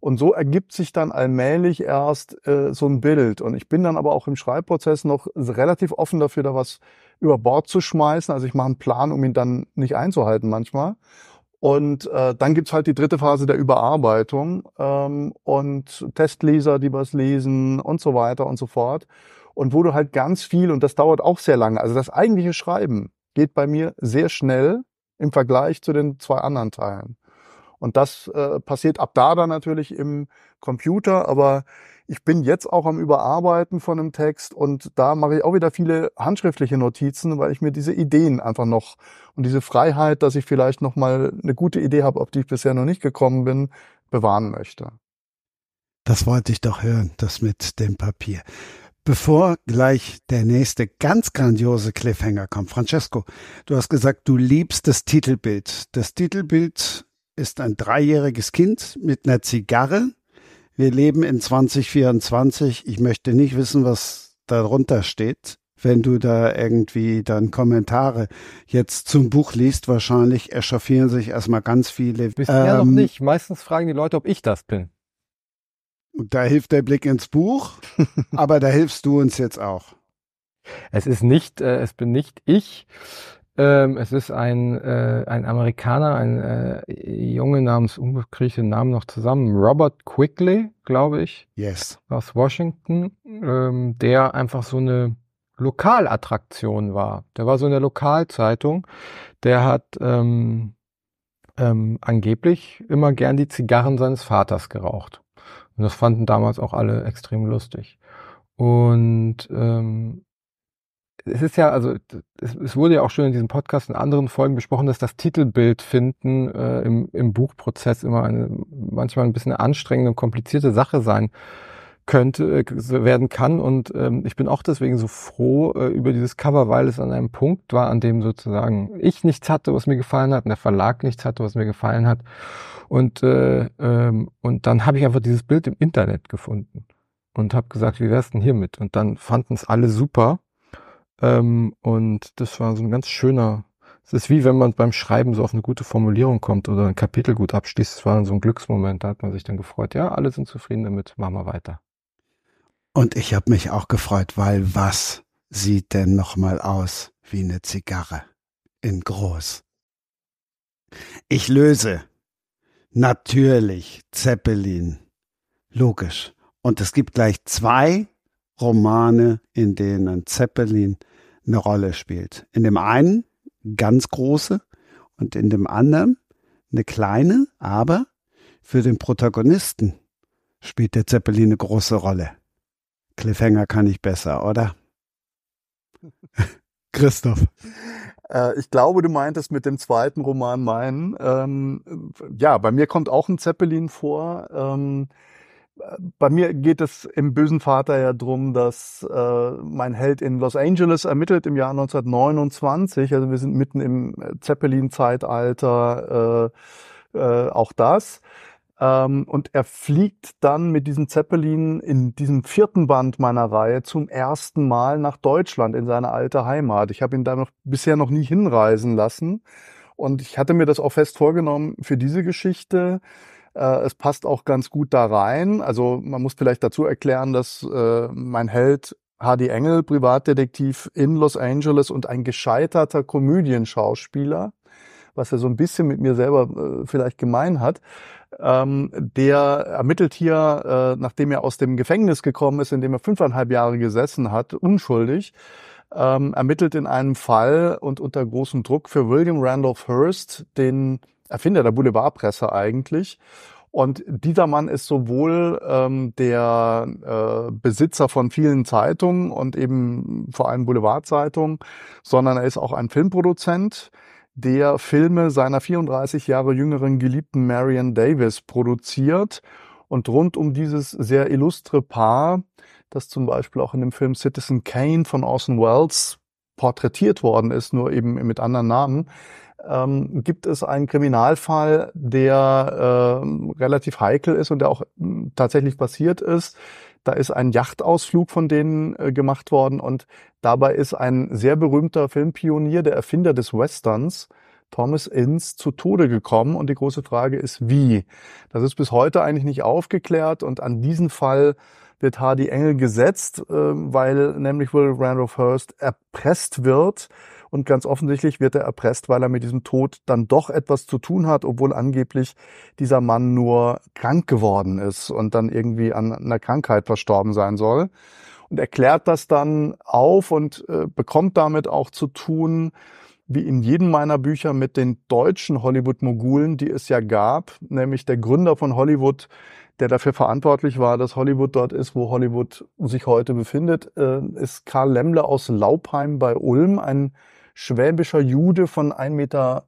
Und so ergibt sich dann allmählich erst äh, so ein Bild. Und ich bin dann aber auch im Schreibprozess noch relativ offen dafür, da was über Bord zu schmeißen. Also ich mache einen Plan, um ihn dann nicht einzuhalten manchmal. Und äh, dann gibt's halt die dritte Phase der Überarbeitung ähm, und Testleser, die was lesen und so weiter und so fort und wo du halt ganz viel, und das dauert auch sehr lange, also das eigentliche Schreiben geht bei mir sehr schnell im Vergleich zu den zwei anderen Teilen. Und das äh, passiert ab da dann natürlich im Computer, aber ich bin jetzt auch am Überarbeiten von einem Text und da mache ich auch wieder viele handschriftliche Notizen, weil ich mir diese Ideen einfach noch und diese Freiheit, dass ich vielleicht noch mal eine gute Idee habe, auf die ich bisher noch nicht gekommen bin, bewahren möchte. Das wollte ich doch hören, das mit dem Papier. Bevor gleich der nächste ganz grandiose Cliffhanger kommt, Francesco, du hast gesagt, du liebst das Titelbild. Das Titelbild ist ein dreijähriges Kind mit einer Zigarre. Wir leben in 2024. Ich möchte nicht wissen, was darunter steht. Wenn du da irgendwie dann Kommentare jetzt zum Buch liest, wahrscheinlich echauffieren sich erstmal ganz viele. Bisher ähm, noch nicht. Meistens fragen die Leute, ob ich das bin. Da hilft der Blick ins Buch, [laughs] aber da hilfst du uns jetzt auch. Es ist nicht, äh, es bin nicht ich. Ähm, es ist ein, äh, ein Amerikaner, ein äh, Junge namens, uh, kriege ich den Namen noch zusammen, Robert Quigley, glaube ich. Yes. Aus Washington, ähm, der einfach so eine Lokalattraktion war. Der war so in der Lokalzeitung. Der hat ähm, ähm, angeblich immer gern die Zigarren seines Vaters geraucht. Und das fanden damals auch alle extrem lustig. Und ähm, es ist ja, also es, es, wurde ja auch schon in diesem Podcast in anderen Folgen besprochen, dass das Titelbild finden äh, im, im Buchprozess immer eine manchmal ein bisschen anstrengende und komplizierte Sache sein könnte, äh, werden kann. Und ähm, ich bin auch deswegen so froh äh, über dieses Cover, weil es an einem Punkt war, an dem sozusagen ich nichts hatte, was mir gefallen hat, und der Verlag nichts hatte, was mir gefallen hat. Und, äh, ähm, und dann habe ich einfach dieses Bild im Internet gefunden und habe gesagt, wie wär's denn hiermit? Und dann fanden es alle super. Ähm, und das war so ein ganz schöner, es ist wie wenn man beim Schreiben so auf eine gute Formulierung kommt oder ein Kapitel gut abschließt. Es war dann so ein Glücksmoment, da hat man sich dann gefreut. Ja, alle sind zufrieden damit, machen wir weiter. Und ich habe mich auch gefreut, weil was sieht denn nochmal aus wie eine Zigarre in groß? Ich löse Natürlich, Zeppelin. Logisch. Und es gibt gleich zwei Romane, in denen Zeppelin eine Rolle spielt. In dem einen ganz große und in dem anderen eine kleine, aber für den Protagonisten spielt der Zeppelin eine große Rolle. Cliffhanger kann ich besser, oder? [laughs] Christoph. Äh, ich glaube, du meintest mit dem zweiten Roman meinen. Ähm, ja, bei mir kommt auch ein Zeppelin vor. Ähm, bei mir geht es im Bösen Vater ja drum, dass äh, mein Held in Los Angeles ermittelt im Jahr 1929. Also wir sind mitten im Zeppelin-Zeitalter, äh, äh, auch das. Ähm, und er fliegt dann mit diesem Zeppelin in diesem vierten Band meiner Reihe zum ersten Mal nach Deutschland in seine alte Heimat. Ich habe ihn da noch bisher noch nie hinreisen lassen. Und ich hatte mir das auch fest vorgenommen für diese Geschichte. Äh, es passt auch ganz gut da rein. Also man muss vielleicht dazu erklären, dass äh, mein Held Hardy Engel, Privatdetektiv in Los Angeles und ein gescheiterter Komödienschauspieler, was er so ein bisschen mit mir selber äh, vielleicht gemein hat, ähm, der ermittelt hier, äh, nachdem er aus dem Gefängnis gekommen ist, in dem er fünfeinhalb Jahre gesessen hat, unschuldig, ähm, ermittelt in einem Fall und unter großem Druck für William Randolph Hearst, den Erfinder der Boulevardpresse eigentlich. Und dieser Mann ist sowohl ähm, der äh, Besitzer von vielen Zeitungen und eben vor allem Boulevardzeitungen, sondern er ist auch ein Filmproduzent der Filme seiner 34 Jahre jüngeren Geliebten Marion Davis produziert. Und rund um dieses sehr illustre Paar, das zum Beispiel auch in dem Film Citizen Kane von Orson Welles porträtiert worden ist, nur eben mit anderen Namen, ähm, gibt es einen Kriminalfall, der äh, relativ heikel ist und der auch äh, tatsächlich passiert ist. Da ist ein Yachtausflug von denen äh, gemacht worden und dabei ist ein sehr berühmter Filmpionier, der Erfinder des Westerns, Thomas Ince, zu Tode gekommen. Und die große Frage ist, wie? Das ist bis heute eigentlich nicht aufgeklärt und an diesen Fall wird Hardy Engel gesetzt, äh, weil nämlich Will Randolph Hearst erpresst wird und ganz offensichtlich wird er erpresst, weil er mit diesem Tod dann doch etwas zu tun hat, obwohl angeblich dieser Mann nur krank geworden ist und dann irgendwie an einer Krankheit verstorben sein soll. Und erklärt das dann auf und äh, bekommt damit auch zu tun, wie in jedem meiner Bücher mit den deutschen Hollywood-Mogulen, die es ja gab, nämlich der Gründer von Hollywood, der dafür verantwortlich war, dass Hollywood dort ist, wo Hollywood sich heute befindet, äh, ist Karl Lemmle aus Laupheim bei Ulm, ein schwäbischer Jude von 1,55 Meter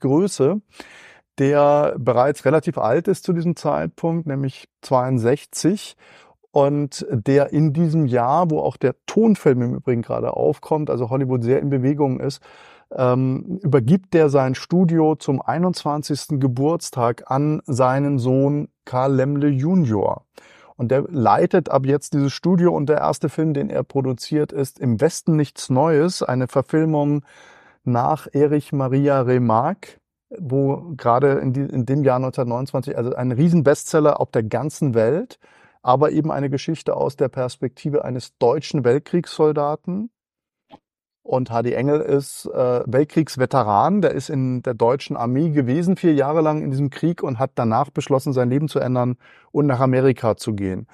Größe, der bereits relativ alt ist zu diesem Zeitpunkt, nämlich 62 und der in diesem Jahr, wo auch der Tonfilm im Übrigen gerade aufkommt, also Hollywood sehr in Bewegung ist, ähm, übergibt der sein Studio zum 21. Geburtstag an seinen Sohn Karl Lemle Junior. Und der leitet ab jetzt dieses Studio und der erste Film, den er produziert, ist Im Westen nichts Neues, eine Verfilmung nach Erich Maria Remarque, wo gerade in, die, in dem Jahr 1929, also ein Riesenbestseller auf der ganzen Welt, aber eben eine Geschichte aus der Perspektive eines deutschen Weltkriegssoldaten. Und Hardy Engel ist äh, Weltkriegsveteran, der ist in der deutschen Armee gewesen, vier Jahre lang in diesem Krieg und hat danach beschlossen, sein Leben zu ändern und nach Amerika zu gehen.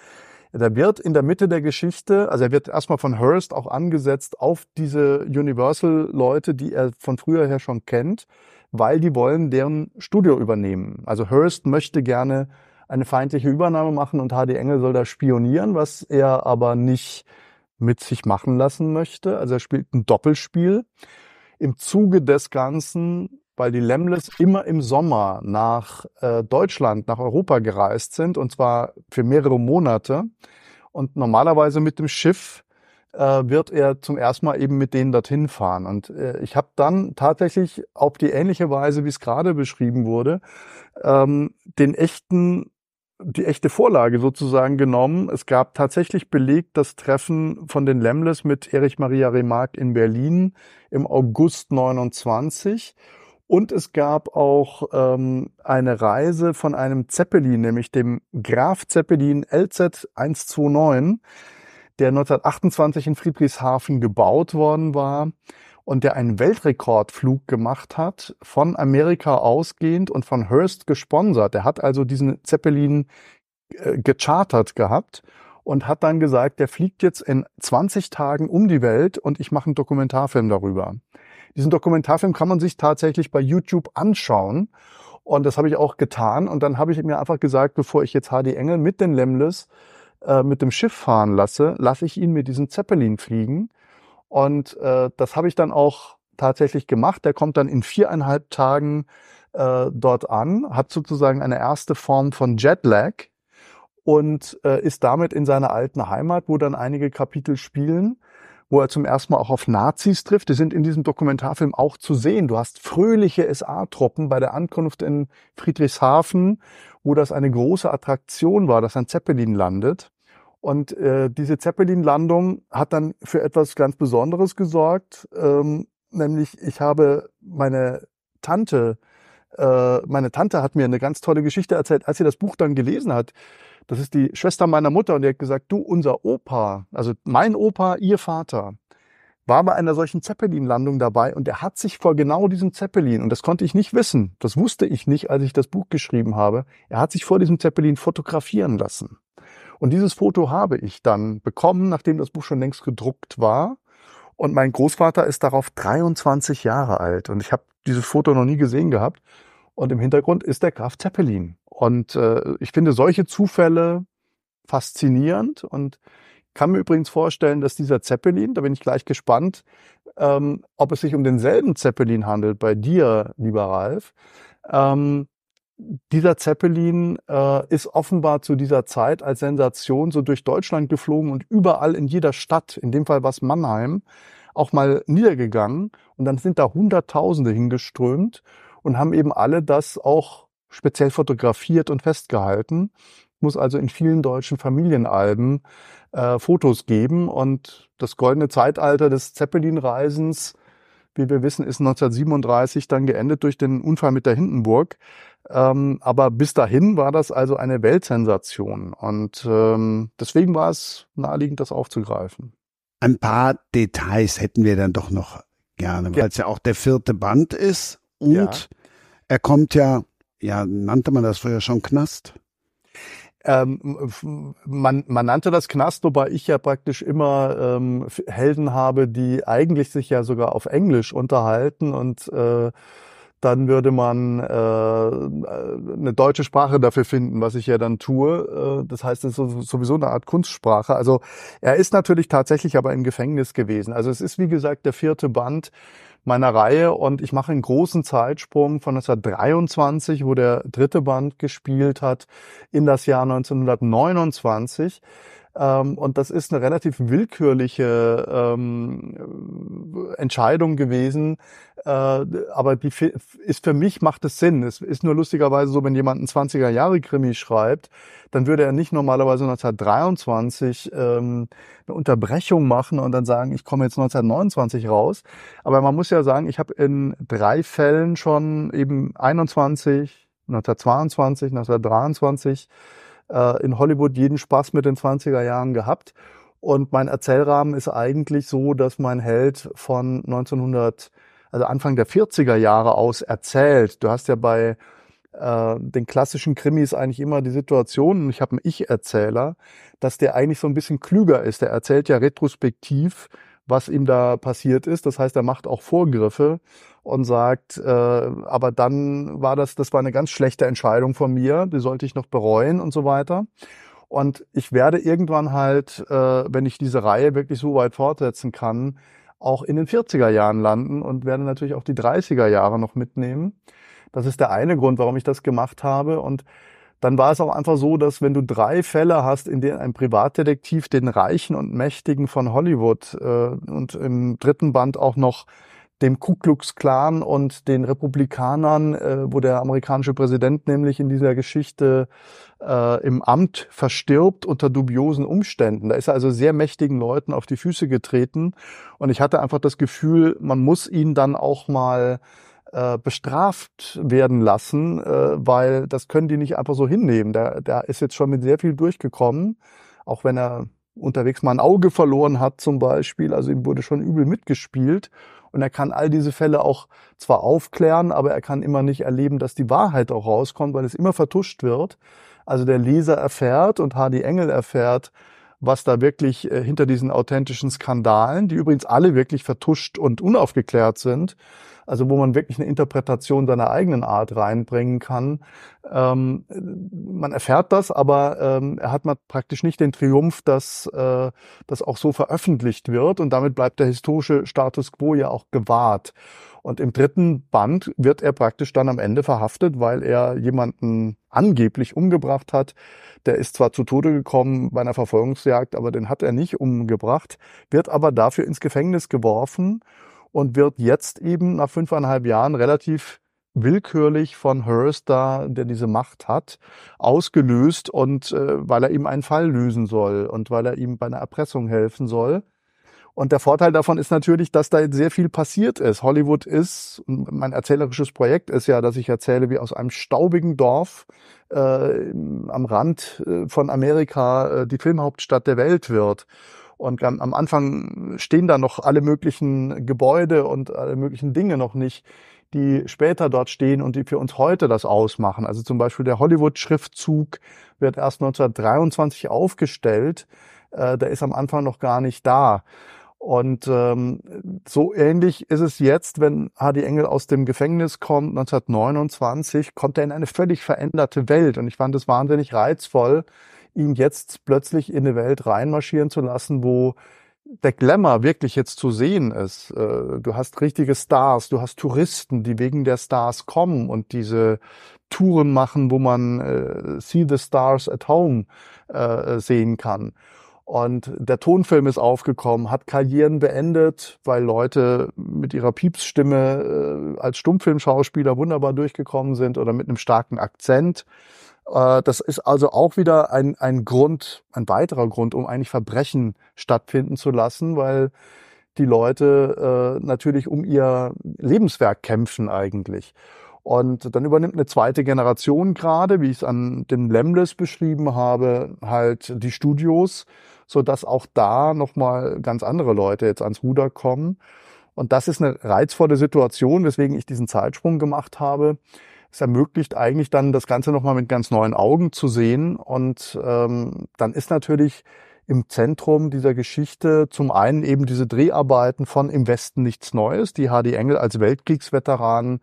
Der wird in der Mitte der Geschichte, also er wird erstmal von Hearst auch angesetzt auf diese Universal-Leute, die er von früher her schon kennt, weil die wollen deren Studio übernehmen. Also Hearst möchte gerne eine feindliche Übernahme machen und HD Engel soll da spionieren, was er aber nicht mit sich machen lassen möchte. Also er spielt ein Doppelspiel. Im Zuge des Ganzen, weil die Lemles immer im Sommer nach äh, Deutschland, nach Europa gereist sind, und zwar für mehrere Monate. Und normalerweise mit dem Schiff äh, wird er zum ersten Mal eben mit denen dorthin fahren. Und äh, ich habe dann tatsächlich auf die ähnliche Weise, wie es gerade beschrieben wurde, ähm, den echten die echte Vorlage sozusagen genommen. Es gab tatsächlich belegt das Treffen von den Lemles mit Erich Maria Remarque in Berlin im August 29. Und es gab auch ähm, eine Reise von einem Zeppelin, nämlich dem Graf Zeppelin LZ 129, der 1928 in Friedrichshafen gebaut worden war und der einen Weltrekordflug gemacht hat, von Amerika ausgehend und von Hearst gesponsert. Der hat also diesen Zeppelin äh, gechartert gehabt und hat dann gesagt, der fliegt jetzt in 20 Tagen um die Welt und ich mache einen Dokumentarfilm darüber. Diesen Dokumentarfilm kann man sich tatsächlich bei YouTube anschauen. Und das habe ich auch getan. Und dann habe ich mir einfach gesagt, bevor ich jetzt HD Engel mit den Lemles äh, mit dem Schiff fahren lasse, lasse ich ihn mit diesem Zeppelin fliegen. Und äh, das habe ich dann auch tatsächlich gemacht. Der kommt dann in viereinhalb Tagen äh, dort an, hat sozusagen eine erste Form von Jetlag und äh, ist damit in seiner alten Heimat, wo dann einige Kapitel spielen, wo er zum ersten Mal auch auf Nazis trifft. Die sind in diesem Dokumentarfilm auch zu sehen. Du hast fröhliche SA-Truppen bei der Ankunft in Friedrichshafen, wo das eine große Attraktion war, dass ein Zeppelin landet. Und äh, diese Zeppelin-Landung hat dann für etwas ganz Besonderes gesorgt, ähm, nämlich ich habe meine Tante, äh, meine Tante hat mir eine ganz tolle Geschichte erzählt, als sie das Buch dann gelesen hat. Das ist die Schwester meiner Mutter und die hat gesagt, du, unser Opa, also mein Opa, ihr Vater, war bei einer solchen Zeppelin-Landung dabei und er hat sich vor genau diesem Zeppelin, und das konnte ich nicht wissen, das wusste ich nicht, als ich das Buch geschrieben habe, er hat sich vor diesem Zeppelin fotografieren lassen. Und dieses Foto habe ich dann bekommen, nachdem das Buch schon längst gedruckt war. Und mein Großvater ist darauf 23 Jahre alt. Und ich habe dieses Foto noch nie gesehen gehabt. Und im Hintergrund ist der Graf Zeppelin. Und äh, ich finde solche Zufälle faszinierend und kann mir übrigens vorstellen, dass dieser Zeppelin, da bin ich gleich gespannt, ähm, ob es sich um denselben Zeppelin handelt bei dir, lieber Ralf, ähm, dieser Zeppelin äh, ist offenbar zu dieser Zeit als Sensation so durch Deutschland geflogen und überall in jeder Stadt, in dem Fall war es Mannheim, auch mal niedergegangen. Und dann sind da Hunderttausende hingeströmt und haben eben alle das auch speziell fotografiert und festgehalten. Muss also in vielen deutschen Familienalben äh, Fotos geben. Und das goldene Zeitalter des Zeppelin-Reisens, wie wir wissen, ist 1937 dann geendet durch den Unfall mit der Hindenburg. Ähm, aber bis dahin war das also eine Weltsensation. Und ähm, deswegen war es naheliegend, das aufzugreifen. Ein paar Details hätten wir dann doch noch gerne, weil es ja auch der vierte Band ist. Und ja. er kommt ja, ja, nannte man das früher schon Knast? Ähm, man, man nannte das Knast, wobei ich ja praktisch immer ähm, Helden habe, die eigentlich sich ja sogar auf Englisch unterhalten und äh, dann würde man äh, eine deutsche Sprache dafür finden, was ich ja dann tue. Äh, das heißt, es ist sowieso eine Art Kunstsprache. Also er ist natürlich tatsächlich aber im Gefängnis gewesen. Also es ist wie gesagt der vierte Band meiner Reihe und ich mache einen großen Zeitsprung von 1923, wo der dritte Band gespielt hat, in das Jahr 1929. Ähm, und das ist eine relativ willkürliche ähm, Entscheidung gewesen. Äh, aber die ist für mich macht es Sinn. Es ist nur lustigerweise so, wenn jemand einen 20er Jahre Krimi schreibt, dann würde er nicht normalerweise 1923 ähm, eine Unterbrechung machen und dann sagen, ich komme jetzt 1929 raus. Aber man muss ja sagen, ich habe in drei Fällen schon eben 21, 1922, 1923 äh, in Hollywood jeden Spaß mit den 20er Jahren gehabt. Und mein Erzählrahmen ist eigentlich so, dass mein Held von 1900, also Anfang der 40er Jahre aus erzählt. Du hast ja bei äh, den klassischen Krimis eigentlich immer die Situation, ich habe einen Ich-Erzähler, dass der eigentlich so ein bisschen klüger ist. Der erzählt ja retrospektiv, was ihm da passiert ist. Das heißt, er macht auch Vorgriffe und sagt, äh, aber dann war das, das war eine ganz schlechte Entscheidung von mir, die sollte ich noch bereuen und so weiter. Und ich werde irgendwann halt, äh, wenn ich diese Reihe wirklich so weit fortsetzen kann, auch in den 40er Jahren landen und werde natürlich auch die 30er Jahre noch mitnehmen. Das ist der eine Grund, warum ich das gemacht habe. Und dann war es auch einfach so, dass wenn du drei Fälle hast, in denen ein Privatdetektiv den Reichen und Mächtigen von Hollywood äh, und im dritten Band auch noch dem Ku Klux Klan und den Republikanern, äh, wo der amerikanische Präsident nämlich in dieser Geschichte äh, im Amt verstirbt unter dubiosen Umständen. Da ist er also sehr mächtigen Leuten auf die Füße getreten und ich hatte einfach das Gefühl, man muss ihn dann auch mal äh, bestraft werden lassen, äh, weil das können die nicht einfach so hinnehmen. Der, der ist jetzt schon mit sehr viel durchgekommen, auch wenn er unterwegs mal ein Auge verloren hat zum Beispiel. Also ihm wurde schon übel mitgespielt. Und er kann all diese Fälle auch zwar aufklären, aber er kann immer nicht erleben, dass die Wahrheit auch rauskommt, weil es immer vertuscht wird. Also der Leser erfährt und Hardy Engel erfährt, was da wirklich äh, hinter diesen authentischen Skandalen, die übrigens alle wirklich vertuscht und unaufgeklärt sind, also wo man wirklich eine Interpretation seiner eigenen Art reinbringen kann. Ähm, man erfährt das, aber ähm, er hat man praktisch nicht den Triumph, dass äh, das auch so veröffentlicht wird und damit bleibt der historische Status quo ja auch gewahrt. Und im dritten Band wird er praktisch dann am Ende verhaftet, weil er jemanden angeblich umgebracht hat. Der ist zwar zu Tode gekommen bei einer Verfolgungsjagd, aber den hat er nicht umgebracht, wird aber dafür ins Gefängnis geworfen und wird jetzt eben nach fünfeinhalb Jahren relativ willkürlich von Hearst da, der diese Macht hat, ausgelöst und äh, weil er ihm einen Fall lösen soll und weil er ihm bei einer Erpressung helfen soll. Und der Vorteil davon ist natürlich, dass da sehr viel passiert ist. Hollywood ist, mein erzählerisches Projekt ist ja, dass ich erzähle, wie aus einem staubigen Dorf äh, am Rand äh, von Amerika äh, die Filmhauptstadt der Welt wird. Und am Anfang stehen da noch alle möglichen Gebäude und alle möglichen Dinge noch nicht, die später dort stehen und die für uns heute das ausmachen. Also zum Beispiel der Hollywood-Schriftzug wird erst 1923 aufgestellt. Äh, der ist am Anfang noch gar nicht da. Und ähm, so ähnlich ist es jetzt, wenn Hardy Engel aus dem Gefängnis kommt, 1929, kommt er in eine völlig veränderte Welt. Und ich fand es wahnsinnig reizvoll, ihn jetzt plötzlich in eine Welt reinmarschieren zu lassen, wo der Glamour wirklich jetzt zu sehen ist. Äh, du hast richtige Stars, du hast Touristen, die wegen der Stars kommen und diese Touren machen, wo man äh, See the Stars at Home äh, sehen kann. Und der Tonfilm ist aufgekommen, hat Karrieren beendet, weil Leute mit ihrer Piepsstimme als Stummfilmschauspieler wunderbar durchgekommen sind oder mit einem starken Akzent. Äh, das ist also auch wieder ein, ein Grund, ein weiterer Grund, um eigentlich Verbrechen stattfinden zu lassen, weil die Leute äh, natürlich um ihr Lebenswerk kämpfen eigentlich. Und dann übernimmt eine zweite Generation gerade, wie ich es an dem Lemles beschrieben habe, halt die Studios so dass auch da nochmal ganz andere Leute jetzt ans Ruder kommen. Und das ist eine reizvolle Situation, weswegen ich diesen Zeitsprung gemacht habe. Es ermöglicht eigentlich dann das Ganze nochmal mit ganz neuen Augen zu sehen. Und ähm, dann ist natürlich im Zentrum dieser Geschichte zum einen eben diese Dreharbeiten von Im Westen nichts Neues, die Hardy Engel als Weltkriegsveteran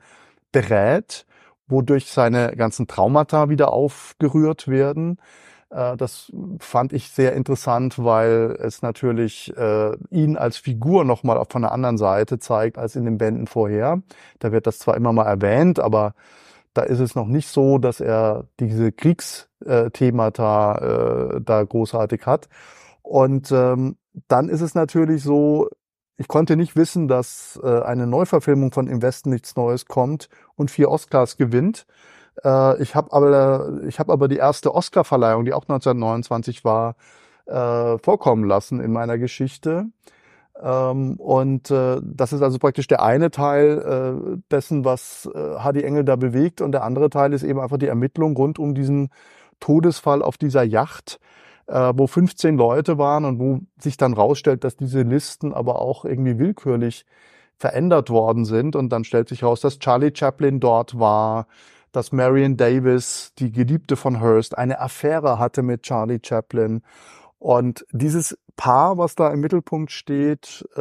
berät, wodurch seine ganzen Traumata wieder aufgerührt werden. Äh, das fand ich sehr interessant, weil es natürlich äh, ihn als Figur nochmal von einer anderen Seite zeigt als in den Bänden vorher. Da wird das zwar immer mal erwähnt, aber Da ist es noch nicht so, dass er diese Kriegsthemata äh, da großartig hat. Und ähm, dann ist es natürlich so, ich konnte nicht wissen, dass äh, eine Neuverfilmung von Im Westen nichts Neues kommt und vier Oscars gewinnt. Äh, ich habe aber, ich habe aber die erste Oscarverleihung, die auch 1929 war, äh, vorkommen lassen in meiner Geschichte. Ähm, und äh, das ist also praktisch der eine Teil äh, dessen, was äh, Hardy Engel da bewegt. Und der andere Teil ist eben einfach die Ermittlung rund um diesen Todesfall auf dieser Yacht, äh, wo 15 Leute waren und wo sich dann rausstellt, dass diese Listen aber auch irgendwie willkürlich verändert worden sind. Und dann stellt sich raus, dass Charlie Chaplin dort war, dass Marion Davis, die Geliebte von Hearst, eine Affäre hatte mit Charlie Chaplin. Und dieses Paar, was da im Mittelpunkt steht, äh,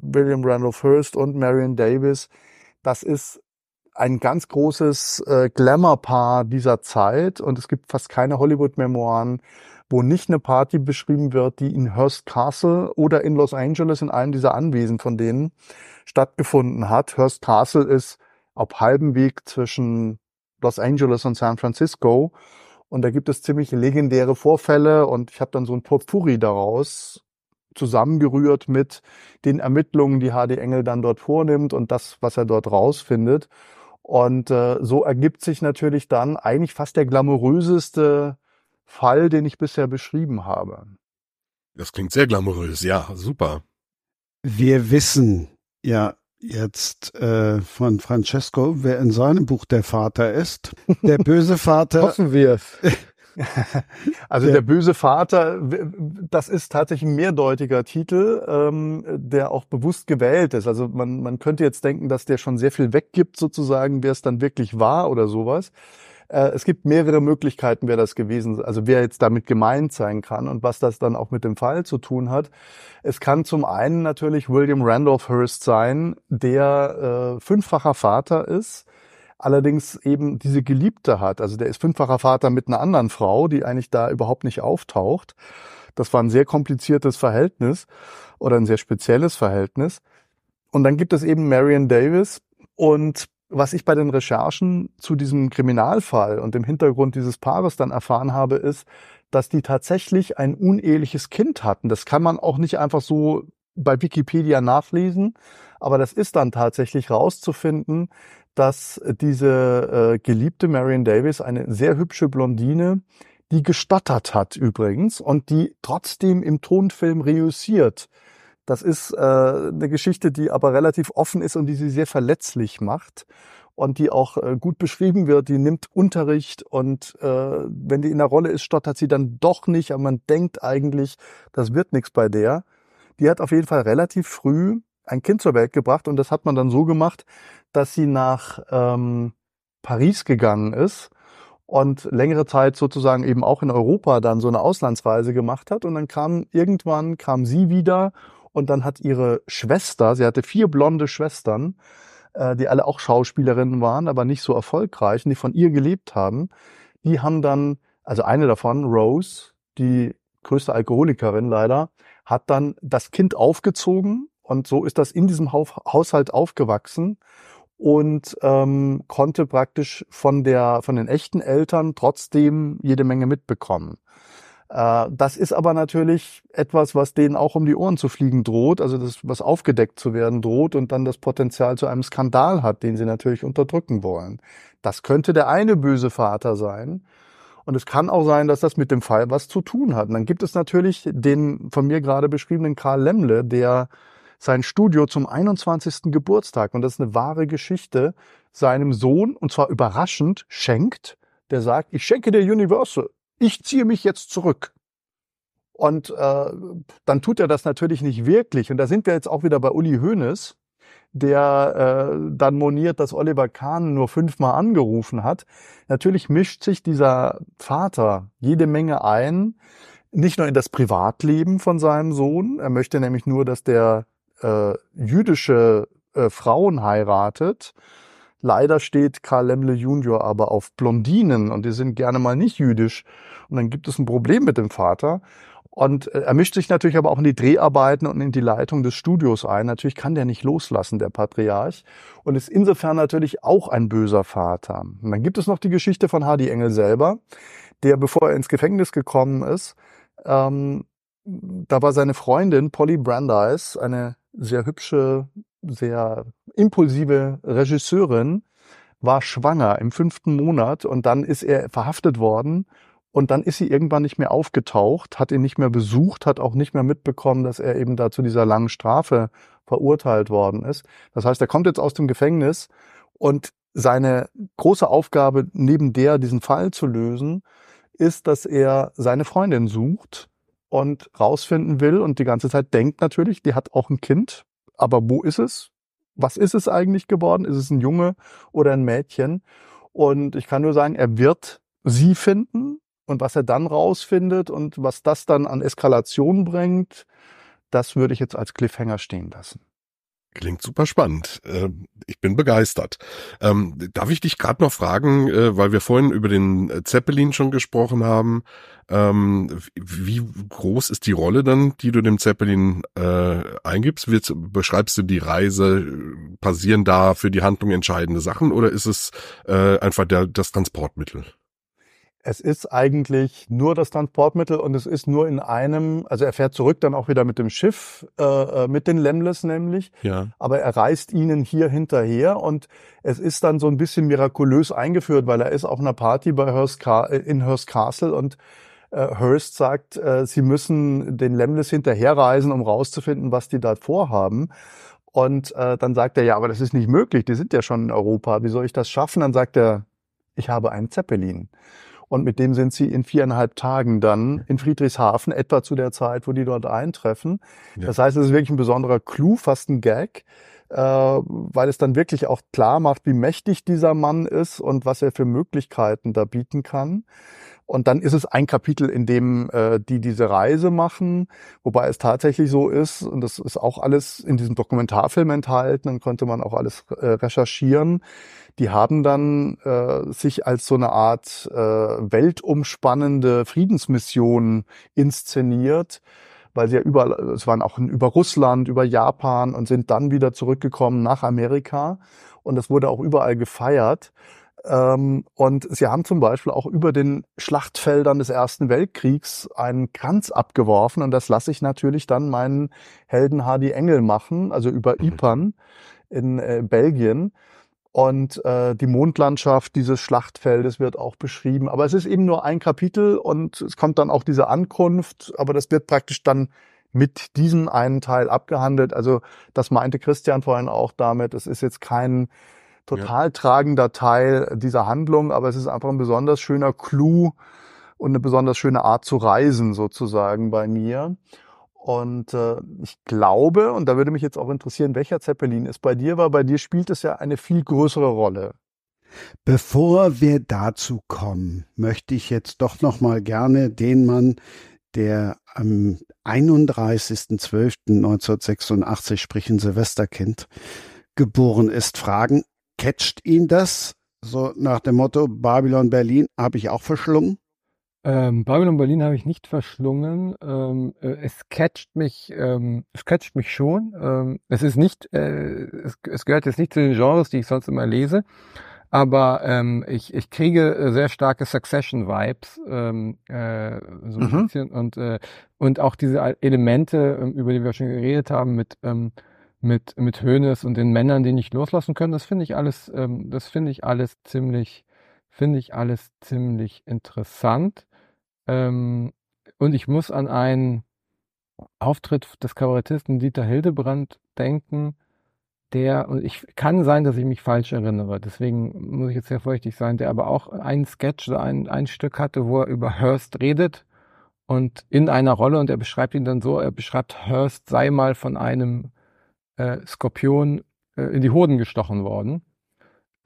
William Randolph Hearst und Marion Davis, das ist ein ganz großes äh, Glamour-Paar dieser Zeit und es gibt fast keine Hollywood-Memoiren, wo nicht eine Party beschrieben wird, die in Hearst Castle oder in Los Angeles in einem dieser Anwesen von denen stattgefunden hat. Hearst Castle ist auf halbem Weg zwischen Los Angeles und San Francisco und da gibt es ziemlich legendäre Vorfälle und ich habe dann so ein Potpourri daraus zusammengerührt mit den Ermittlungen, die HD Engel dann dort vornimmt und das, was er dort rausfindet. Und äh, so ergibt sich natürlich dann eigentlich fast der glamouröseste Fall, den ich bisher beschrieben habe. Das klingt sehr glamourös, ja, super. Wir wissen ja jetzt äh, von Francesco, wer in seinem Buch der Vater ist. Der böse [laughs] Vater. Hoffen wir es. [laughs] Also der, der, böse Vater, das ist tatsächlich ein mehrdeutiger Titel, ähm, der auch bewusst gewählt ist. Also man, man könnte jetzt denken, dass der schon sehr viel weggibt, sozusagen, wer es dann wirklich war oder sowas. Äh, es gibt mehrere Möglichkeiten, wer das gewesen, also wer jetzt damit gemeint sein kann und was das dann auch mit dem Fall zu tun hat. Es kann zum einen natürlich William Randolph Hearst sein, der äh, fünffacher Vater ist, allerdings eben diese Geliebte hat. Also der ist fünffacher Vater mit einer anderen Frau, die eigentlich da überhaupt nicht auftaucht. Das war ein sehr kompliziertes Verhältnis oder ein sehr spezielles Verhältnis. Und dann gibt es eben Marion Davis und was ich bei den Recherchen zu diesem Kriminalfall und dem Hintergrund dieses Paares dann erfahren habe, ist, dass die tatsächlich ein uneheliches Kind hatten. Das kann man auch nicht einfach so bei Wikipedia nachlesen, aber das ist dann tatsächlich rauszufinden, dass diese äh, geliebte Marion Davis eine sehr hübsche Blondine, die gestottert hat übrigens und die trotzdem im Tonfilm reüssiert das ist äh, eine Geschichte, die aber relativ offen ist und die sie sehr verletzlich macht und die auch äh, gut beschrieben wird. Die nimmt Unterricht und äh, wenn die in der Rolle ist, stottert sie dann doch nicht. Aber man denkt eigentlich, das wird nichts bei der. Die hat auf jeden Fall relativ früh ein Kind zur Welt gebracht und das hat man dann so gemacht, dass sie nach ähm, Paris gegangen ist und längere Zeit sozusagen eben auch in Europa dann so eine Auslandsreise gemacht hat und dann kam irgendwann kam sie wieder und dann hat ihre Schwester, sie hatte vier blonde Schwestern, äh, die alle auch Schauspielerinnen waren, aber nicht so erfolgreich und die von ihr gelebt haben. Die haben dann, also eine davon, Rose, die größte Alkoholikerin leider, hat dann das Kind aufgezogen und so ist das in diesem Haushalt aufgewachsen und ähm, konnte praktisch von der von den echten Eltern trotzdem jede Menge mitbekommen. Äh, das ist aber natürlich etwas, was denen auch um die Ohren zu fliegen droht, also das, was aufgedeckt zu werden droht und dann das Potenzial zu einem Skandal hat, den sie natürlich unterdrücken wollen. Das könnte der eine böse Vater sein. Und es kann auch sein, dass das mit dem Fall was zu tun hat. Und dann gibt es natürlich den von mir gerade beschriebenen Karl Lemmle, der sein Studio zum 21. Geburtstag, und das ist eine wahre Geschichte, seinem Sohn, und zwar überraschend, schenkt. Der sagt, ich schenke der Universal ich ziehe mich jetzt zurück. Und äh, dann tut er das natürlich nicht wirklich. Und da sind wir jetzt auch wieder bei Uli Hoeneß, der äh, dann moniert, dass Oliver Kahn nur fünfmal angerufen hat. Natürlich mischt sich dieser Vater jede Menge ein, nicht nur in das Privatleben von seinem Sohn. Er möchte nämlich nur, dass der äh, jüdische äh, Frauen heiratet Leider steht Karl Lemmle Junior aber auf Blondinen und die sind gerne mal nicht jüdisch. Und dann gibt es ein Problem mit dem Vater. Und äh, er mischt sich natürlich aber auch in die Dreharbeiten und in die Leitung des Studios ein. Natürlich kann der nicht loslassen, der Patriarch. Und ist insofern natürlich auch ein böser Vater. Und dann gibt es noch die Geschichte von Hardy Engel selber, der, bevor er ins Gefängnis gekommen ist, ähm, da war seine Freundin Polly Brandeis, eine sehr hübsche, sehr impulsive Regisseurin, war schwanger im fünften Monat und dann ist er verhaftet worden und dann ist sie irgendwann nicht mehr aufgetaucht, hat ihn nicht mehr besucht, hat auch nicht mehr mitbekommen, dass er eben da zu dieser langen Strafe verurteilt worden ist. Das heißt, er kommt jetzt aus dem Gefängnis und seine große Aufgabe, neben der diesen Fall zu lösen, ist, dass er seine Freundin sucht und rausfinden will und die ganze Zeit denkt natürlich, die hat auch ein Kind, aber wo ist es? Was ist es eigentlich geworden? Ist es ein Junge oder ein Mädchen? Und ich kann nur sagen, er wird sie finden und was er dann rausfindet und was das dann an Eskalation bringt, das würde ich jetzt als Cliffhanger stehen lassen. Klingt super spannend. Ähm, ich bin begeistert. Ähm, darf ich dich gerade noch fragen, äh, weil wir vorhin über den Zeppelin schon gesprochen haben, ähm, wie groß ist die Rolle dann, die du dem Zeppelin äh, eingibst? beschreibst du die Reise? Passieren da für die Handlung entscheidende Sachen oder ist es äh, einfach das Transportmittel? Es ist eigentlich nur das Transportmittel und es ist nur in einem, also er fährt zurück dann auch wieder mit dem Schiff, äh, äh, mit den Lemles nämlich, ja. aber er reist ihnen hier hinterher und es ist dann so ein bisschen mirakulös eingeführt, weil er ist auf einer Party bei Hearst äh, in Hearst Castle und äh, Hearst sagt, äh, sie müssen den Lemles hinterherreisen, um rauszufinden, was die da vorhaben. Und äh, dann sagt er, ja, aber das ist nicht möglich, die sind ja schon in Europa, wie soll ich das schaffen? Dann sagt er, ich habe einen Zeppelin. Und mit dem sind sie in viereinhalb Tagen dann in Friedrichshafen, etwa zu der Zeit, wo die dort eintreffen. Ja. Das heißt, es ist wirklich ein besonderer Clou, fast ein Gag, äh, weil es dann wirklich auch klar macht, wie mächtig dieser Mann ist und was er für Möglichkeiten da bieten kann. Und dann ist es ein Kapitel, in dem äh, die diese Reise machen, wobei es tatsächlich so ist, und das ist auch alles in diesem Dokumentarfilm enthalten, dann konnte man auch alles äh, recherchieren. Die haben dann äh, sich als so eine Art äh, weltumspannende Friedensmission inszeniert, weil sie ja überall, es waren auch über Russland, über Japan und sind dann wieder zurückgekommen nach Amerika. Und das wurde auch überall gefeiert. Ähm, und sie haben zum Beispiel auch über den Schlachtfeldern des Ersten Weltkriegs einen Kranz abgeworfen. Und das lasse ich natürlich dann meinen Helden Hardy Engel machen, also über Ypern in äh, Belgien. Und äh, die Mondlandschaft dieses Schlachtfeldes wird auch beschrieben. Aber es ist eben nur ein Kapitel und es kommt dann auch diese Ankunft, aber das wird praktisch dann mit diesem einen Teil abgehandelt. Also das meinte Christian vorhin auch damit. Es ist jetzt kein total ja. tragender Teil dieser Handlung, aber es ist einfach ein besonders schöner Clou und eine besonders schöne Art zu reisen sozusagen bei mir. Und äh, ich glaube, und da würde mich jetzt auch interessieren, welcher Zeppelin es bei dir war. Bei dir spielt es ja eine viel größere Rolle. Bevor wir dazu kommen, möchte ich jetzt doch noch mal gerne den Mann, der am 31.12.1986, sprich ein Silvesterkind, geboren ist, fragen, catcht ihn das? So nach dem Motto Babylon Berlin habe ich auch verschlungen? Ähm, Babylon Berlin habe ich nicht verschlungen. Ähm, äh, es catcht mich, ähm, es catcht mich schon. Ähm, es ist nicht, äh, es, es, gehört jetzt nicht zu den Genres, die ich sonst immer lese, aber ähm, ich, ich kriege sehr starke Succession-Vibes, ähm, äh, so ein mhm. bisschen und äh, und auch diese Elemente, über die wir schon geredet haben, mit ähm, mit, mit Hönes und den Männern, die nicht loslassen können, das finde ich alles, ähm, das finde ich alles ziemlich, finde ich alles ziemlich interessant. Ähm, und ich muss an einen Auftritt des Kabarettisten Dieter Hildebrand denken, der, und ich kann sein, dass ich mich falsch erinnere, deswegen muss ich jetzt sehr feuchtig sein, der aber auch einen Sketch, ein, ein Stück hatte, wo er über Hearst redet und in einer Rolle und er beschreibt ihn dann so, er beschreibt Hearst sei mal von einem äh, Skorpion äh, in die Hoden gestochen worden.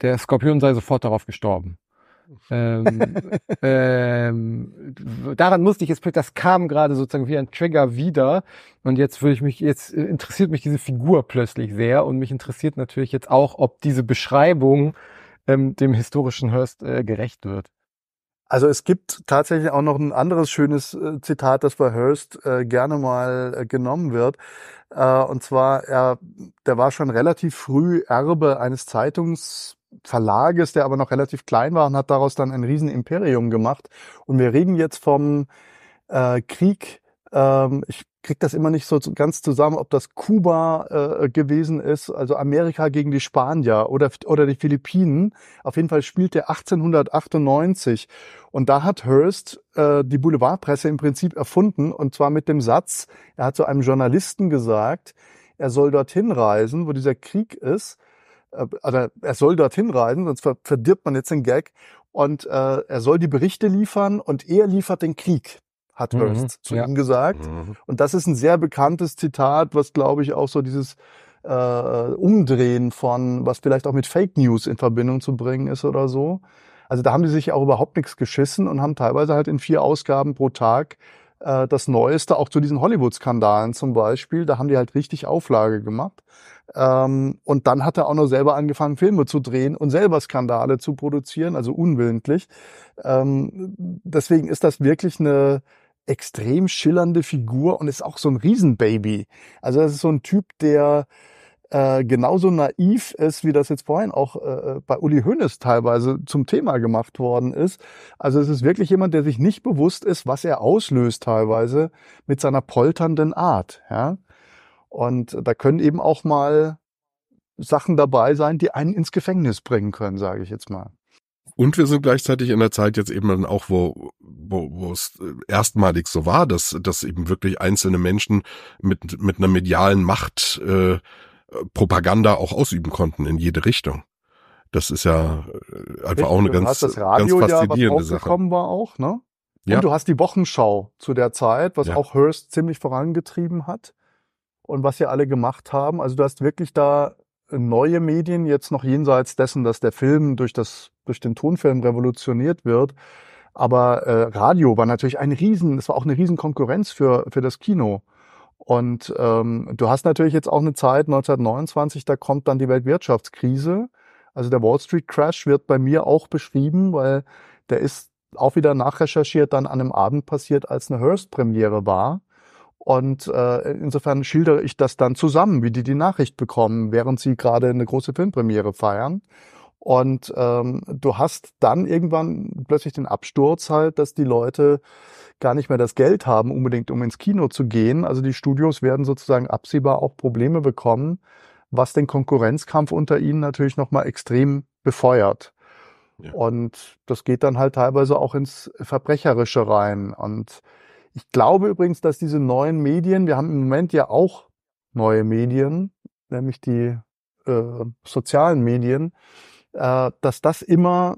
Der Skorpion sei sofort darauf gestorben. ähm, [laughs] ähm, daran musste ich jetzt, das kam gerade sozusagen wie ein Trigger wieder und jetzt würde ich mich, jetzt interessiert mich diese Figur plötzlich sehr und mich interessiert natürlich jetzt auch, ob diese Beschreibung ähm, dem historischen Hurst äh, gerecht wird. Also es gibt tatsächlich auch noch ein anderes schönes äh, Zitat, das bei Hearst äh, gerne mal äh, genommen wird. Äh, und zwar, er, der war schon relativ früh Erbe eines Zeitungsverlages, der aber noch relativ klein war und hat daraus dann ein Riesenimperium gemacht. Und wir reden jetzt vom äh, Krieg ähm, ich krieg das immer nicht so ganz zusammen, ob das Kuba äh, gewesen ist, also Amerika gegen die Spanier oder, oder die Philippinen. Auf jeden Fall spielt der 1898. Und da hat Hearst äh, die Boulevardpresse im Prinzip erfunden, und zwar mit dem Satz, er hat zu einem Journalisten gesagt, er soll dorthin reisen, wo dieser Krieg ist. Äh, also er soll dorthin reisen, sonst verdirbt man jetzt den Gag. Und äh, er soll die Berichte liefern und er liefert den Krieg hat Hearst mhm, zu ja. ihm gesagt. Mhm. Und das ist ein sehr bekanntes Zitat, was glaube ich auch so dieses äh, Umdrehen von, was vielleicht auch mit Fake News in Verbindung zu bringen ist oder so. Also da haben die sich auch überhaupt nichts geschissen und haben teilweise halt in vier Ausgaben pro Tag äh, das Neueste, auch zu diesen Hollywood-Skandalen zum Beispiel, da haben die halt richtig Auflage gemacht. Ähm, und dann hat er auch noch selber angefangen, Filme zu drehen und selber Skandale zu produzieren, also unwillentlich. Ähm, deswegen ist das wirklich eine, extrem schillernde Figur und ist auch so ein Riesenbaby. Also das ist so ein Typ, der äh, genauso naiv ist, wie das jetzt vorhin auch äh, bei Uli Hoeneß teilweise zum Thema gemacht worden ist. Also es ist wirklich jemand, der sich nicht bewusst ist, was er auslöst teilweise mit seiner polternden Art. Ja? Und da können eben auch mal Sachen dabei sein, die einen ins Gefängnis bringen können, sage ich jetzt mal. Und wir sind gleichzeitig in der Zeit jetzt eben dann auch, wo, wo, wo es erstmalig so war, dass, dass eben wirklich einzelne Menschen mit, mit einer medialen Macht äh, Propaganda auch ausüben konnten in jede Richtung. Das ist ja äh, einfach auch eine ganz, das Radio ganz faszinierende ja, was Sache. war auch, ne? Und ja. du hast die Wochenschau zu der Zeit, was ja. auch Hearst ziemlich vorangetrieben hat und was sie alle gemacht haben. Also du hast wirklich da neue Medien, jetzt noch jenseits dessen, dass der Film durch, das, durch den Tonfilm revolutioniert wird. Aber äh, Radio war natürlich ein Riesen, es war auch eine Riesenkonkurrenz für, für das Kino. Und ähm, du hast natürlich jetzt auch eine Zeit, 1929, da kommt dann die Weltwirtschaftskrise. Also der Wall Street Crash wird bei mir auch beschrieben, weil der ist auch wieder nachrecherchiert dann an einem Abend passiert, als eine Hearst-Premiere war. Und äh, insofern schildere ich das dann zusammen, wie die die Nachricht bekommen, während sie gerade eine große Filmpremiere feiern. Und ähm, du hast dann irgendwann plötzlich den Absturz halt, dass die Leute gar nicht mehr das Geld haben, unbedingt um ins Kino zu gehen. Also die Studios werden sozusagen absehbar auch Probleme bekommen, was den Konkurrenzkampf unter ihnen natürlich nochmal extrem befeuert. Ja. Und das geht dann halt teilweise auch ins Verbrecherische rein. Und ich glaube übrigens, dass diese neuen Medien, wir haben im Moment ja auch neue Medien, nämlich die äh, sozialen Medien, äh, dass das immer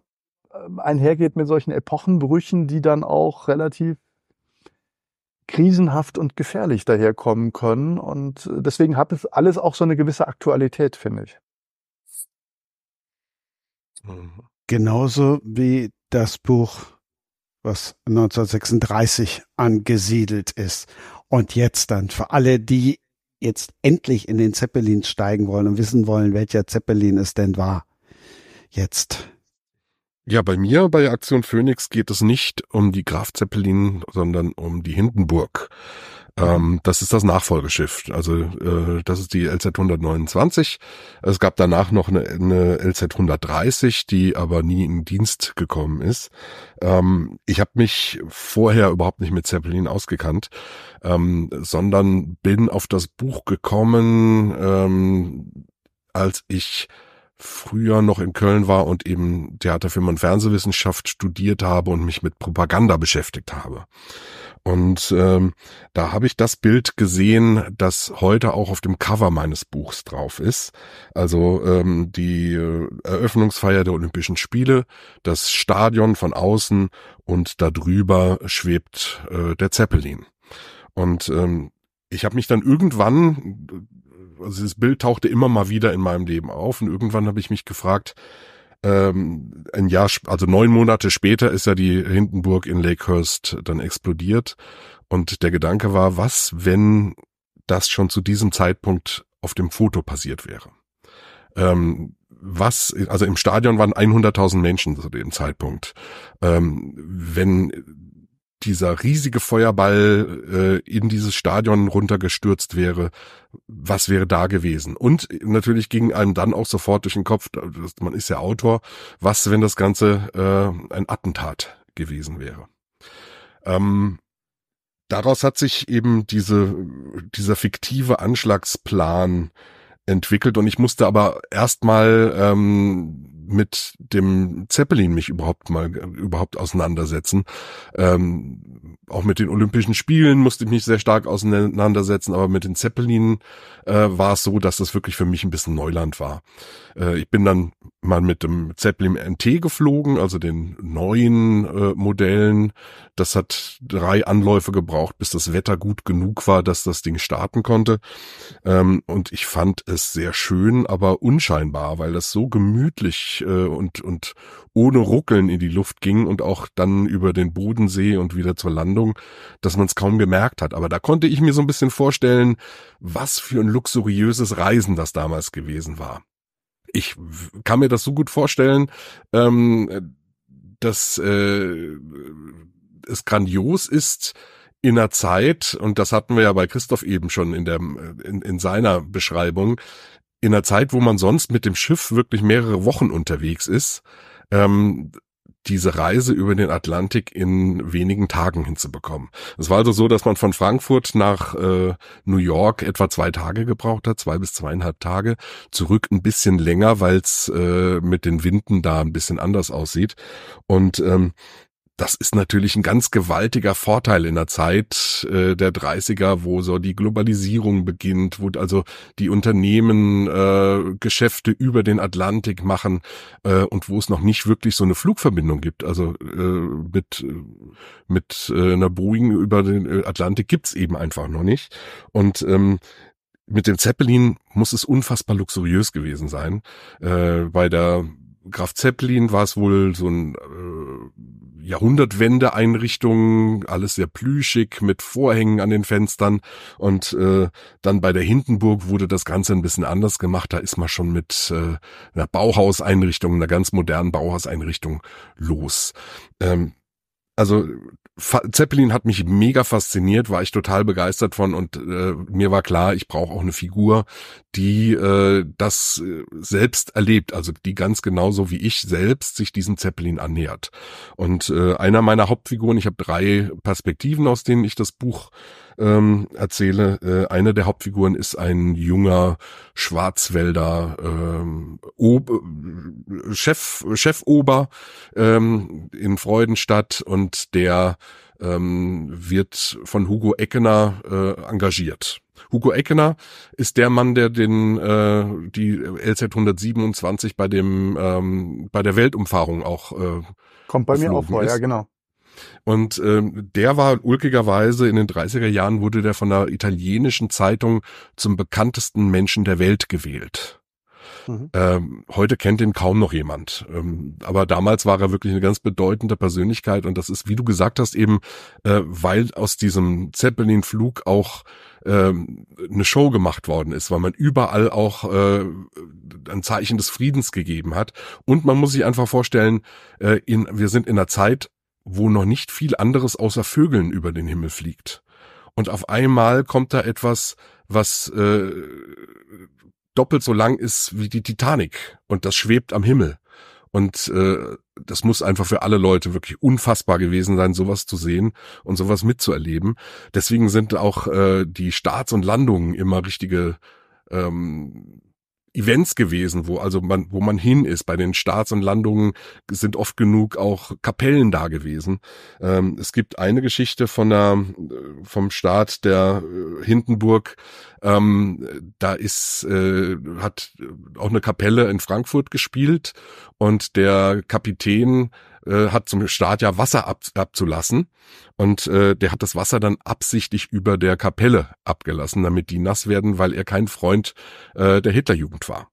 äh, einhergeht mit solchen Epochenbrüchen, die dann auch relativ krisenhaft und gefährlich daherkommen können. Und deswegen hat es alles auch so eine gewisse Aktualität, finde ich. Genauso wie das Buch was 1936 angesiedelt ist. Und jetzt dann für alle, die jetzt endlich in den Zeppelin steigen wollen und wissen wollen, welcher Zeppelin es denn war. Jetzt. Ja, bei mir, bei Aktion Phoenix geht es nicht um die Graf Zeppelin, sondern um die Hindenburg. Ähm, das ist das Nachfolgeschiff. Also äh, das ist die LZ 129. Es gab danach noch eine, eine LZ 130, die aber nie in Dienst gekommen ist. Ähm, ich habe mich vorher überhaupt nicht mit Zeppelin ausgekannt, ähm, sondern bin auf das Buch gekommen, ähm, als ich früher noch in Köln war und eben Theaterfilm und Fernsehwissenschaft studiert habe und mich mit Propaganda beschäftigt habe. Und ähm, da habe ich das Bild gesehen, das heute auch auf dem Cover meines Buchs drauf ist. Also ähm, die äh, Eröffnungsfeier der Olympischen Spiele, das Stadion von außen und darüber schwebt äh, der Zeppelin. Und ähm, ich habe mich dann irgendwann, also dieses Bild tauchte immer mal wieder in meinem Leben auf und irgendwann habe ich mich gefragt, ähm, ein Jahr, also neun Monate später ist ja die Hindenburg in Lakehurst dann explodiert. Und der Gedanke war, was, wenn das schon zu diesem Zeitpunkt auf dem Foto passiert wäre? Ähm, was, also im Stadion waren 100.000 Menschen zu dem Zeitpunkt. Ähm, wenn dieser riesige Feuerball äh, in dieses Stadion runtergestürzt wäre, was wäre da gewesen? Und natürlich ging einem dann auch sofort durch den Kopf, man ist ja Autor, was, wenn das Ganze äh, ein Attentat gewesen wäre? Ähm, daraus hat sich eben diese, dieser fiktive Anschlagsplan entwickelt und ich musste aber erstmal ähm, mit dem Zeppelin mich überhaupt mal überhaupt auseinandersetzen. Ähm, auch mit den Olympischen Spielen musste ich mich sehr stark auseinandersetzen, aber mit den Zeppelinen äh, war es so, dass das wirklich für mich ein bisschen Neuland war. Äh, ich bin dann mal mit dem Zeppelin NT geflogen, also den neuen äh, Modellen. Das hat drei Anläufe gebraucht, bis das Wetter gut genug war, dass das Ding starten konnte. Ähm, und ich fand es sehr schön, aber unscheinbar, weil das so gemütlich äh, und, und ohne Ruckeln in die Luft ging und auch dann über den Bodensee und wieder zur Landung, dass man es kaum gemerkt hat. Aber da konnte ich mir so ein bisschen vorstellen, was für ein luxuriöses Reisen das damals gewesen war. Ich kann mir das so gut vorstellen, ähm, dass äh, es grandios ist, in einer Zeit, und das hatten wir ja bei Christoph eben schon in, der, in, in seiner Beschreibung, in einer Zeit, wo man sonst mit dem Schiff wirklich mehrere Wochen unterwegs ist, ähm, diese Reise über den Atlantik in wenigen Tagen hinzubekommen. Es war also so, dass man von Frankfurt nach äh, New York etwa zwei Tage gebraucht hat, zwei bis zweieinhalb Tage, zurück ein bisschen länger, weil es äh, mit den Winden da ein bisschen anders aussieht. Und ähm, das ist natürlich ein ganz gewaltiger Vorteil in der Zeit äh, der 30er, wo so die Globalisierung beginnt, wo also die Unternehmen äh, Geschäfte über den Atlantik machen äh, und wo es noch nicht wirklich so eine Flugverbindung gibt. Also äh, mit, mit äh, einer Boeing über den äh, Atlantik gibt's eben einfach noch nicht. Und ähm, mit dem Zeppelin muss es unfassbar luxuriös gewesen sein. Äh, bei der Graf Zeppelin war es wohl so ein äh, Jahrhundertwende-Einrichtung, alles sehr plüschig mit Vorhängen an den Fenstern und äh, dann bei der Hindenburg wurde das Ganze ein bisschen anders gemacht. Da ist man schon mit äh, einer Bauhauseinrichtung, einer ganz modernen Bauhauseinrichtung los. Ähm, also Zeppelin hat mich mega fasziniert, war ich total begeistert von und äh, mir war klar, ich brauche auch eine Figur, die äh, das äh, selbst erlebt, also die ganz genauso wie ich selbst sich diesem Zeppelin annähert. Und äh, einer meiner Hauptfiguren, ich habe drei Perspektiven, aus denen ich das Buch ähm, erzähle. Äh, eine der Hauptfiguren ist ein junger Schwarzwälder ähm, Ob Chef Chefober ähm, in Freudenstadt und der ähm, wird von Hugo Eckener äh, engagiert. Hugo Eckener ist der Mann, der den äh, die LZ 127 bei dem ähm, bei der Weltumfahrung auch äh, kommt bei mir auch vor, ist. ja genau. Und ähm, der war ulkigerweise in den 30er Jahren wurde der von einer italienischen Zeitung zum bekanntesten Menschen der Welt gewählt. Mhm. Ähm, heute kennt ihn kaum noch jemand. Ähm, aber damals war er wirklich eine ganz bedeutende Persönlichkeit und das ist, wie du gesagt hast, eben, äh, weil aus diesem Zeppelin-Flug auch ähm, eine Show gemacht worden ist, weil man überall auch äh, ein Zeichen des Friedens gegeben hat. Und man muss sich einfach vorstellen, äh, in, wir sind in einer Zeit, wo noch nicht viel anderes außer Vögeln über den Himmel fliegt. Und auf einmal kommt da etwas, was äh, doppelt so lang ist wie die Titanic und das schwebt am Himmel. Und äh, das muss einfach für alle Leute wirklich unfassbar gewesen sein, sowas zu sehen und sowas mitzuerleben. Deswegen sind auch äh, die Starts und Landungen immer richtige ähm, Events gewesen, wo also man, wo man hin ist. Bei den Starts und Landungen sind oft genug auch Kapellen da gewesen. Ähm, es gibt eine Geschichte von der, vom Start der äh, Hindenburg. Ähm, da ist, äh, hat auch eine Kapelle in Frankfurt gespielt und der Kapitän äh, hat zum Start ja Wasser ab, abzulassen und äh, der hat das Wasser dann absichtlich über der Kapelle abgelassen, damit die nass werden, weil er kein Freund äh, der Hitlerjugend war.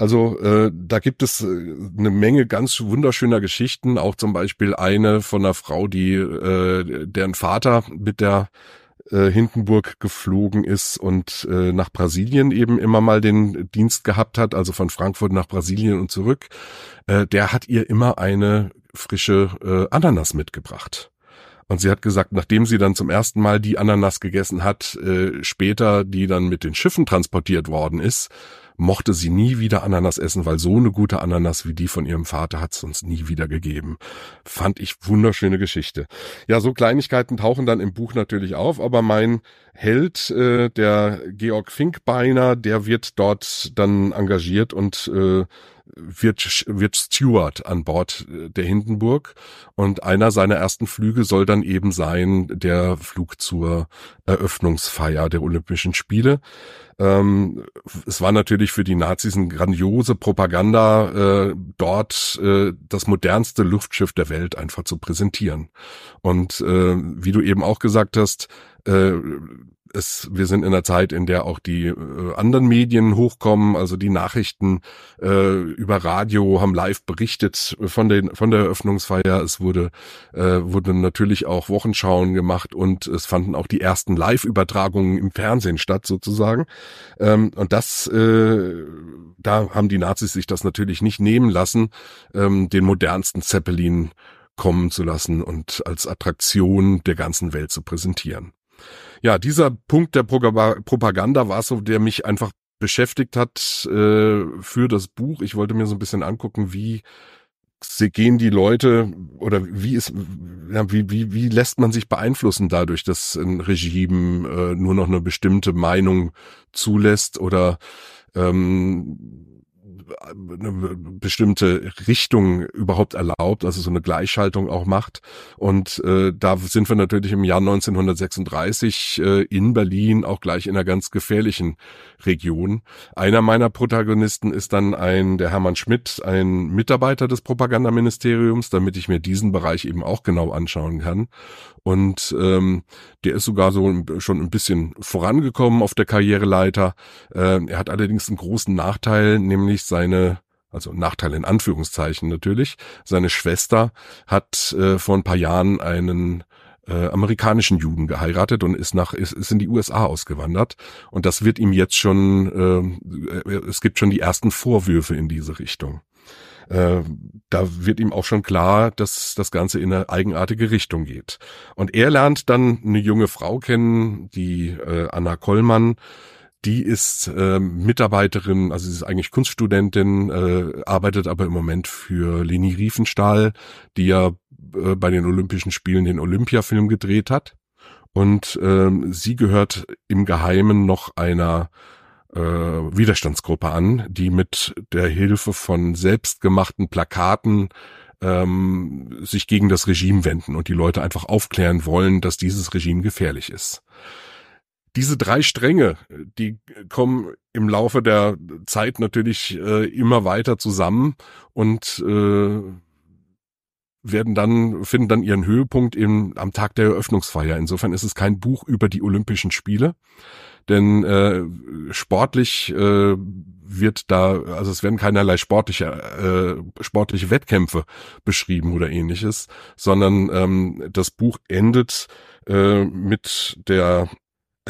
Also äh, da gibt es äh, eine Menge ganz wunderschöner Geschichten, auch zum Beispiel eine von einer Frau, die äh, deren Vater mit der äh, Hindenburg geflogen ist und äh, nach Brasilien eben immer mal den Dienst gehabt hat, also von Frankfurt nach Brasilien und zurück, äh, der hat ihr immer eine frische äh, Ananas mitgebracht. Und sie hat gesagt, nachdem sie dann zum ersten Mal die Ananas gegessen hat, äh, später die dann mit den Schiffen transportiert worden ist, mochte sie nie wieder Ananas essen, weil so eine gute Ananas wie die von ihrem Vater hat es uns nie wieder gegeben. Fand ich wunderschöne Geschichte. Ja, so Kleinigkeiten tauchen dann im Buch natürlich auf, aber mein Held, äh, der Georg Finkbeiner, der wird dort dann engagiert und äh, wird, wird Steward an Bord äh, der Hindenburg und einer seiner ersten Flüge soll dann eben sein der Flug zur Eröffnungsfeier der Olympischen Spiele. Ähm, es war natürlich für die Nazis eine grandiose Propaganda, äh, dort äh, das modernste Luftschiff der Welt einfach zu präsentieren. Und äh, wie du eben auch gesagt hast, äh, es, wir sind in einer Zeit, in der auch die äh, anderen Medien hochkommen, also die Nachrichten äh, über Radio haben live berichtet von den von der Eröffnungsfeier. Es wurde äh, wurden natürlich auch Wochenschauen gemacht und es fanden auch die ersten Live-Übertragungen im Fernsehen statt sozusagen. Ähm, und das, äh, da haben die Nazis sich das natürlich nicht nehmen lassen, ähm, den modernsten Zeppelin kommen zu lassen und als Attraktion der ganzen Welt zu präsentieren ja, dieser Punkt der Propaganda war so, der mich einfach beschäftigt hat äh, für das Buch. Ich wollte mir so ein bisschen angucken, wie gehen die Leute oder wie ist wie wie wie lässt man sich beeinflussen dadurch, dass ein Regime äh, nur noch eine bestimmte Meinung zulässt oder ähm, eine bestimmte Richtung überhaupt erlaubt, also so eine Gleichschaltung auch macht. Und äh, da sind wir natürlich im Jahr 1936 äh, in Berlin auch gleich in einer ganz gefährlichen Region. Einer meiner Protagonisten ist dann ein, der Hermann Schmidt, ein Mitarbeiter des Propagandaministeriums, damit ich mir diesen Bereich eben auch genau anschauen kann. Und ähm, der ist sogar so schon ein bisschen vorangekommen auf der Karriereleiter. Äh, er hat allerdings einen großen Nachteil, nämlich seine also Nachteil in Anführungszeichen natürlich. Seine Schwester hat äh, vor ein paar Jahren einen äh, amerikanischen Juden geheiratet und ist nach ist, ist in die USA ausgewandert und das wird ihm jetzt schon äh, es gibt schon die ersten Vorwürfe in diese Richtung äh, da wird ihm auch schon klar, dass das Ganze in eine eigenartige Richtung geht. Und er lernt dann eine junge Frau kennen, die äh, Anna Kollmann, die ist äh, Mitarbeiterin, also sie ist eigentlich Kunststudentin, äh, arbeitet aber im Moment für Leni Riefenstahl, die ja äh, bei den Olympischen Spielen den Olympiafilm gedreht hat. Und äh, sie gehört im Geheimen noch einer äh, Widerstandsgruppe an, die mit der Hilfe von selbstgemachten Plakaten ähm, sich gegen das Regime wenden und die Leute einfach aufklären wollen, dass dieses Regime gefährlich ist. Diese drei Stränge, die kommen im Laufe der Zeit natürlich äh, immer weiter zusammen und äh, werden dann, finden dann ihren Höhepunkt im, am Tag der Eröffnungsfeier. Insofern ist es kein Buch über die Olympischen Spiele, denn äh, sportlich äh, wird da, also es werden keinerlei sportliche, äh, sportliche Wettkämpfe beschrieben oder ähnliches, sondern ähm, das Buch endet äh, mit der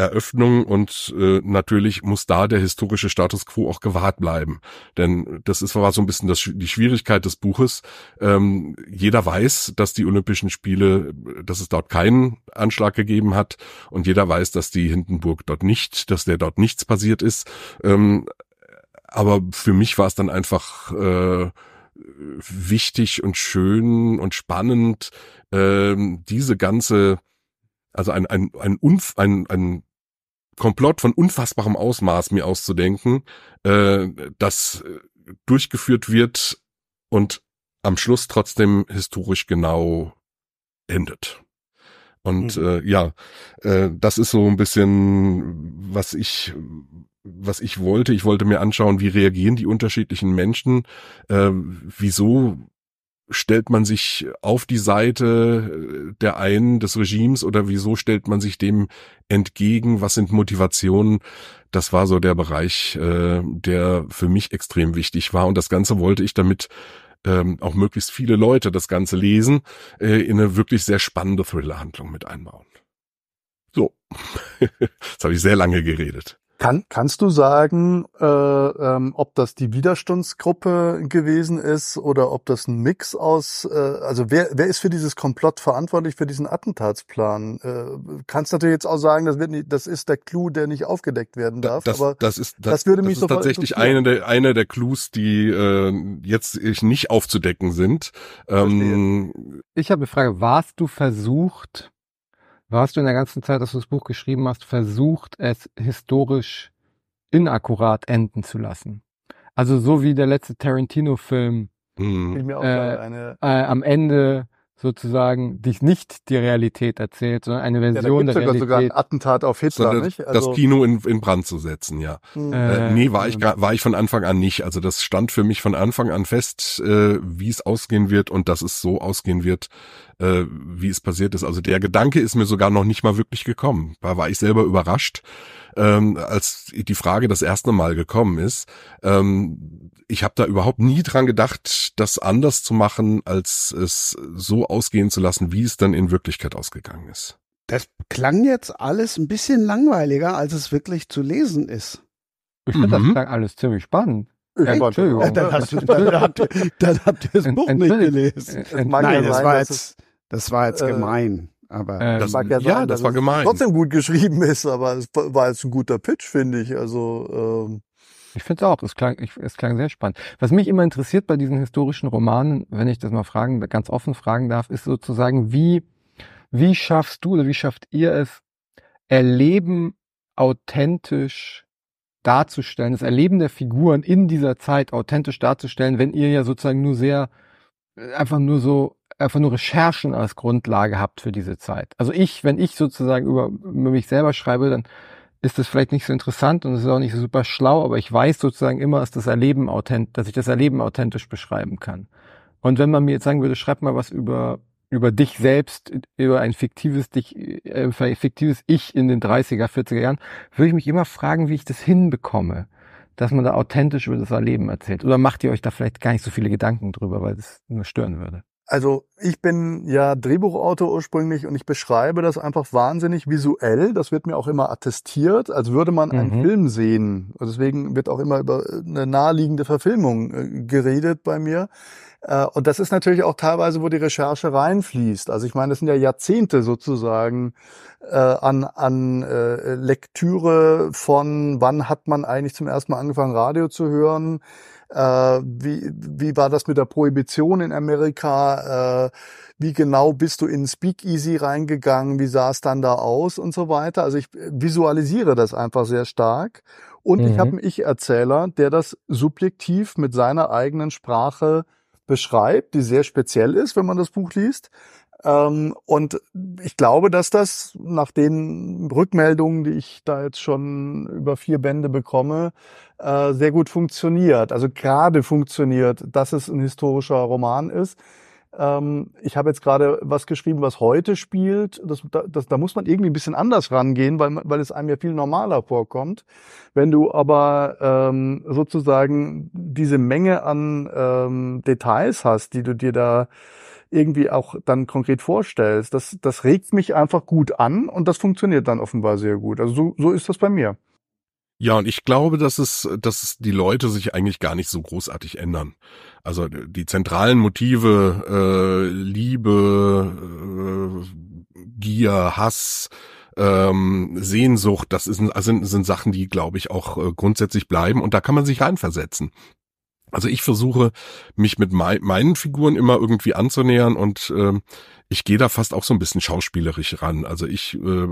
Eröffnung und äh, natürlich muss da der historische Status quo auch gewahrt bleiben. Denn das ist war so ein bisschen das, die Schwierigkeit des Buches. Ähm, jeder weiß, dass die Olympischen Spiele, dass es dort keinen Anschlag gegeben hat und jeder weiß, dass die Hindenburg dort nicht, dass der dort nichts passiert ist. Ähm, aber für mich war es dann einfach äh, wichtig und schön und spannend, äh, diese ganze also ein, ein, ein, Unf ein, ein Komplott von unfassbarem Ausmaß mir auszudenken, äh, das äh, durchgeführt wird und am Schluss trotzdem historisch genau endet. Und mhm. äh, ja, äh, das ist so ein bisschen, was ich, was ich wollte. Ich wollte mir anschauen, wie reagieren die unterschiedlichen Menschen, äh, wieso stellt man sich auf die Seite der einen des Regimes oder wieso stellt man sich dem entgegen? Was sind Motivationen? Das war so der Bereich, äh, der für mich extrem wichtig war. Und das Ganze wollte ich damit ähm, auch möglichst viele Leute das Ganze lesen, äh, in eine wirklich sehr spannende Thriller-Handlung mit einbauen. So, [laughs] jetzt habe ich sehr lange geredet. Kann, kannst du sagen, äh, ähm, ob das die Widerstandsgruppe gewesen ist oder ob das ein Mix aus, äh, also wer, wer ist für dieses Komplott verantwortlich für diesen Attentatsplan? Äh, kannst natürlich jetzt auch sagen, das wird nicht, das ist der Clou, der nicht aufgedeckt werden darf. Das, aber das ist das, das würde mich das ist tatsächlich interessieren. eine der eine der Clues, die äh, jetzt nicht aufzudecken sind. Ähm, Ich habe eine Frage. Warst du versucht, warst du in der ganzen Zeit, dass du das Buch geschrieben hast, versucht, es historisch inakkurat enden zu lassen? Also so wie der letzte Tarantino-Film hm. Auch Äh, äh, am Ende sozusagen dich nicht die Realität erzählt, sondern eine ja, da Version der sogar, sogar ein Realität. Attentat auf Hitler, sondern nicht? das Kino in, in Brand zu setzen, ja. hm. Äh, Äh, nee, war ich, war ich von Anfang an nicht. Also das stand für mich von Anfang an fest, äh, wie es ausgehen wird und dass es so ausgehen wird, äh, wie es passiert ist. Also der Gedanke ist mir sogar noch nicht mal wirklich gekommen. Da war ich selber überrascht, ähm, als die Frage das erste Mal gekommen ist. Ähm, ich habe da überhaupt nie dran gedacht, das anders zu machen, als es so ausgehen zu lassen, wie es dann in Wirklichkeit ausgegangen ist. Das klang jetzt alles ein bisschen langweiliger, als es wirklich zu lesen ist. Ich finde, das Mhm. klang alles ziemlich spannend. Ja, Entschuldigung. Dann, hast du, [laughs] dann, habt, ihr- dann habt ihr das Buch nicht gelesen. Nein, das war jetzt, das war jetzt äh, gemein. Aber äh, Das- mag ja, ja, sein, das dass war es gemein. trotzdem gut geschrieben ist, aber es war jetzt ein guter Pitch, finde ich. Also ähm, Ich finde es auch, es klang, ich, es klang sehr spannend. Was mich immer interessiert bei diesen historischen Romanen, wenn ich das mal fragen, ganz offen fragen darf, ist sozusagen, wie, wie schaffst du oder wie schafft ihr es, Erleben authentisch darzustellen, das Erleben der Figuren in dieser Zeit authentisch darzustellen, wenn ihr ja sozusagen nur sehr, äh, einfach nur so, einfach nur Recherchen als Grundlage habt für diese Zeit. Also ich, wenn ich sozusagen über, mich selber schreibe, dann ist das vielleicht nicht so interessant und es ist auch nicht so super schlau, aber ich weiß sozusagen immer, dass das Erleben authent, dass ich das Erleben authentisch beschreiben kann. Und wenn man mir jetzt sagen würde, schreib mal was über über dich selbst, über ein fiktives dich, äh, fiktives Ich in den 30er, 40er Jahren, würde ich mich immer fragen, wie ich das hinbekomme, dass man da authentisch über das Erleben erzählt. Oder macht ihr euch da vielleicht gar nicht so viele Gedanken drüber, weil das nur stören würde? Also ich bin ja Drehbuchautor ursprünglich und ich beschreibe das einfach wahnsinnig visuell. Das wird mir auch immer attestiert, als würde man einen Mhm. Film sehen. Und deswegen wird auch immer über eine naheliegende Verfilmung äh, geredet bei mir. Äh, Und das ist natürlich auch teilweise, wo die Recherche reinfließt. Also ich meine, das sind ja Jahrzehnte sozusagen äh, an, an äh, Lektüre von, wann hat man eigentlich zum ersten Mal angefangen, Radio zu hören, äh, wie, wie war das mit der Prohibition in Amerika? Äh, wie genau bist du in Speakeasy reingegangen? Wie sah es dann da aus und so weiter? Also ich visualisiere das einfach sehr stark. Und ich Mhm. habe einen Ich-Erzähler, der das subjektiv mit seiner eigenen Sprache beschreibt, die sehr speziell ist, wenn man das Buch liest. Ähm, und ich glaube, dass das nach den Rückmeldungen, die ich da jetzt schon über vier Bände bekomme, äh, sehr gut funktioniert. Also gerade funktioniert, dass es ein historischer Roman ist. Ähm, ich habe jetzt gerade was geschrieben, was heute spielt. Das, das, da muss man irgendwie ein bisschen anders rangehen, weil, weil es einem ja viel normaler vorkommt. Wenn du aber ähm, sozusagen diese Menge an ähm, Details hast, die du dir da irgendwie auch dann konkret vorstellst, das, das regt mich einfach gut an und das funktioniert dann offenbar sehr gut. Also so, so ist das bei mir. Ja, und ich glaube, dass es, dass die Leute sich eigentlich gar nicht so großartig ändern. Also die zentralen Motive, äh, Liebe, äh, Gier, Hass, ähm, Sehnsucht, das ist, sind, sind Sachen, die, glaube ich, auch äh, grundsätzlich bleiben und da kann man sich reinversetzen. Also ich versuche, mich mit mei meinen Figuren immer irgendwie anzunähern und ähm, ich gehe da fast auch so ein bisschen schauspielerisch ran. Also ich äh,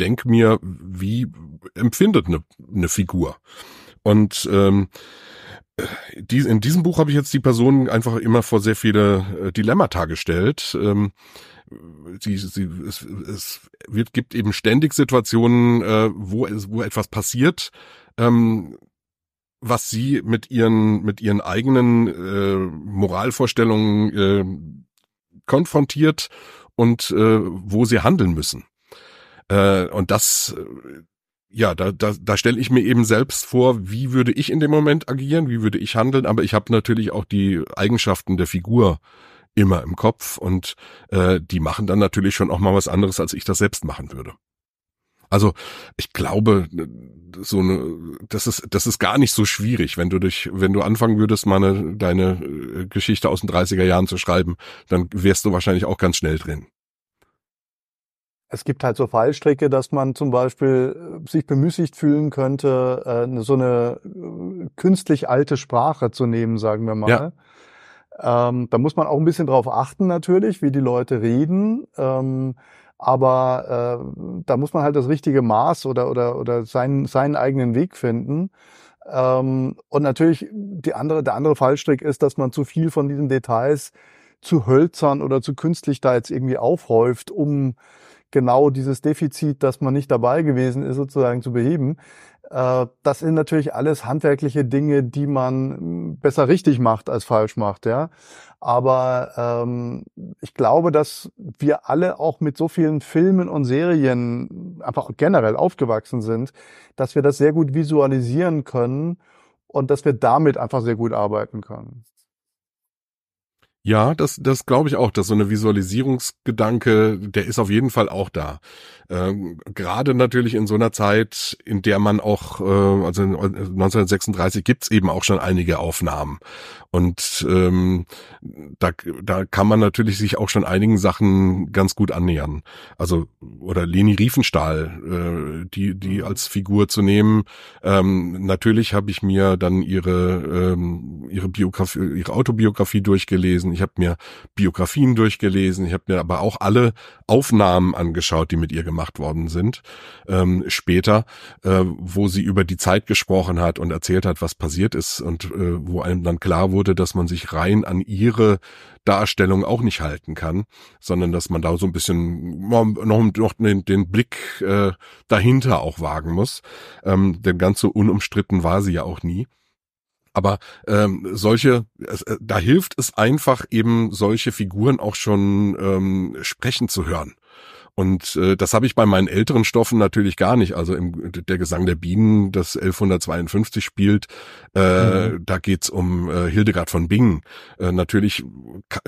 denke mir, wie empfindet eine, eine Figur? Und ähm, die, in diesem Buch habe ich jetzt die Person einfach immer vor sehr viele äh, Dilemmata gestellt. Ähm, sie, sie, es, es wird, gibt eben ständig Situationen, äh, wo, wo etwas passiert, ähm, was sie mit ihren, mit ihren eigenen äh, Moralvorstellungen äh, konfrontiert und äh, wo sie handeln müssen. Äh, und das, äh, ja, da, da, da stelle ich mir eben selbst vor, wie würde ich in dem Moment agieren, wie würde ich handeln, aber ich habe natürlich auch die Eigenschaften der Figur immer im Kopf und äh, die machen dann natürlich schon auch mal was anderes, als ich das selbst machen würde. Also ich glaube, so eine, das ist, das ist gar nicht so schwierig, wenn du dich, wenn du anfangen würdest, mal eine, deine äh, Geschichte aus den 30er Jahren zu schreiben, dann wärst du wahrscheinlich auch ganz schnell drin. Es gibt halt so Fallstricke, dass man zum Beispiel äh, sich bemüßigt fühlen könnte, äh, so eine künstlich alte Sprache zu nehmen, sagen wir mal. Ja. Ähm, da muss man auch ein bisschen drauf achten natürlich, wie die Leute reden. Ähm, aber äh, da muss man halt das richtige Maß oder, oder, oder seinen, seinen eigenen Weg finden. Ähm, und natürlich die andere, der andere Fallstrick ist, dass man zu viel von diesen Details zu hölzern oder zu künstlich da jetzt irgendwie aufhäuft, um genau dieses Defizit, dass man nicht dabei gewesen ist, sozusagen zu beheben. Äh, das sind natürlich alles handwerkliche Dinge, die man besser richtig macht als falsch macht, ja. Aber ähm, ich glaube, dass wir alle auch mit so vielen Filmen und Serien einfach generell aufgewachsen sind, dass wir das sehr gut visualisieren können und dass wir damit einfach sehr gut arbeiten können. Ja, das, das glaube ich auch, dass so eine Visualisierungsgedanke, der ist auf jeden Fall auch da. Ähm, Gerade natürlich in so einer Zeit, in der man auch, äh, also 1936 gibt's eben auch schon einige Aufnahmen. Und ähm, da, da kann man natürlich sich auch schon einigen Sachen ganz gut annähern. Also, oder Leni Riefenstahl, äh, die, die mhm. als Figur zu nehmen. Ähm, natürlich habe ich mir dann ihre, ähm, ihre Biografie, ihre Autobiografie durchgelesen. Ich habe mir Biografien durchgelesen. Ich habe mir aber auch alle Aufnahmen angeschaut, die mit ihr gemacht worden sind. Ähm, später, äh, wo sie über die Zeit gesprochen hat und erzählt hat, was passiert ist und äh, wo einem dann klar wurde, dass man sich rein an ihre Darstellung auch nicht halten kann, sondern dass man da so ein bisschen noch, noch den, den Blick äh, dahinter auch wagen muss. Ähm, denn ganz so unumstritten war sie ja auch nie. Aber ähm, solche, äh, da hilft es einfach eben solche Figuren auch schon ähm, sprechen zu hören. Und äh, das habe ich bei meinen älteren Stoffen natürlich gar nicht. Also im, der Gesang der Bienen, das 1152 spielt, äh, mhm. da geht's um äh, Hildegard von Bingen. Äh, natürlich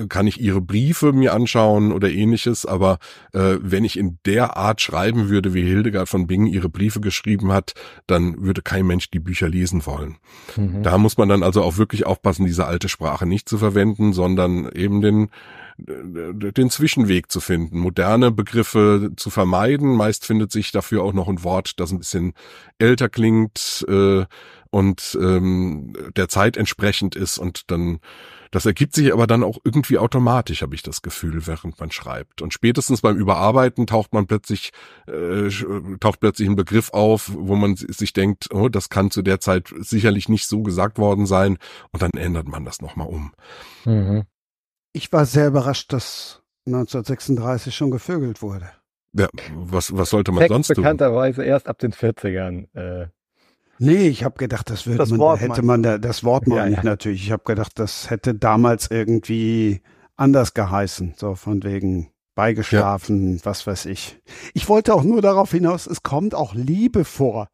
kann ich ihre Briefe mir anschauen oder ähnliches, aber äh, wenn ich in der Art schreiben würde, wie Hildegard von Bingen ihre Briefe geschrieben hat, dann würde kein Mensch die Bücher lesen wollen. Mhm. Da muss man dann also auch wirklich aufpassen, diese alte Sprache nicht zu verwenden, sondern eben den den Zwischenweg zu finden, moderne Begriffe zu vermeiden. Meist findet sich dafür auch noch ein Wort, das ein bisschen älter klingt äh, und ähm, der Zeit entsprechend ist und dann das ergibt sich aber dann auch irgendwie automatisch, habe ich das Gefühl, während man schreibt. Und spätestens beim Überarbeiten taucht man plötzlich, äh, taucht plötzlich ein Begriff auf, wo man sich denkt, oh, das kann zu der Zeit sicherlich nicht so gesagt worden sein. Und dann ändert man das nochmal um. Mhm. Ich war sehr überrascht, dass 1936 schon gevögelt wurde. Ja, was, was sollte man Sex sonst tun? bekannterweise erst ab den 40ern. Äh. Nee, ich habe gedacht, das würde das man, Wort hätte man da, das Wort mal ja, nicht ja. natürlich. Ich habe gedacht, das hätte damals irgendwie anders geheißen, so von wegen beigeschlafen, ja. was weiß ich. Ich wollte auch nur darauf hinaus, es kommt auch Liebe vor.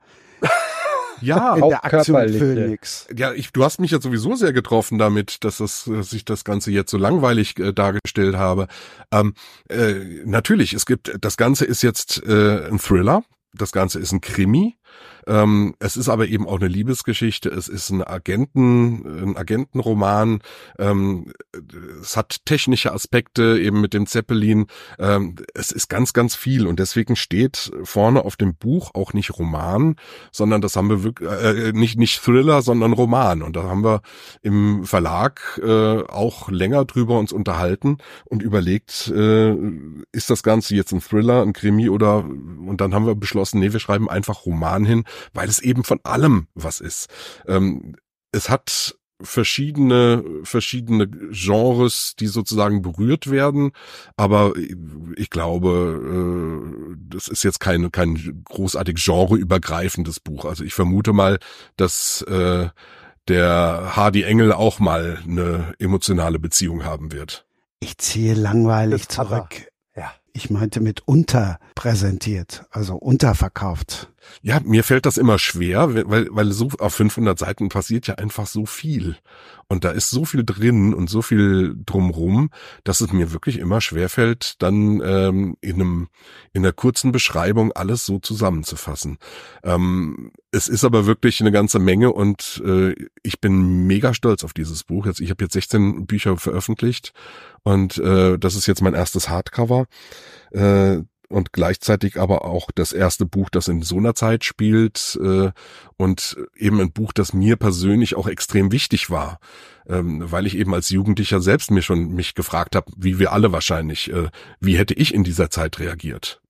Ja, [laughs] in der Aktion Phoenix. Ja, ich, du hast mich ja sowieso sehr getroffen damit, dass, das, dass ich das Ganze jetzt so langweilig äh, dargestellt habe. Ähm, äh, natürlich, es gibt, das Ganze ist jetzt äh, ein Thriller, das Ganze ist ein Krimi. Ähm, es ist aber eben auch eine Liebesgeschichte. Es ist ein Agenten, ein Agentenroman. Ähm, es hat technische Aspekte eben mit dem Zeppelin. Ähm, es ist ganz, ganz viel und deswegen steht vorne auf dem Buch auch nicht Roman, sondern das haben wir wirklich äh, nicht nicht Thriller, sondern Roman. Und da haben wir im Verlag äh, auch länger drüber uns unterhalten und überlegt, äh, ist das Ganze jetzt ein Thriller, ein Krimi oder und dann haben wir beschlossen, nee, wir schreiben einfach Roman hin, weil es eben von allem was ist. Ähm, es hat verschiedene verschiedene Genres, die sozusagen berührt werden, aber ich glaube, äh, das ist jetzt kein kein großartig genreübergreifendes Buch. Also ich vermute mal, dass äh, der Hardy Engel auch mal eine emotionale Beziehung haben wird. Ich ziehe langweilig zurück. Ja. Ich meinte mit unterpräsentiert, also unterverkauft. Ja, mir fällt das immer schwer, weil, weil so auf 500 Seiten passiert ja einfach so viel. Und da ist so viel drin und so viel drumrum, dass es mir wirklich immer schwer fällt, dann ähm, in einem in einer kurzen Beschreibung alles so zusammenzufassen. Ähm, es ist aber wirklich eine ganze Menge und äh, ich bin mega stolz auf dieses Buch. Jetzt, ich habe jetzt 16 Bücher veröffentlicht und äh, das ist jetzt mein erstes Hardcover. Äh, und gleichzeitig aber auch das erste Buch, das in so einer Zeit spielt äh, und eben ein Buch, das mir persönlich auch extrem wichtig war, ähm, weil ich eben als Jugendlicher selbst mir schon mich gefragt habe, wie wir alle wahrscheinlich, äh, wie hätte ich in dieser Zeit reagiert?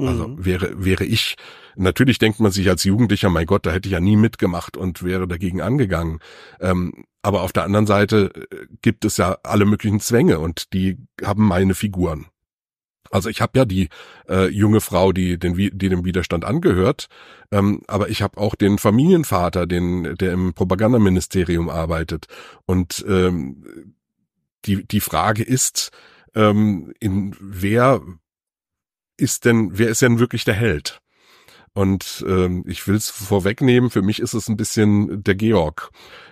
Also mhm. wäre wäre ich natürlich denkt man sich als Jugendlicher, mein Gott, da hätte ich ja nie mitgemacht und wäre dagegen angegangen. Ähm, aber auf der anderen Seite äh, gibt es ja alle möglichen Zwänge und die haben meine Figuren. Also ich habe ja die äh, junge Frau, die, den, die dem Widerstand angehört, ähm, aber ich habe auch den Familienvater, den, der im Propagandaministerium arbeitet. Und ähm, die, die Frage ist, ähm, in wer ist denn, wer ist denn wirklich der Held? Und ähm, ich will es vorwegnehmen, für mich ist es ein bisschen der Georg,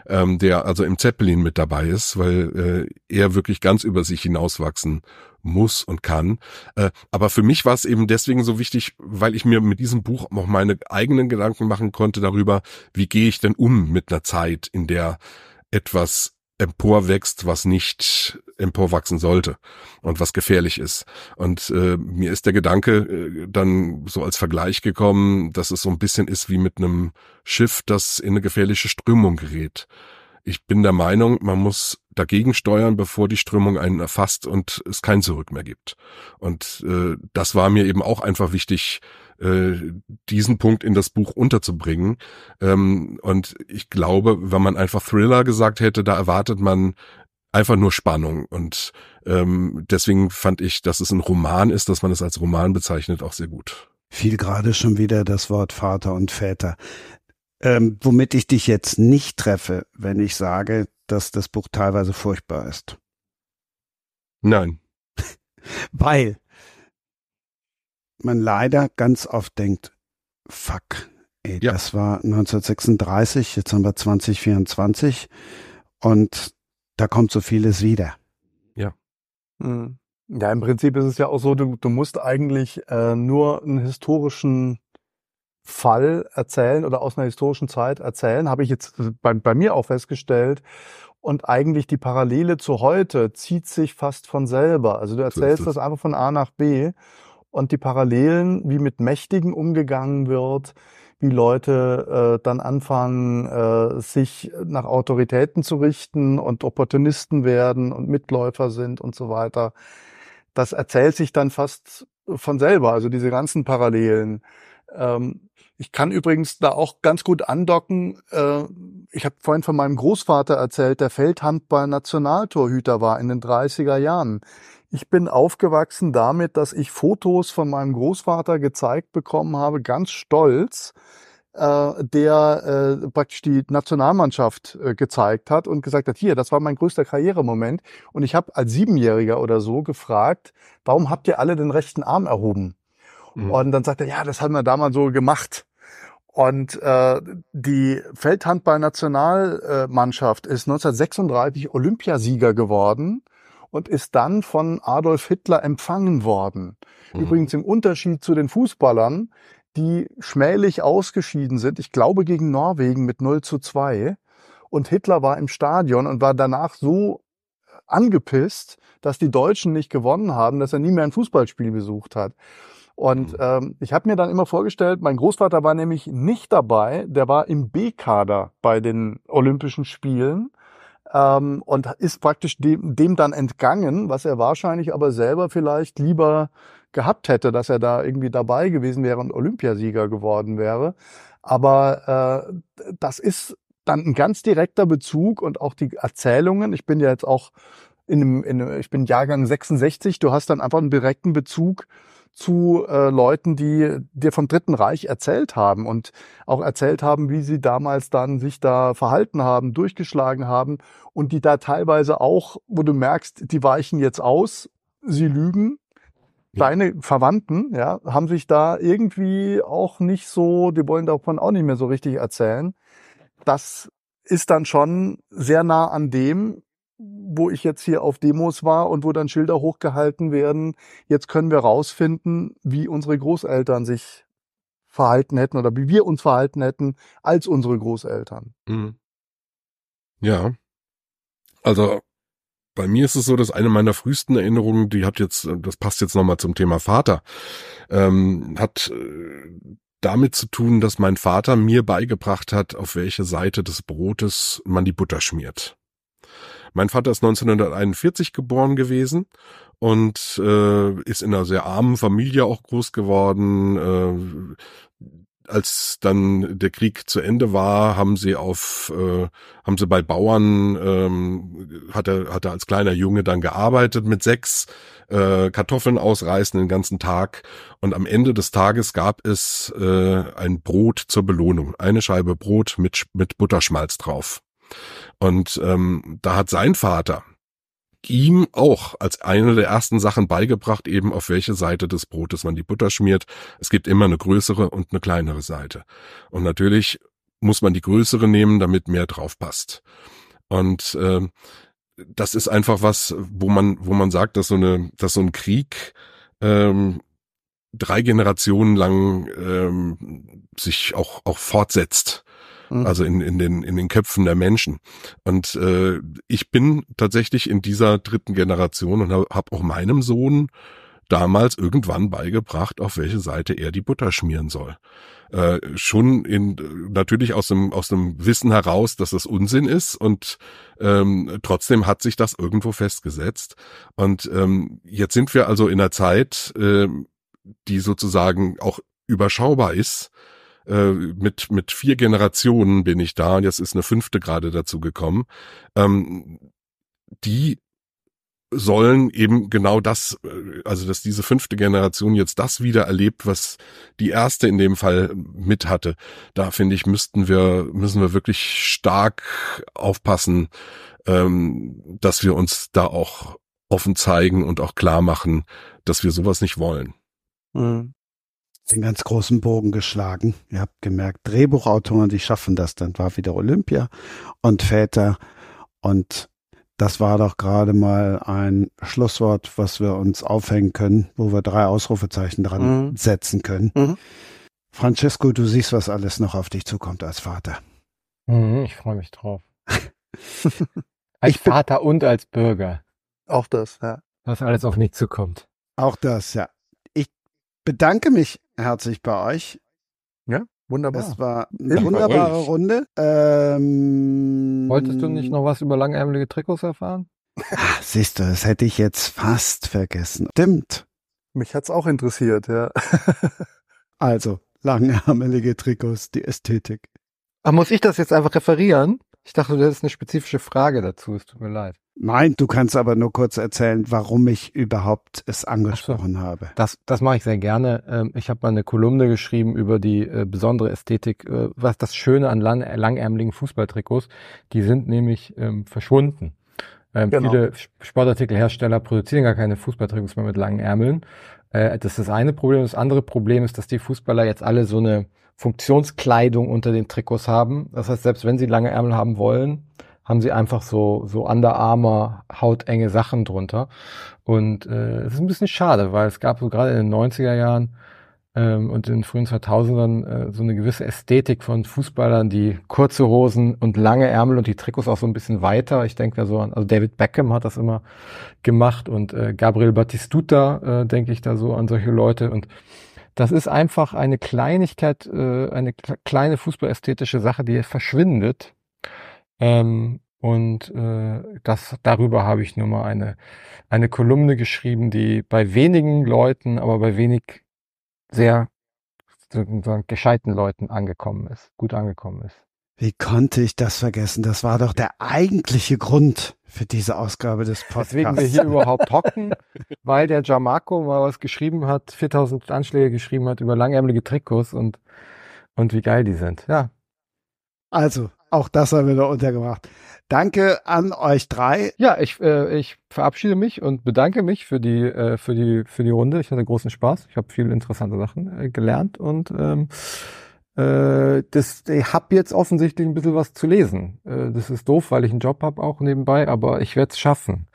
ähm, der also im Zeppelin mit dabei ist, weil äh, er wirklich ganz über sich hinauswachsen muss und kann. Äh, aber für mich war es eben deswegen so wichtig, weil ich mir mit diesem Buch noch meine eigenen Gedanken machen konnte darüber, wie gehe ich denn um mit einer Zeit, in der etwas emporwächst, was nicht emporwachsen sollte und was gefährlich ist. Und äh, mir ist der Gedanke äh, dann so als Vergleich gekommen, dass es so ein bisschen ist wie mit einem Schiff, das in eine gefährliche Strömung gerät. Ich bin der Meinung, man muss dagegen steuern, bevor die Strömung einen erfasst und es kein Zurück mehr gibt. Und äh, das war mir eben auch einfach wichtig, äh, diesen Punkt in das Buch unterzubringen. Ähm, und ich glaube, wenn man einfach Thriller gesagt hätte, da erwartet man einfach nur Spannung. Und ähm, deswegen fand ich, dass es ein Roman ist, dass man es als Roman bezeichnet, auch sehr gut. Fiel gerade schon wieder das Wort Vater und Väter. Ähm, womit ich dich jetzt nicht treffe, wenn ich sage, dass das Buch teilweise furchtbar ist. Nein. [laughs] Weil man leider ganz oft denkt, fuck, ey, ja. das war 1936, jetzt haben wir 2024 und da kommt so vieles wieder. Ja. Hm. Ja, im Prinzip ist es ja auch so, du, du musst eigentlich äh, nur einen historischen Fall erzählen oder aus einer historischen Zeit erzählen, habe ich jetzt bei, bei mir auch festgestellt. Und eigentlich die Parallele zu heute zieht sich fast von selber. Also du erzählst so das einfach von A nach B und die Parallelen, wie mit Mächtigen umgegangen wird, wie Leute äh, dann anfangen, äh, sich nach Autoritäten zu richten und Opportunisten werden und Mitläufer sind und so weiter. Das erzählt sich dann fast von selber, also diese ganzen Parallelen. Ähm, ich kann übrigens da auch ganz gut andocken. Äh, ich habe vorhin von meinem Großvater erzählt, der Feldhandball-Nationaltorhüter war in den 30er Jahren. Ich bin aufgewachsen damit, dass ich Fotos von meinem Großvater gezeigt bekommen habe, ganz stolz, äh, der äh, praktisch die Nationalmannschaft äh, gezeigt hat und gesagt hat, hier, das war mein größter Karrieremoment. Und ich habe als Siebenjähriger oder so gefragt, warum habt ihr alle den rechten Arm erhoben? Mhm. Und dann sagt er, ja, das haben wir damals so gemacht. Und äh, die Feldhandball-Nationalmannschaft ist 1936 Olympiasieger geworden und ist dann von Adolf Hitler empfangen worden. Mhm. Übrigens im Unterschied zu den Fußballern, die schmählich ausgeschieden sind, ich glaube gegen Norwegen mit 0 zu 2. Und Hitler war im Stadion und war danach so angepisst, dass die Deutschen nicht gewonnen haben, dass er nie mehr ein Fußballspiel besucht hat. Und mhm. ähm, ich habe mir dann immer vorgestellt, mein Großvater war nämlich nicht dabei, der war im B-Kader bei den Olympischen Spielen ähm, und ist praktisch dem, dem dann entgangen, was er wahrscheinlich aber selber vielleicht lieber gehabt hätte, dass er da irgendwie dabei gewesen wäre und Olympiasieger geworden wäre. Aber äh, das ist dann ein ganz direkter Bezug und auch die Erzählungen. Ich bin ja jetzt auch in einem, in einem ich bin Jahrgang 66. Du hast dann einfach einen direkten Bezug zu äh, Leuten, die dir vom Dritten Reich erzählt haben und auch erzählt haben, wie sie damals dann sich da verhalten haben, durchgeschlagen haben und die da teilweise auch, wo du merkst, die weichen jetzt aus, sie lügen, Deine Verwandten, ja, haben sich da irgendwie auch nicht so, die wollen davon auch nicht mehr so richtig erzählen. Das ist dann schon sehr nah an dem, wo ich jetzt hier auf Demos war und wo dann Schilder hochgehalten werden. Jetzt können wir rausfinden, wie unsere Großeltern sich verhalten hätten oder wie wir uns verhalten hätten als unsere Großeltern. Mhm. Ja. Also bei mir ist es so, dass eine meiner frühesten Erinnerungen, die hat jetzt, das passt jetzt nochmal zum Thema Vater, ähm, hat äh, damit zu tun, dass mein Vater mir beigebracht hat, auf welche Seite des Brotes man die Butter schmiert. Mein Vater ist 1941 geboren gewesen und äh, ist in einer sehr armen Familie auch groß geworden. Äh, als dann der Krieg zu Ende war, haben sie auf, äh, haben sie bei Bauern, ähm, hat er, hat er als kleiner Junge dann gearbeitet mit sechs, äh, Kartoffeln ausreißen den ganzen Tag und am Ende des Tages gab es äh, ein Brot zur Belohnung, eine Scheibe Brot mit mit Butterschmalz drauf. Und ähm, da hat sein Vater ihm auch als eine der ersten Sachen beigebracht, eben auf welche Seite des Brotes man die Butter schmiert. Es gibt immer eine größere und eine kleinere Seite. Und natürlich muss man die größere nehmen, damit mehr drauf passt. Und äh, das ist einfach was, wo man, wo man sagt, dass so eine, dass so ein Krieg ähm, drei Generationen lang ähm, sich auch auch fortsetzt Mhm. also in, in, den, in den Köpfen der Menschen. Und äh, ich bin tatsächlich in dieser dritten Generation und habe hab auch meinem Sohn damals irgendwann beigebracht, auf welche Seite er die Butter schmieren soll. Äh, schon in natürlich aus dem aus dem Wissen heraus, dass das Unsinn ist und ähm, trotzdem hat sich das irgendwo festgesetzt und ähm, jetzt sind wir also in einer Zeit, äh, die sozusagen auch überschaubar ist äh, mit, mit vier Generationen bin ich da und jetzt ist eine fünfte gerade dazu gekommen. Ähm, die sollen eben genau das, äh, also dass diese fünfte Generation jetzt das wieder erlebt, was die erste in dem Fall mit hatte. Da finde ich, müssten wir, müssen wir wirklich stark aufpassen, ähm, dass wir uns da auch offen zeigen und auch klar machen, dass wir sowas nicht wollen. Mhm den ganz großen Bogen geschlagen. Ihr habt gemerkt, Drehbuchautoren, die schaffen das. Dann war wieder Olympia und Väter. Und das war doch gerade mal ein Schlusswort, was wir uns aufhängen können, wo wir drei Ausrufezeichen dran mhm. setzen können. Mhm. Francesco, du siehst, was alles noch auf dich zukommt als Vater. Mhm, ich freue mich drauf. [laughs] als Vater und als Bürger. Auch das, ja. Was alles auf mich zukommt. Auch das, ja. Ich bedanke mich herzlich bei euch. Ja, wunderbar. Das war eine wunderbare Runde. Ähm, Wolltest du nicht noch was über langärmelige Trikots erfahren? Ach, siehst du, das hätte ich jetzt fast vergessen. Stimmt. Mich hat's auch interessiert, ja. [laughs] also, langärmelige Trikots, die Ästhetik. Ach, muss ich das jetzt einfach referieren? Ich dachte, du hättest eine spezifische Frage dazu. Es tut mir leid. Nein, du kannst aber nur kurz erzählen, warum ich überhaupt es angesprochen so. habe. Das, das mache ich sehr gerne. Ähm, ich habe mal eine Kolumne geschrieben über die äh, besondere Ästhetik, äh, was das Schöne an lang, langärmeligen Fußballtrikots. Die sind nämlich ähm, verschwunden. Ähm, genau. Viele Sportartikelhersteller produzieren gar keine Fußballtrikots mehr mit langen Ärmeln. Äh, das ist das eine Problem. Das andere Problem ist, dass die Fußballer jetzt alle so eine Funktionskleidung unter den Trikots haben. Das heißt, selbst wenn sie lange Ärmel haben wollen, haben sie einfach so, so Under Armour, hautenge Sachen drunter. Und äh, es ist ein bisschen schade, weil es gab so gerade in den 90er Jahren ähm, und in den frühen 2000ern äh, so eine gewisse Ästhetik von Fußballern, die kurze Hosen und lange Ärmel und die Trikots auch so ein bisschen weiter. Ich denke da so an, also David Beckham hat das immer gemacht und äh, Gabriel Battistuta äh, denke ich da so an solche Leute und das ist einfach eine Kleinigkeit, äh, eine kleine fußballästhetische Sache, die verschwindet ähm, und äh, das darüber habe ich nur mal eine eine Kolumne geschrieben, die bei wenigen Leuten, aber bei wenig sehr sozusagen gescheiten Leuten angekommen ist, gut angekommen ist. Wie konnte ich das vergessen? Das war doch der eigentliche Grund für diese Ausgabe des Podcasts. Deswegen wir hier überhaupt [laughs] hocken, weil der Jamarco mal was geschrieben hat, 4000 Anschläge geschrieben hat über langärmelige Trikots und, und wie geil die sind. Ja. Also, Auch das haben wir noch untergebracht. Danke an euch drei. Ja, ich, äh, ich verabschiede mich und bedanke mich für die, äh, für die, für die Runde. Ich hatte großen Spaß. Ich habe viele interessante Sachen äh, gelernt und ähm, äh, das, ich habe jetzt offensichtlich ein bisschen was zu lesen. Äh, das ist doof, weil ich einen Job habe auch nebenbei, aber ich werde es schaffen.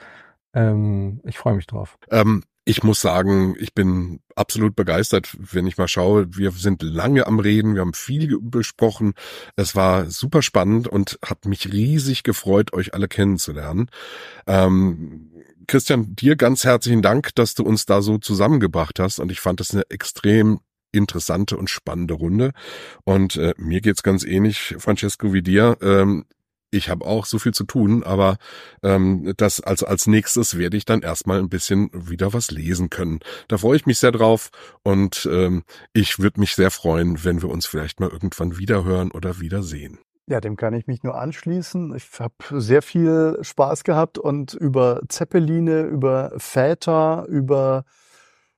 Ähm, ich freue mich drauf. Ähm, ich muss sagen, ich bin absolut begeistert, wenn ich mal schaue. Wir sind lange am Reden, wir haben viel besprochen. Es war super spannend und hat mich riesig gefreut, euch alle kennenzulernen. Ähm, Christian, dir ganz herzlichen Dank, dass du uns da so zusammengebracht hast und ich fand das eine extrem interessante und spannende Runde. Und äh, mir geht's ganz ähnlich, Francesco, wie dir. Ähm, ich habe auch so viel zu tun, aber ähm, das also als nächstes werde ich dann erstmal ein bisschen wieder was lesen können. Da freue ich mich sehr drauf und ähm, ich würde mich sehr freuen, wenn wir uns vielleicht mal irgendwann wiederhören oder wiedersehen. Ja, dem kann ich mich nur anschließen. Ich habe sehr viel Spaß gehabt und über Zeppeline, über Väter, über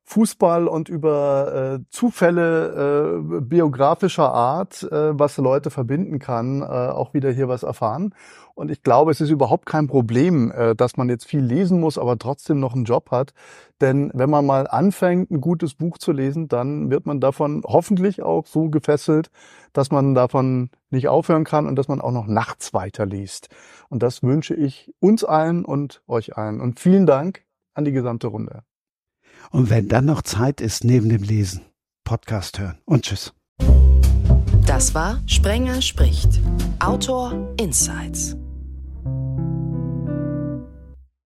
Fußball und über äh, Zufälle äh, biografischer Art, äh, was Leute verbinden kann, äh, auch wieder hier was erfahren. Und ich glaube, es ist überhaupt kein Problem, äh, dass man jetzt viel lesen muss, aber trotzdem noch einen Job hat. Denn wenn man mal anfängt, ein gutes Buch zu lesen, dann wird man davon hoffentlich auch so gefesselt, dass man davon nicht aufhören kann und dass man auch noch nachts weiterliest. Und das wünsche ich uns allen und euch allen. Und vielen Dank an die gesamte Runde. Und wenn dann noch Zeit ist, neben dem Lesen, Podcast hören. Und tschüss. Das war Sprenger spricht. Autor Insights.